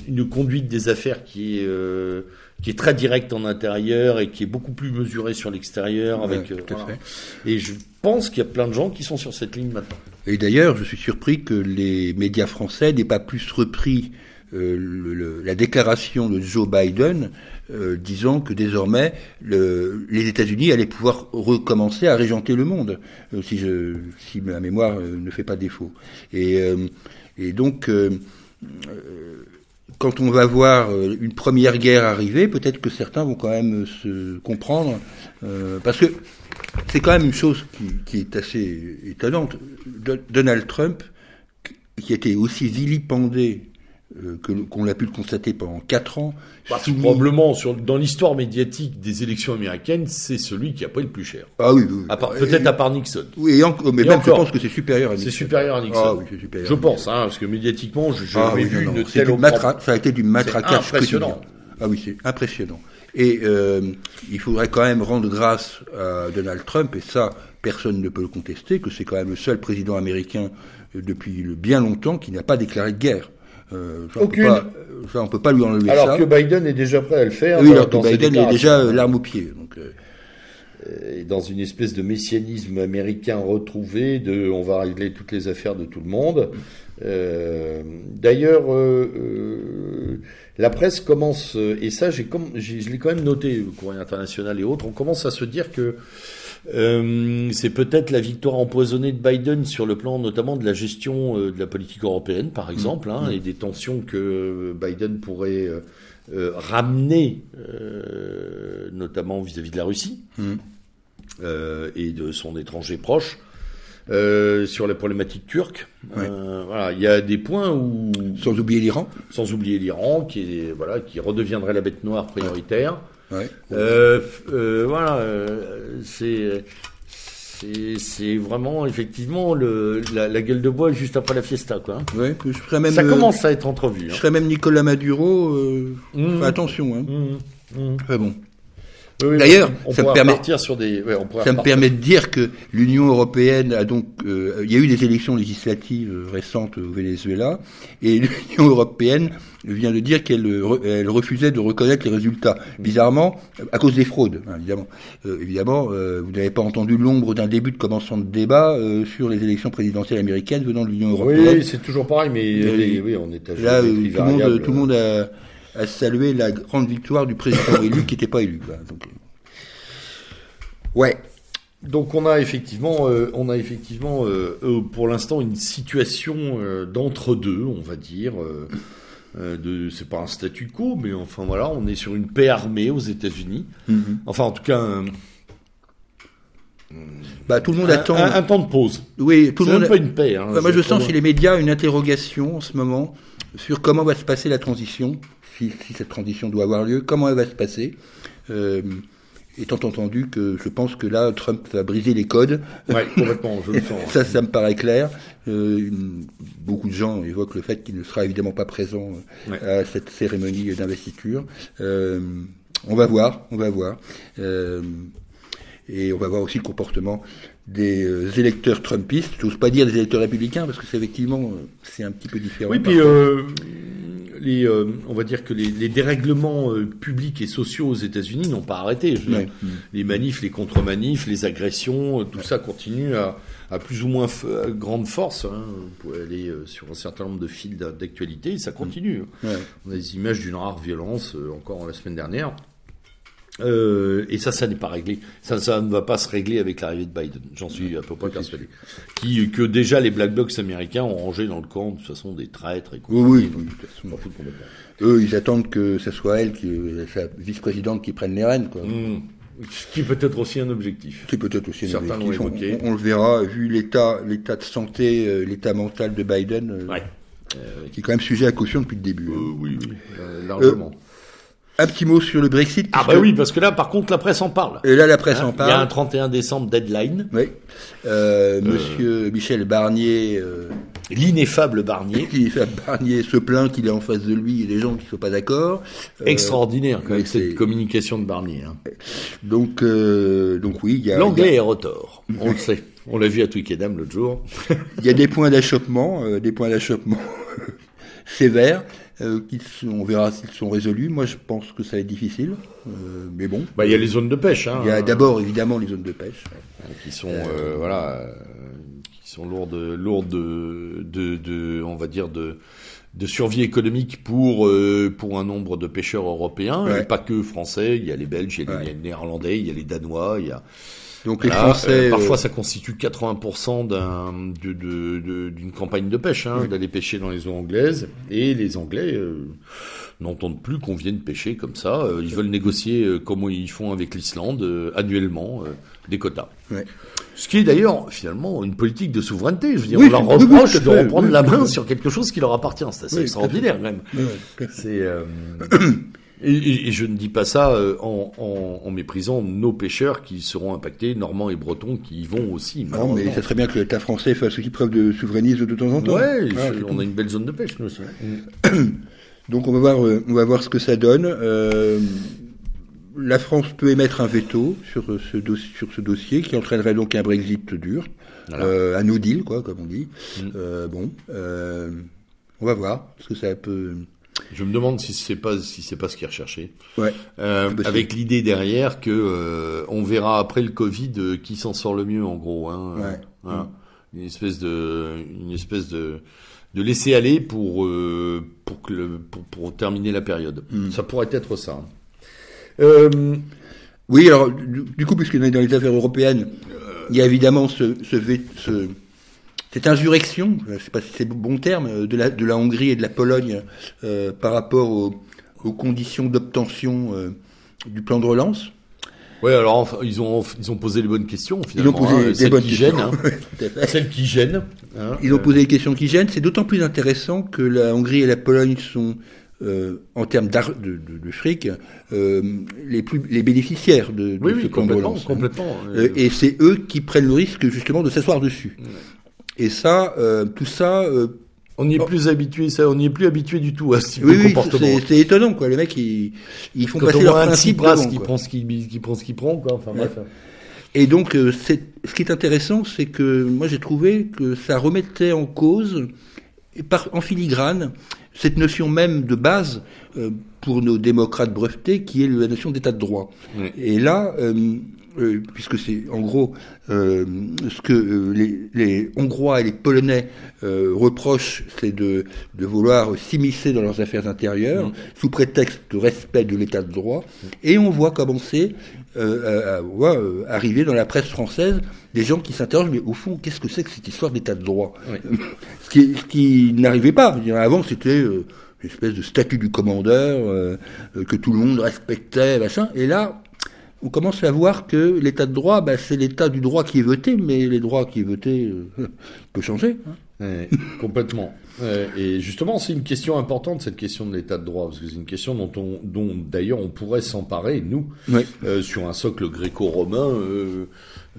une, conduite des affaires qui est, euh, qui est très directe en intérieur et qui est beaucoup plus mesurée sur l'extérieur. avec Et je pense qu'il y a plein de gens qui sont sur cette ligne maintenant. Et d'ailleurs, je suis surpris que les médias français n'aient pas plus repris euh, le, la déclaration de Joe Biden euh, disant que désormais le, les États-Unis allaient pouvoir recommencer à régenter le monde, euh, si, je, si ma mémoire ne fait pas défaut. Et, et donc, quand on va voir une première guerre arriver, peut-être que certains vont quand même se comprendre, parce que c'est quand même une chose qui, qui est assez étonnante. Donald Trump, qui était aussi vilipendé euh, qu'on a pu le constater pendant quatre ans. Bah, probablement, sur, dans l'histoire médiatique des élections américaines, c'est celui qui a pris le plus cher. Ah oui, peut-être à part Nixon. Oui, mais même je pense que c'est supérieur à Nixon. C'est supérieur à Nixon. Ah, oui, supérieur je pense, hein, parce que médiatiquement, je ah, vu une telle Ça a été du matraquage impressionnant. Ah oui, c'est impressionnant. Et euh, il faudrait quand même rendre grâce à Donald Trump, et ça, personne ne peut le contester, que c'est quand même le seul président américain euh, depuis bien longtemps qui n'a pas déclaré de guerre. Euh, Aucune. ça, on peut pas lui enlever alors ça. Alors que Biden est déjà prêt à le faire. Oui, alors que Biden est déjà euh, l'arme au pied. Donc, euh. Et dans une espèce de messianisme américain retrouvé, de on va régler toutes les affaires de tout le monde. Euh, D'ailleurs, la presse commence, et ça, j'ai je l'ai quand même noté, le courrier international et autres, on commence à se dire que euh, c'est peut-être la victoire empoisonnée de Biden sur le plan notamment de la gestion euh, de la politique européenne, par exemple, hein, mm. et des tensions que Biden pourrait euh, ramener, notamment vis-à-vis de la Russie mm. et de son étranger proche. sur la problématique turque. voilà, il y a des points où sans oublier l'Iran, sans oublier l'Iran qui est voilà qui redeviendrait la bête noire prioritaire. Euh, euh, voilà, euh, c'est c'est vraiment effectivement le, la, gueule de bois juste après la fiesta quoi. Hein. Ouais, je ferais même, ça commence à être entrevu. Je ferais même Nicolas Maduro. Mmh. attention. Hein. Mmh. Mmh. bon. D'ailleurs, ça, me permet, sur des, ça me permet de dire que l'Union européenne a donc, euh, il y a eu des élections législatives euh, récentes au Venezuela, et l'Union européenne vient de dire qu'elle elle refusait de reconnaître les résultats. Bizarrement, à cause des fraudes, hein, évidemment. Euh, évidemment, vous n'avez pas entendu l'ombre d'un début de commencement de débat sur les élections présidentielles américaines venant de l'Union européenne. Oui, c'est toujours pareil, mais oui, on est à là, tout le monde, tout le monde a à saluer la grande victoire du président élu qui n'était pas élu. Donc, euh. ouais. Donc on a effectivement, euh, on a effectivement euh, pour l'instant une situation d'entre deux, on va dire. de, c'est pas un statu quo, mais enfin voilà, on est sur une paix armée aux États-Unis. Mm-hmm. Enfin, en tout cas, un, bah, tout le monde attend un, temps de pause. Oui, tout le monde. pas une paix. Hein, bah, moi, je sens chez les médias une interrogation en ce moment sur comment va se passer la transition si, cette transition doit avoir lieu, comment elle va se passer. Euh, étant entendu que je pense que là, Trump va briser les codes. Ouais, complètement, je le sens. ça, ça me paraît clair. Euh, beaucoup de gens évoquent le fait qu'il ne sera évidemment pas présent euh, à cette cérémonie d'investiture. on va voir, on va voir. et on va voir aussi le comportement des électeurs trumpistes. Je n'ose pas dire des électeurs républicains parce que c'est effectivement c'est un petit peu différent. Oui, puis les, euh, on va dire que les, les dérèglements euh, publics et sociaux aux États-Unis n'ont pas arrêté. Je veux Ouais. dire, Les manifs, les contre-manifs, les agressions, euh, tout ça continue à, à plus ou moins grande force. Hein. Vous pouvez aller euh, sur un certain nombre de fils d'a- d'actualité, et ça continue. Ouais. On a des images d'une rare violence euh, encore la semaine dernière. Euh, et ça, ça n'est pas réglé. Ça, ça ne va pas se régler avec l'arrivée de Biden. J'en suis à peu près persuadé. Qui, que déjà les black blocs américains ont rangé dans le camp de toute façon des traîtres et Oui, oui, de. Eux, ils attendent que ce soit elle, qui, sa vice-présidente, qui prenne les rênes. Quoi. Mmh. Ce qui peut être aussi un objectif. C'est peut-être aussi un Certains objectif. On, évoqué. on- on le verra, vu l'état, l'état de santé, euh, l'état mental de Biden, euh, qui est quand même sujet à caution depuis le début. Euh, hein. oui, oui, euh, largement. Un petit mot sur le Brexit. ah bah oui, parce que là, par contre, la presse en parle. Et là, la presse Hein, en Il y a un parle. 31 décembre deadline. Oui. Euh, Monsieur Michel Barnier, euh, L'ineffable Barnier. fait Barnier se plaint qu'il est en face de lui et des gens qui ne sont pas d'accord. Euh, Extraordinaire, quand même, cette communication de Barnier. hein. donc, euh, donc oui, il y a, L'anglais a- est retort. On le sait. On l'a vu à Twickenham l'autre jour. il y a des points d'achoppement, euh, des points d'achoppement sévères. Euh, qui on verra s'ils sont résolus. Moi, je pense que ça va être difficile, euh, mais bon. Bah, il y a les zones de pêche, hein. Il y a d'abord évidemment les zones de pêche. qui sont euh, voilà euh, qui sont lourdes lourdes de, de, de on va dire de de survie économique pour euh, pour un nombre de pêcheurs européens Ouais. et pas que français il y a les belges il y a Ouais. les néerlandais il y a les danois il y a Donc les Français, euh, parfois euh, ça constitue 80% d'un de- de- de- d'une campagne de pêche hein, d'aller pêcher dans les eaux anglaises et les anglais euh, n'entendent plus qu'on vienne pêcher comme ça ils veulent négocier euh, comme ils font avec l'Islande annuellement des quotas ouais. ce qui est d'ailleurs finalement une politique de souveraineté. Je veux dire, Oui, on leur oui, reproche de reprendre oui, la main sur quelque chose qui leur appartient. C'est assez extraordinaire quand même. C'est euh, et, je ne dis pas ça euh, en, en, en méprisant nos pêcheurs qui seront impactés, normands et bretons qui y vont aussi. Non, mais ça serait bien que l'État français fasse aussi preuve de souverainisme de temps en temps. Ouais, on a une belle zone de pêche nous aussi. Donc on va voir, euh, on va voir ce que ça donne. Euh, la France peut émettre un veto sur ce, dossier, sur ce dossier qui entraînerait donc un Brexit dur, Voilà. euh, un no deal, quoi, comme on dit. Mm. Euh, bon, on va voir ce que ça peut. Je me demande si c'est pas si c'est pas ce qui est recherché. Ouais. Euh, avec l'idée derrière que euh, on verra après le Covid euh, qui s'en sort le mieux en gros. Hein, Ouais. Voilà. Une espèce de une espèce de de laisser aller pour pour que le, pour, pour terminer la période. Mm. Ça pourrait être ça. hein. Oui, alors du, du coup, puisqu'on est dans les affaires européennes, il y a évidemment ce, ce- cette insurrection, je ne sais pas si c'est le bon terme, euh, de la, de la Hongrie et de la Pologne euh, par rapport aux, aux conditions d'obtention euh, du plan de relance. ouais, alors ils ont ils ont posé les bonnes questions Ils ont finalement. posé hein, des celles bonnes qui questions. gênent. hein. Celles qui gênent. hein. Ils ont posé des questions qui gênent. C'est d'autant plus intéressant que la Hongrie et la Pologne sont, euh, en termes de, de, de fric, euh, les, plus, les bénéficiaires de, de Oui, ce oui, plan de relance. hein. complètement. Et c'est eux qui prennent le risque justement de s'asseoir dessus. Et ça, euh, tout ça, euh, on n'y est plus habitué, ça, on n'y est plus habitué du tout à ce type oui, de oui, comportement. c'est étonnant quoi. Les mecs, ils, ils font Quand passer on qui quoi. prend ce qu'il qui prend ce qu'il prend, quoi. Enfin bref. Et donc, euh, ce qui est intéressant, c'est que moi j'ai trouvé que ça remettait en cause, par, en filigrane, cette notion même de base euh, pour nos démocrates brevetés, qui est la notion d'état de droit. Oui. Et là, euh, euh, puisque c'est en gros euh, ce que euh, les, les Hongrois et les Polonais euh, reprochent, c'est de, de vouloir s'immiscer dans leurs affaires intérieures Mm. sous prétexte de respect de l'état de droit. Et on voit commencer euh, à, à- euh, arriver dans la presse française des gens qui s'interrogent, mais au fond, qu'est-ce que c'est que cette histoire d'état de droit? Oui. Ce qui, ce qui n'arrivait pas. Avant, c'était euh, une espèce de statut du commandeur que tout le monde respectait, machin. Et là, on commence à voir que l'état de droit, bah, c'est l'état du droit qui est voté, mais les droits qui est voté euh, peut changer. hein. Ouais, complètement. Ouais, et justement, c'est une question importante, cette question de l'état de droit, parce que c'est une question dont, on, dont d'ailleurs on pourrait s'emparer, nous, Ouais. euh, sur un socle gréco-romain euh,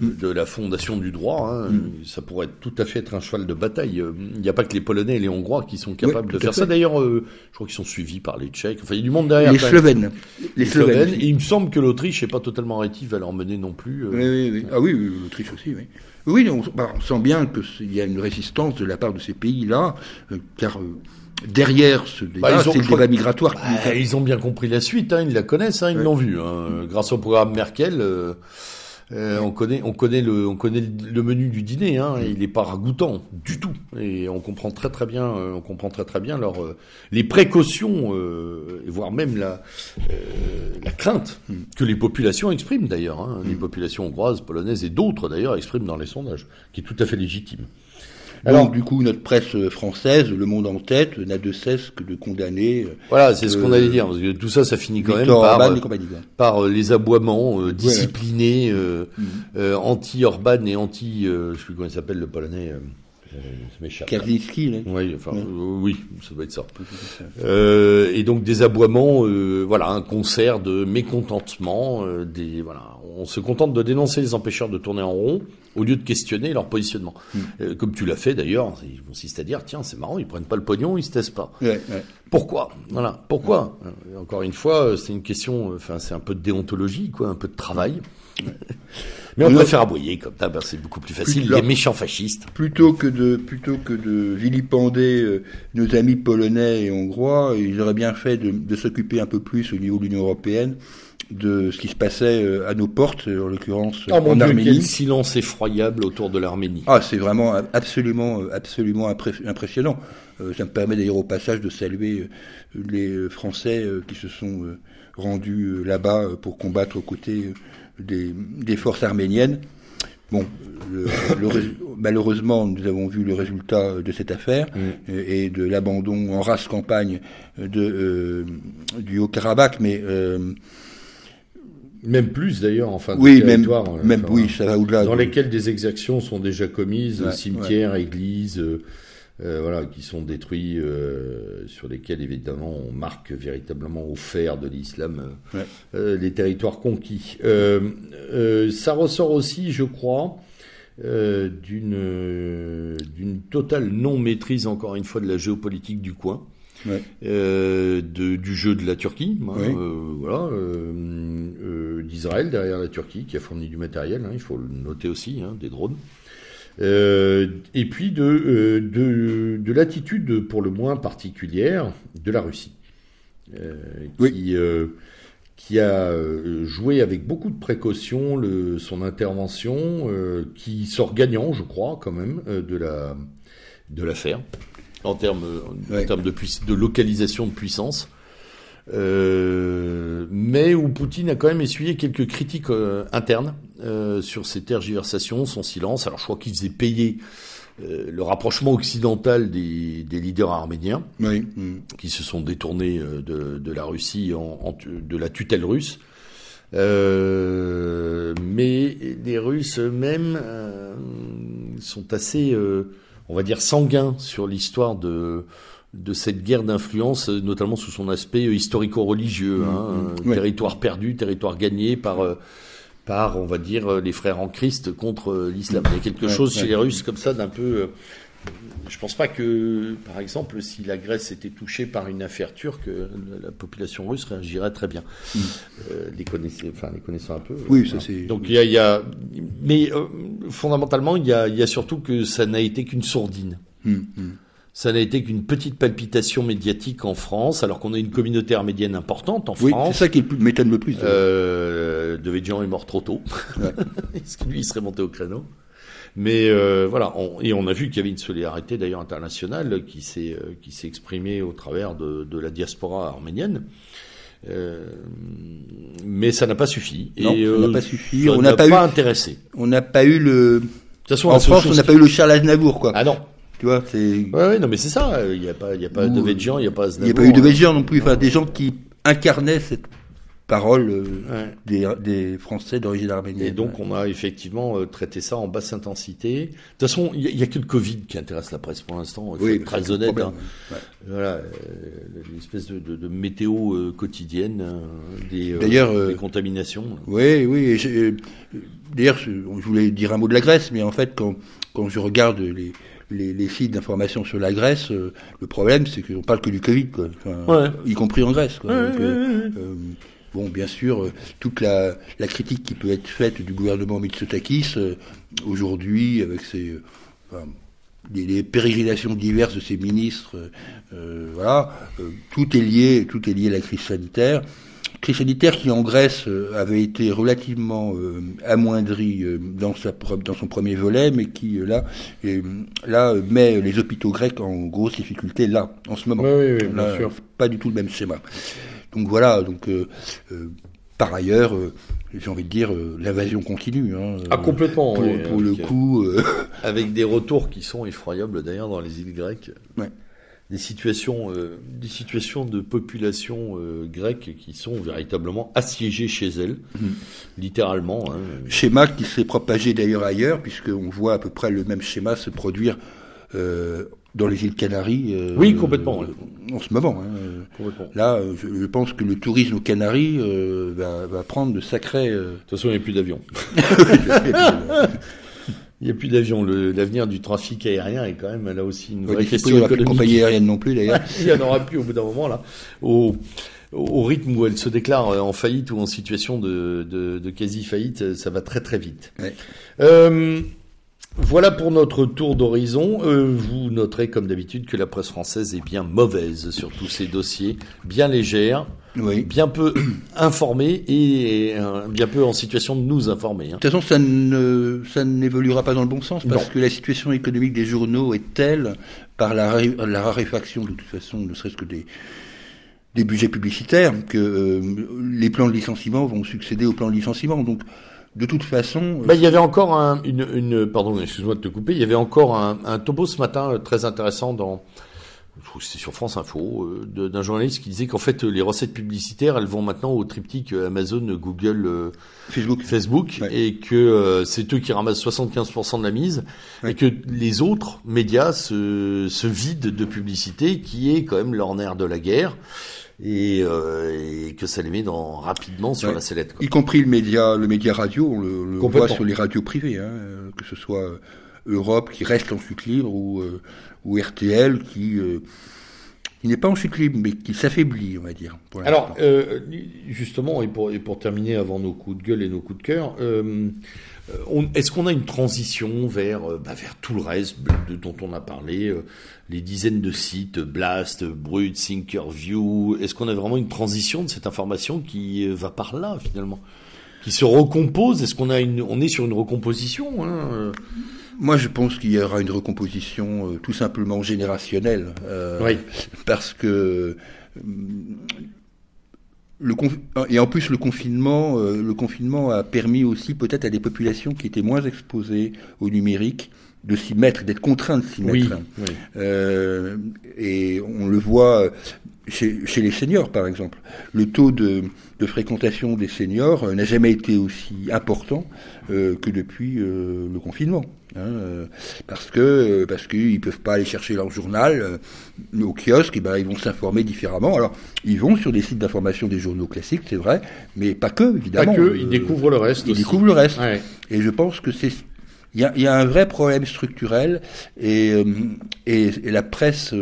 de la fondation du droit. hein. Ça pourrait tout à fait être un cheval de bataille. Euh, Il n'y a pas que les Polonais et les Hongrois qui sont capables de faire ça. D'ailleurs, euh, je crois qu'ils sont suivis par les Tchèques. Enfin, il y a du monde derrière. Les. Slovènes. Les Les Slovènes. Et il me semble que l'Autriche n'est pas totalement rétive à leur mener non plus. Oui, oui, oui. Ah oui, oui, l'Autriche aussi, oui. Oui, on, bah, on sent bien qu'il y a une résistance de la part de ces pays-là, euh, car euh, derrière ce débat, Bah, c'est le débat migratoire. qui- Bah, ils ont bien compris la suite, hein, ils la connaissent, hein, ils l'ont vu. Hein. Grâce au programme Merkel, euh, euh, on connaît, on connaît le, on connaît le menu du dîner. Hein, et il n'est pas ragoûtant du tout, et on comprend très très bien, euh, on comprend très très bien leur, euh, les précautions, euh, et voire même la, euh, la crainte que les populations expriment d'ailleurs. Hein, Les populations hongroises, polonaises et d'autres d'ailleurs expriment dans les sondages, qui est tout à fait légitime. Alors- Donc, du coup, notre presse française, Le Monde en tête, n'a de cesse que de condamner euh, Voilà, c'est ce qu'on Euh, allait dire, parce que tout ça, ça finit quand même par, euh, et par les aboiements euh, disciplinés, euh, euh, anti-Orban et anti, je sais plus comment il s'appelle le polonais, euh, euh. Kaczynski, là. Oui, enfin, Ouais. euh, oui, ça doit être ça. Euh, et donc des aboiements, euh, voilà, un concert de mécontentement, euh, des, voilà, on se contente de dénoncer les empêcheurs de tourner en rond au lieu de questionner leur positionnement. Euh, comme tu l'as fait d'ailleurs, ils consiste à dire, tiens, c'est marrant, ils prennent pas le pognon, ils se taisent pas. Ouais, ouais. Pourquoi? Voilà. Pourquoi? Encore une fois, c'est une question. Enfin, c'est un peu de déontologie, quoi, un peu de travail. Mais on Non. préfère aboyer comme ça. ben, c'est beaucoup plus facile. Les méchants fascistes. Plutôt que de plutôt que de vilipender euh, nos amis polonais et hongrois, ils auraient bien fait de, de s'occuper un peu plus au niveau de l'Union européenne de ce qui se passait euh, à nos portes, en l'occurrence Oh mon en Dieu, Arménie. quel silence effroyable autour de l'Arménie. Ah, c'est vraiment absolument, absolument impré- impressionnant. Euh, ça me permet d'ailleurs au passage de saluer euh, les euh, Français euh, qui se sont euh, rendus euh, là-bas euh, pour combattre aux côtés euh, des, des forces arméniennes. Bon, le- le rés- malheureusement, nous avons vu le résultat de cette affaire et de l'abandon en race campagne de, euh, du Haut-Karabakh, mais euh, Même plus d'ailleurs, enfin. oui, même, euh, même enfin, oui, ça va au-delà. Dans de- lesquels des exactions sont déjà commises, Ouais, cimetières, églises, euh, voilà, qui sont détruits, euh, sur lesquels évidemment on marque véritablement au fer de l'islam euh, Ouais. euh, les territoires conquis. Euh, euh, ça ressort aussi, je crois, euh, d'une euh, d'une totale non maîtrise encore une fois de la géopolitique du coin. Ouais. Euh, de, du jeu de la Turquie, hein, Oui. euh, voilà, euh, euh, d'Israël derrière la Turquie qui a fourni du matériel, hein, il faut le noter aussi, hein, des drones. Euh, et puis de, euh, de, de l'attitude pour le moins particulière de la Russie, euh, Oui. qui, euh, qui a joué avec beaucoup de précaution le, son intervention, qui sort gagnant, je crois, quand même, de la de l'affaire en termes en termes de, localisation de puissance. Euh, mais où Poutine a quand même essuyé quelques critiques euh, internes sur ses tergiversations, son silence. Alors je crois qu'il faisait payer euh, le rapprochement occidental des, des leaders arméniens Oui. mm. qui se sont détournés euh, de, de la Russie en, en tu- de la tutelle russe. Euh, mais les Russes eux-mêmes euh, sont assez, euh, on va dire, sanguins sur l'histoire de de cette guerre d'influence, euh, notamment sous son aspect euh, historico-religieux, hein, mmh. euh, Ouais. territoire perdu, territoire gagné par euh, par, on va dire, euh, les frères en Christ contre euh, l'islam. Il y a quelque Ouais, chose ouais. chez les Russes comme ça d'un peu. euh, je pense pas que, par exemple, si la Grèce était touchée par une affaire turque, la, la population russe réagirait très bien. Euh, les, connaissant, enfin, les connaissant un peu. Oui, ça, c'est- Donc il y a, il y a- mais euh, fondamentalement, il y a, il y a surtout que ça n'a été qu'une sourdine. Mm, mm. Ça n'a été qu'une petite palpitation médiatique en France, alors qu'on a une communauté arménienne importante en Oui, c'est France. ça qui est le plus- m'étonne le plus. Euh, Devedjian est mort trop tôt. Ouais. Est-ce que lui, il serait monté au créneau Mais euh, voilà, on- et on a vu qu'il y avait une solidarité d'ailleurs internationale qui s'est euh, qui s'est exprimée au travers de, de la diaspora arménienne. Euh, mais ça n'a pas suffi. Non, et, ça euh, n'a pas suffi. On n'a n'a pas eu- intéressé. On n'a pas eu le. De toute façon, En France, on n'a pas eu le Charles Aznavour, quoi. Ah non. Tu vois, c'est. Ouais, ouais, non, mais c'est ça. Il n'y a pas, il y a pas de il n'y a pas Il n'y a pas eu de Belgiens non plus. Enfin, des gens qui incarnaient cette parole euh, Ouais. des, des Français d'origine arménienne. Et donc, on a effectivement euh, traité ça en basse intensité. De toute façon, il n'y a, que le Covid qui intéresse la presse pour l'instant. Oui, être très honnête. hein. Voilà, euh, l'espèce de, de, de météo euh, quotidienne euh, des, euh, D'ailleurs, euh, des contaminations. Oui, oui. euh, D'ailleurs, je je voulais dire un mot de la Grèce, mais en fait, quand, quand je regarde les, les, les sites d'information sur la Grèce, euh, le problème, c'est qu'on parle que du Covid, quoi. Enfin, Ouais. y compris en Grèce. Quoi. Ouais, Donc, ouais, euh, euh, bon, bien sûr, toute la, la critique qui peut être faite du gouvernement Mitsotakis aujourd'hui, avec ses, enfin, les, pérégrinations diverses de ces ministres, voilà, tout est lié, tout est lié à la crise sanitaire crise sanitaire qui en Grèce avait été relativement amoindrie dans, sa, dans son premier volet, mais qui là, là met les hôpitaux grecs en grosse difficulté là, en ce moment. Oui, oui, bien sûr. Pas du tout le même schéma. Donc voilà, donc par ailleurs, euh, j'ai envie de dire, euh, l'invasion continue. Hein, ah, complètement. Pour, pour le coup. Euh, avec des retours qui sont effroyables d'ailleurs dans les îles grecques. Des situations, des situations de population grecque qui sont véritablement assiégées chez elles, mm. littéralement. Hein. Schéma qui s'est propagé d'ailleurs ailleurs, puisqu'on voit à peu près le même schéma se produire dans les îles Canaries. Euh, oui, complètement. en ce moment. Hein. Là, je, pense que le tourisme aux Canaries euh, va, prendre de sacrés. Euh, de toute façon, il n'y a plus d'avions. il n'y a plus d'avions. L'avenir du trafic aérien est quand même là aussi une vraie question. Il n'y aura plus de compagnie aérienne non plus d'ailleurs. il n'y en aura plus au bout d'un moment là. Au, au rythme où elle se déclare en faillite ou en situation de, de, de quasi faillite, ça va très très vite. Ouais. Euh, voilà pour notre tour d'horizon. Euh, vous noterez comme d'habitude que la presse française est bien mauvaise sur tous ces dossiers, bien légère, bien peu informée et euh, bien peu en situation de nous informer. Hein. De toute façon, ça, ne, ça n'évoluera pas dans le bon sens parce que la situation économique des journaux est telle par la, la raréfaction de toute façon, ne serait-ce que des des budgets publicitaires, que euh, les plans de licenciement vont succéder aux plans de licenciement. Donc, de toute façon. Bah, il y avait encore un, une, une, pardon, excuse-moi de te couper. Il y avait encore un, un topo ce matin euh, très intéressant dans, c'était sur France Info, euh, d'un journaliste qui disait qu'en fait les recettes publicitaires, elles vont maintenant au triptyque euh, Amazon, Google, Facebook, Facebook, et que c'est eux qui ramassent 75% de la mise, et que les autres médias se, se vident de publicité, qui est quand même leur nerf de la guerre et, euh, et, que ça les met dans, rapidement sur la sellette. Quoi. Y compris le média, le média radio, on le, le voit sur les radios privées, hein, que ce soit Europe qui reste en chute libre ou, euh, ou RTL qui, euh, qui n'est pas en chute mais qui s'affaiblit, on va dire. Alors, euh, justement, et pour, terminer avant nos coups de gueule et nos coups de cœur, euh, est-ce qu'on a une transition vers, euh, bah, vers tout le reste dont on a parlé, les dizaines de sites, Blast, Brut, Thinkerview Est-ce qu'on a vraiment une transition de cette information qui va par là finalement? Qui se recompose? Est-ce qu'on a une, on est sur une recomposition hein moi, je pense qu'il y aura une recomposition tout simplement générationnelle. oui. Parce que le et en plus le confinement, euh, le confinement a permis aussi peut-être à des populations qui étaient moins exposées au numérique de s'y mettre, d'être contraintes de s'y mettre. Euh, et on le voit chez, chez, les seniors, par exemple. Le taux de, de fréquentation des seniors euh, n'a jamais été aussi important euh, que depuis euh, le confinement. Hein, euh, parce que parce qu'ils peuvent pas aller chercher leur journal au kiosque, et ben ils vont s'informer différemment. Alors ils vont sur des sites d'information des journaux classiques, c'est vrai, mais pas que évidemment. Pas que, ils découvrent le reste. Ils découvrent le reste. Et je pense que c'est il y a, y a, un vrai problème structurel et, et, et la presse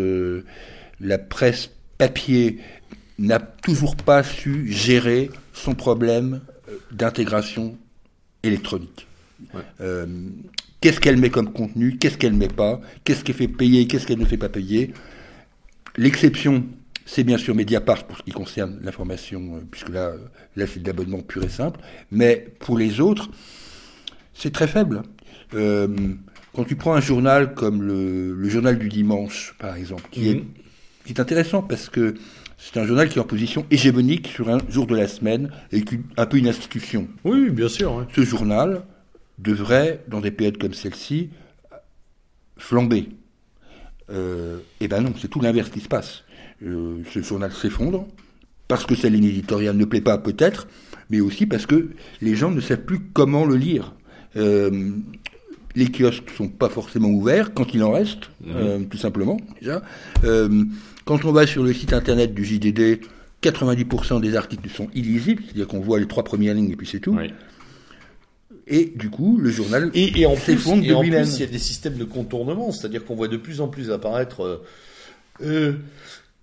la presse papier n'a toujours pas su gérer son problème euh, d'intégration électronique. Euh, qu'est-ce qu'elle met comme contenu, qu'est-ce qu'elle met pas, qu'est-ce qu'elle fait payer, qu'est-ce qu'elle ne fait pas payer? L'exception, c'est bien sûr Mediapart pour ce qui concerne l'information, euh, puisque là, là c'est de l'abonnement pur et simple. Mais pour les autres, c'est très faible. quand tu prends un journal comme le, journal du dimanche, par exemple, qui, est, mhm. qui est intéressant parce que c'est un journal qui est en position hégémonique sur un jour de la semaine et qui un peu une institution. Oui, bien sûr. Ce journal devrait, dans des périodes comme celle-ci, flamber. Euh, eh ben non, c'est tout l'inverse qui se passe. Euh, ce journal s'effondre parce que sa ligne éditoriale ne plaît pas, peut-être, mais aussi parce que les gens ne savent plus comment le lire. Euh, les kiosques sont pas forcément ouverts quand il en reste, mhm. euh, tout simplement déjà. Euh, quand on va sur le site internet du JDD, 90% des articles sont illisibles, c'est-à-dire qu'on voit les trois premières lignes et puis c'est tout. Et du coup, le journal et, et en plus, et en plus, il y a des systèmes de contournement, c'est-à-dire qu'on voit de plus en plus apparaître euh,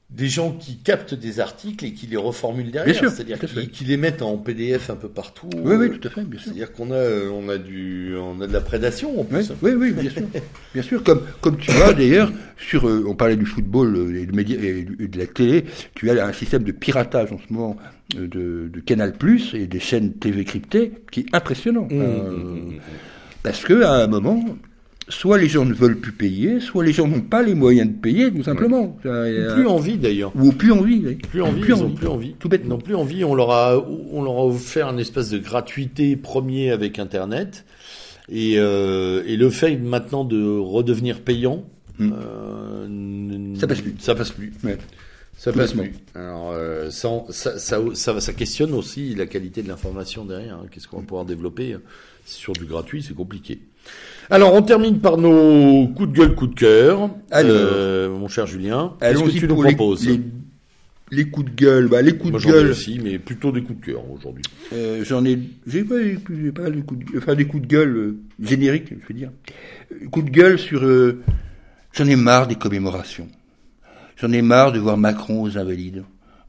des gens qui captent des articles et qui les reformulent derrière. C'est-à-dire qui, qui les mettent en PDF un peu partout. Oui, oui, Euh, tout à fait, bien sûr. C'est-à-dire qu'on a, on a du, on a de la prédation en plus. oui, oui, bien sûr. Bien sûr, comme, comme tu vois d'ailleurs, sur, euh, on parlait du football euh, et, de médias, et de la télé, tu as un système de piratage en ce moment euh, de, de Canal Plus et des chaînes TV cryptées qui est impressionnant. Mmh, Euh, mmh, mmh. parce que à un moment, soit les gens ne veulent plus payer, soit les gens n'ont pas les moyens de payer, tout simplement. Ça, et, Ou euh, plus envie d'ailleurs. ou plus envie. oui. Plus envie, ils ont plus envie. Tout Ils bêtement. n'ont plus envie. On leur a, on leur a offert une espèce de gratuité premier avec Internet. Et, euh, et le fait maintenant de redevenir payant, euh, Ça passe plus. Ça passe plus. Ouais. Ça passe plus. Alors, euh, ça, ça, ça, ça, questionne aussi la qualité de l'information derrière. hein. Qu'est-ce qu'on va pouvoir développer euh, sur du gratuit C'est compliqué. Alors, on termine par nos coups de gueule, coups de cœur. Alors. Euh, mon cher Julien, qu'est-ce que tu nous les- proposes? les, les coups de gueule. Bah, les coups Moi, de gueule. aussi, mais plutôt des coups de cœur aujourd'hui. Euh, j'en ai, j'ai pas, j'ai pas des coups de, enfin des coups de gueule euh, génériques, je veux dire. Euh, Coups de gueule sur, euh, j'en ai marre des commémorations. J'en ai marre de voir Macron aux Invalides.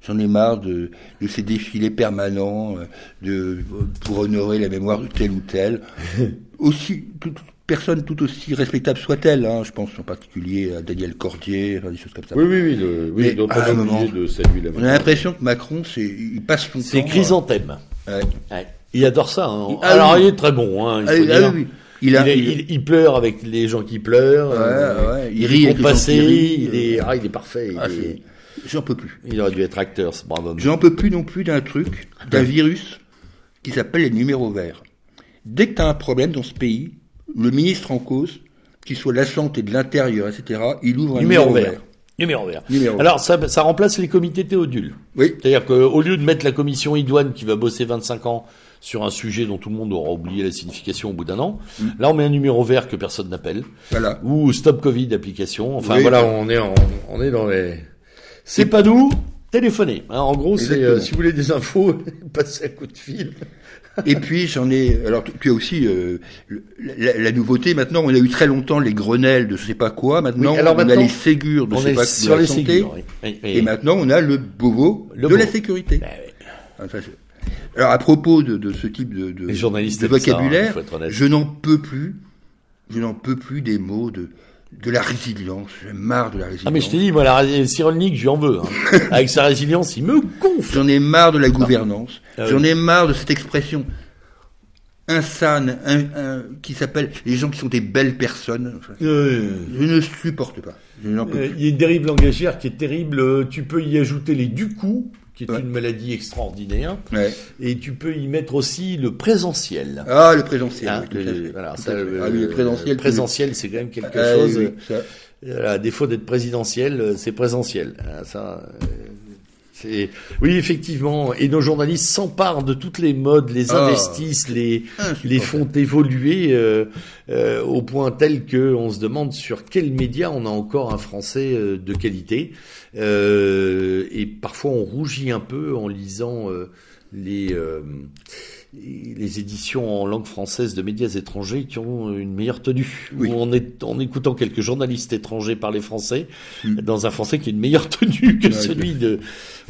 J'en ai marre de, de ces défilés permanents euh, de, pour honorer la mémoire de tel ou tel. Aussi, toute toute personne tout aussi respectable soit-elle, hein, je pense en particulier à Daniel Cordier, enfin, des choses comme ça. Oui, oui, oui. Le, oui donc à un moment, de saluer la On a l'impression que Macron, c'est, il passe son C'est temps. chrysanthème. euh, ouais. Ouais. Il adore ça. Hein. Ah Alors, oui. il est très bon. Hein, il, Ah, faut ah dire. oui, oui. Il, Il a, est- il- il- il pleure avec les gens qui pleurent. Ouais, euh, ouais, il rit avec les gens qui rient, Il est, euh. ah, il est parfait. Ah, est- J'en peux plus. il aurait dû être acteur, ce brave homme. J'en peux plus non plus d'un truc, d'un virus qui s'appelle les numéros verts. Dès que tu as un problème dans ce pays, le ministre en cause, qu'il soit de la santé, de l'intérieur, etc., il ouvre un Numéro numéro, vert. vert. Numéro vert. Numéro vert. Alors, ça, ça remplace les comités théodules. Oui, C'est-à-dire qu'au lieu de mettre la commission idoine qui va bosser 25 ans sur un sujet dont tout le monde aura oublié la signification au bout d'un an, Mm. là on met un numéro vert que personne n'appelle, voilà. ou Stop Covid application. Enfin Oui. voilà, on est en- on est dans les. C'est pas nous. Téléphonez. Hein, en gros, c'est euh, si vous voulez des infos, passez un coup de fil. Et puis j'en ai. Alors tu as aussi euh, la, la nouveauté. Maintenant, on a eu très longtemps les Grenelles de je sais pas quoi. Maintenant, Oui, alors on maintenant, a les Ségur de je sais pas sur de la les santé. Oui. Et maintenant, on a le Le de la sécurité. Ah, oui. Enfin, Alors à propos de, de ce type de, de, Les journalistes de aiment ça, hein, vocabulaire, je n'en peux plus. Je n'en peux plus des mots de de la résilience. J'ai marre de la résilience. Ah mais je t'ai dit, moi, la Cyrulnik, je lui en veux. hein. Avec sa résilience, il me gonfle. J'en ai marre de la gouvernance. Ah J'en ai marre de cette expression insane un, un- qui s'appelle les gens qui sont des belles personnes. Enfin, je ne supporte pas. Euh. Il y a une dérive langagière qui est terrible. Euh, Tu peux y ajouter les du coup, qui est Ouais. une maladie extraordinaire, Ouais. et tu peux y mettre aussi le présentiel. Ah, le présentiel. Hein, oui, le- voilà, ça, le- Ah oui, le présentiel. présentiel, c'est quand même quelque Ah, chose. oui, à défaut d'être présidentiel, euh, c'est présentiel. Ah, Ça, euh, oui effectivement. Et nos journalistes s'emparent de toutes les modes, les Ah. investissent, les les font évoluer euh, euh, au point tel que on se demande sur quel média on a encore un français euh, de qualité. Euh, et parfois on rougit un peu en lisant les euh, les éditions en langue française de médias étrangers qui ont une meilleure tenue. Oui. Ou en, est, en écoutant quelques journalistes étrangers parler français, Mm. dans un français qui a une meilleure tenue que Ouais, celui de,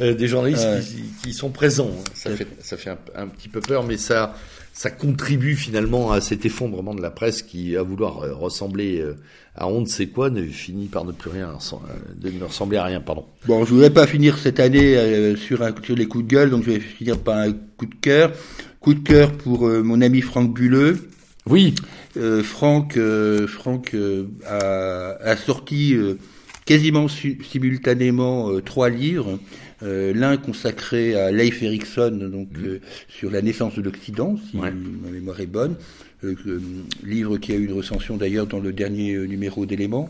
euh, des journalistes Ouais. qui, qui sont présents. Ça fait, ça fait un, un petit peu peur, mais ça, ça contribue finalement à cet effondrement de la presse qui, à vouloir euh, ressembler euh, à on ne sait quoi, ne finit par ne plus rien, euh, de ne ressembler à rien, pardon. Bon, je voudrais pas finir cette année sur, un, sur les coups de gueule, donc je vais finir par un coup de cœur. Coup de cœur pour mon ami Franck Bulleux. Oui, Euh, Franck, euh, Franck euh, a, a sorti euh, quasiment su- simultanément euh, trois livres. Euh, L'un consacré à Leif Erikson, donc euh, sur la naissance de l'Occident, si Ouais. ma mémoire est bonne. Livre qui a eu une recension d'ailleurs dans le dernier numéro d'Éléments.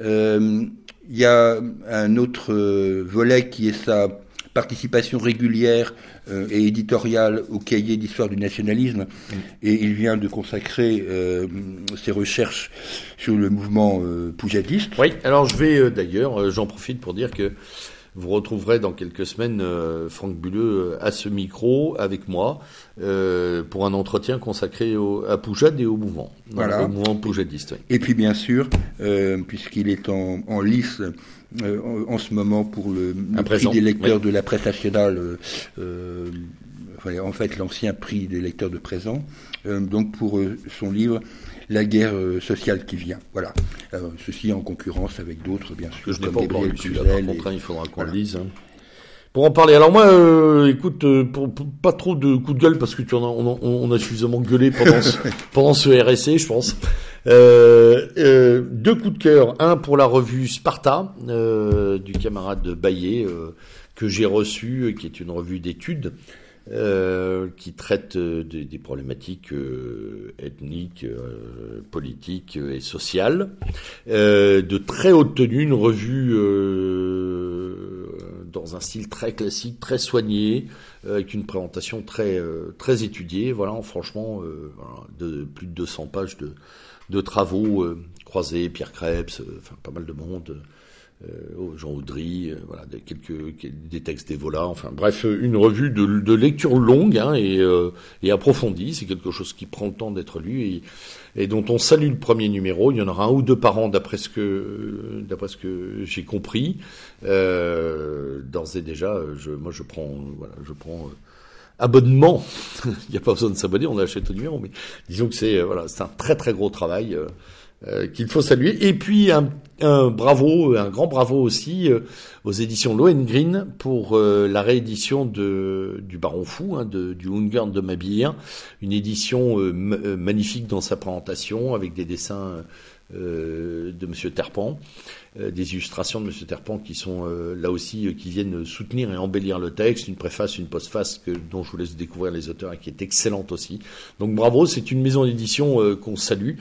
Il y a un autre volet qui est sa participation régulière euh, et éditoriale au cahier d'histoire du nationalisme. Et il vient de consacrer euh, ses recherches sur le mouvement euh, poujadiste. Oui, alors je vais d'ailleurs, j'en profite pour dire que vous retrouverez dans quelques semaines Franck Bulleux à ce micro avec moi pour un entretien consacré au, à Poujade et au mouvement, Voilà. au mouvement poujadiste. oui. Et puis bien sûr, puisqu'il est en, en lice euh, en, en ce moment pour le, prix des lecteurs oui. de la presse nationale, euh, euh, enfin, en fait l'ancien prix des lecteurs de présent, donc pour son livre La guerre sociale qui vient. Voilà. Ceci en concurrence avec d'autres, bien sûr, que je comme Gabriel contre, hein, il faudra qu'on Voilà. le lise. hein. Pour en parler. Alors moi, euh, écoute, euh, pour, pour- pas trop de coups de gueule parce que tu en as, on, a- on a suffisamment gueulé pendant ce, pendant ce RSC, je pense. Euh, euh, deux coups de cœur. Un pour la revue Sparta euh, du camarade Baillet euh, que j'ai reçu, qui est une revue d'études. euh, qui traite euh, des, des problématiques euh, ethniques, euh, politiques et sociales, euh, de très haute tenue, une revue euh, dans un style très classique, très soigné, euh, avec une présentation très euh, étudiée. Voilà, franchement, euh, plus de 200 pages de, travaux croisés, Pierre Krebs, pas mal de monde. Euh, Jean Audry, euh, voilà, des, quelques, des textes d'Evola, enfin bref, euh, une revue de, de lecture longue hein, et, euh, et approfondie, c'est quelque chose qui prend le temps d'être lu et, et dont on salue le premier numéro. Il y en aura un ou deux par an d'après ce que d'après ce que j'ai compris. Euh, D'ores et déjà, je, moi je prends voilà, je prends euh, abonnement. Il n'y a pas besoin de s'abonner, on achète au numéro, mais disons que c'est euh, voilà, c'est un très très gros travail. Euh, qu'il faut saluer. Et puis un, bravo, un grand bravo aussi euh, aux éditions Lohengrin pour euh, la réédition de, du Baron Fou, hein, de, du Ungern de Mabir, une édition ma- magnifique dans sa présentation avec des dessins de Monsieur Terpan, des illustrations de Monsieur Terpan qui sont euh, là aussi euh, qui viennent soutenir et embellir le texte, une préface, une postface que dont je vous laisse découvrir les auteurs et qui est excellente aussi. Donc bravo, c'est une maison d'édition euh, qu'on salue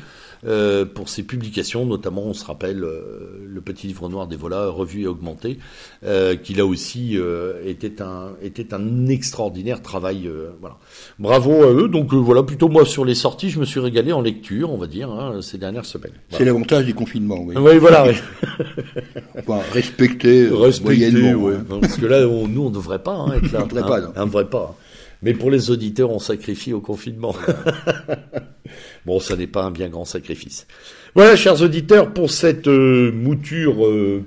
euh, pour ses publications, notamment on se rappelle euh, le petit livre noir des Volas, revu et augmenté, euh, qui là aussi euh, était un était un extraordinaire travail. euh, voilà, bravo à eux. Donc euh, voilà, plutôt moi sur les sorties, je me suis régalé en lecture, on va dire, hein, ces dernières semaines. C'est l'avantage du confinement. Oui. Oui, voilà. oui. Enfin, respecter, euh, Respecter, moyennement, ouais. hein. Parce que là, on- nous, on ne devrait pas hein, être là. On devrait hein. pas, non. On devrait pas. Mais pour les auditeurs, on sacrifie au confinement. bon, ça n'est pas un bien grand sacrifice. Voilà, chers auditeurs, pour cette euh, mouture euh,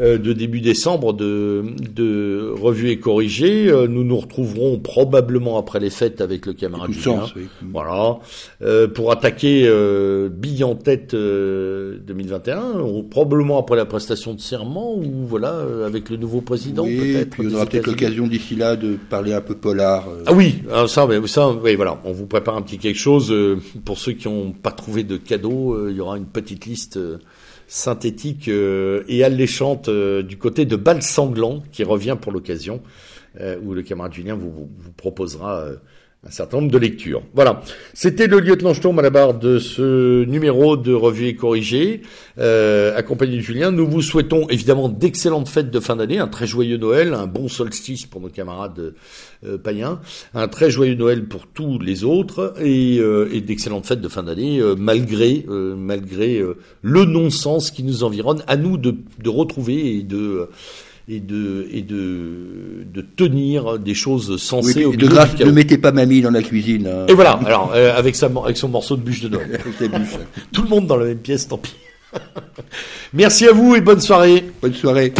de début décembre de, de revue et corrigée, euh, nous nous retrouverons probablement après les fêtes avec le camarade Julien. oui. Voilà, euh, pour attaquer euh, bille en tête euh, 2021, ou probablement après la prestation de serment, ou voilà, euh, avec le nouveau président Oui, peut-être. puis on aura peut-être l'occasion d'ici là de parler un peu polar. euh, Ah oui, alors ça, mais ça, oui, voilà, on vous prépare un petit quelque chose. euh, pour ceux qui n'ont pas trouvé de cadeau, euh, il y aura une petite liste euh, synthétique euh, et alléchante euh, du côté de Bal Sanglant, qui revient pour l'occasion, euh, où le camarade Julien vous, vous, vous proposera un certain nombre de lectures. Voilà, c'était le lieutenant Sturm à la barre de ce numéro de Revue et Corrigé, euh, accompagné de Julien. Nous vous souhaitons évidemment d'excellentes fêtes de fin d'année, un très joyeux Noël, un bon solstice pour nos camarades euh, païens, un très joyeux Noël pour tous les autres et, euh, et d'excellentes fêtes de fin d'année, euh, malgré euh, malgré euh, le non-sens qui nous environne. À nous de, de retrouver et de et de et de de tenir des choses oui, sensées au de grâce, ne mettez pas mamie dans la cuisine. hein. Et voilà, alors euh, avec sa avec son morceau de bûche de Noël. Tout le monde dans la même pièce, tant pis. Merci à vous et bonne soirée. Bonne soirée.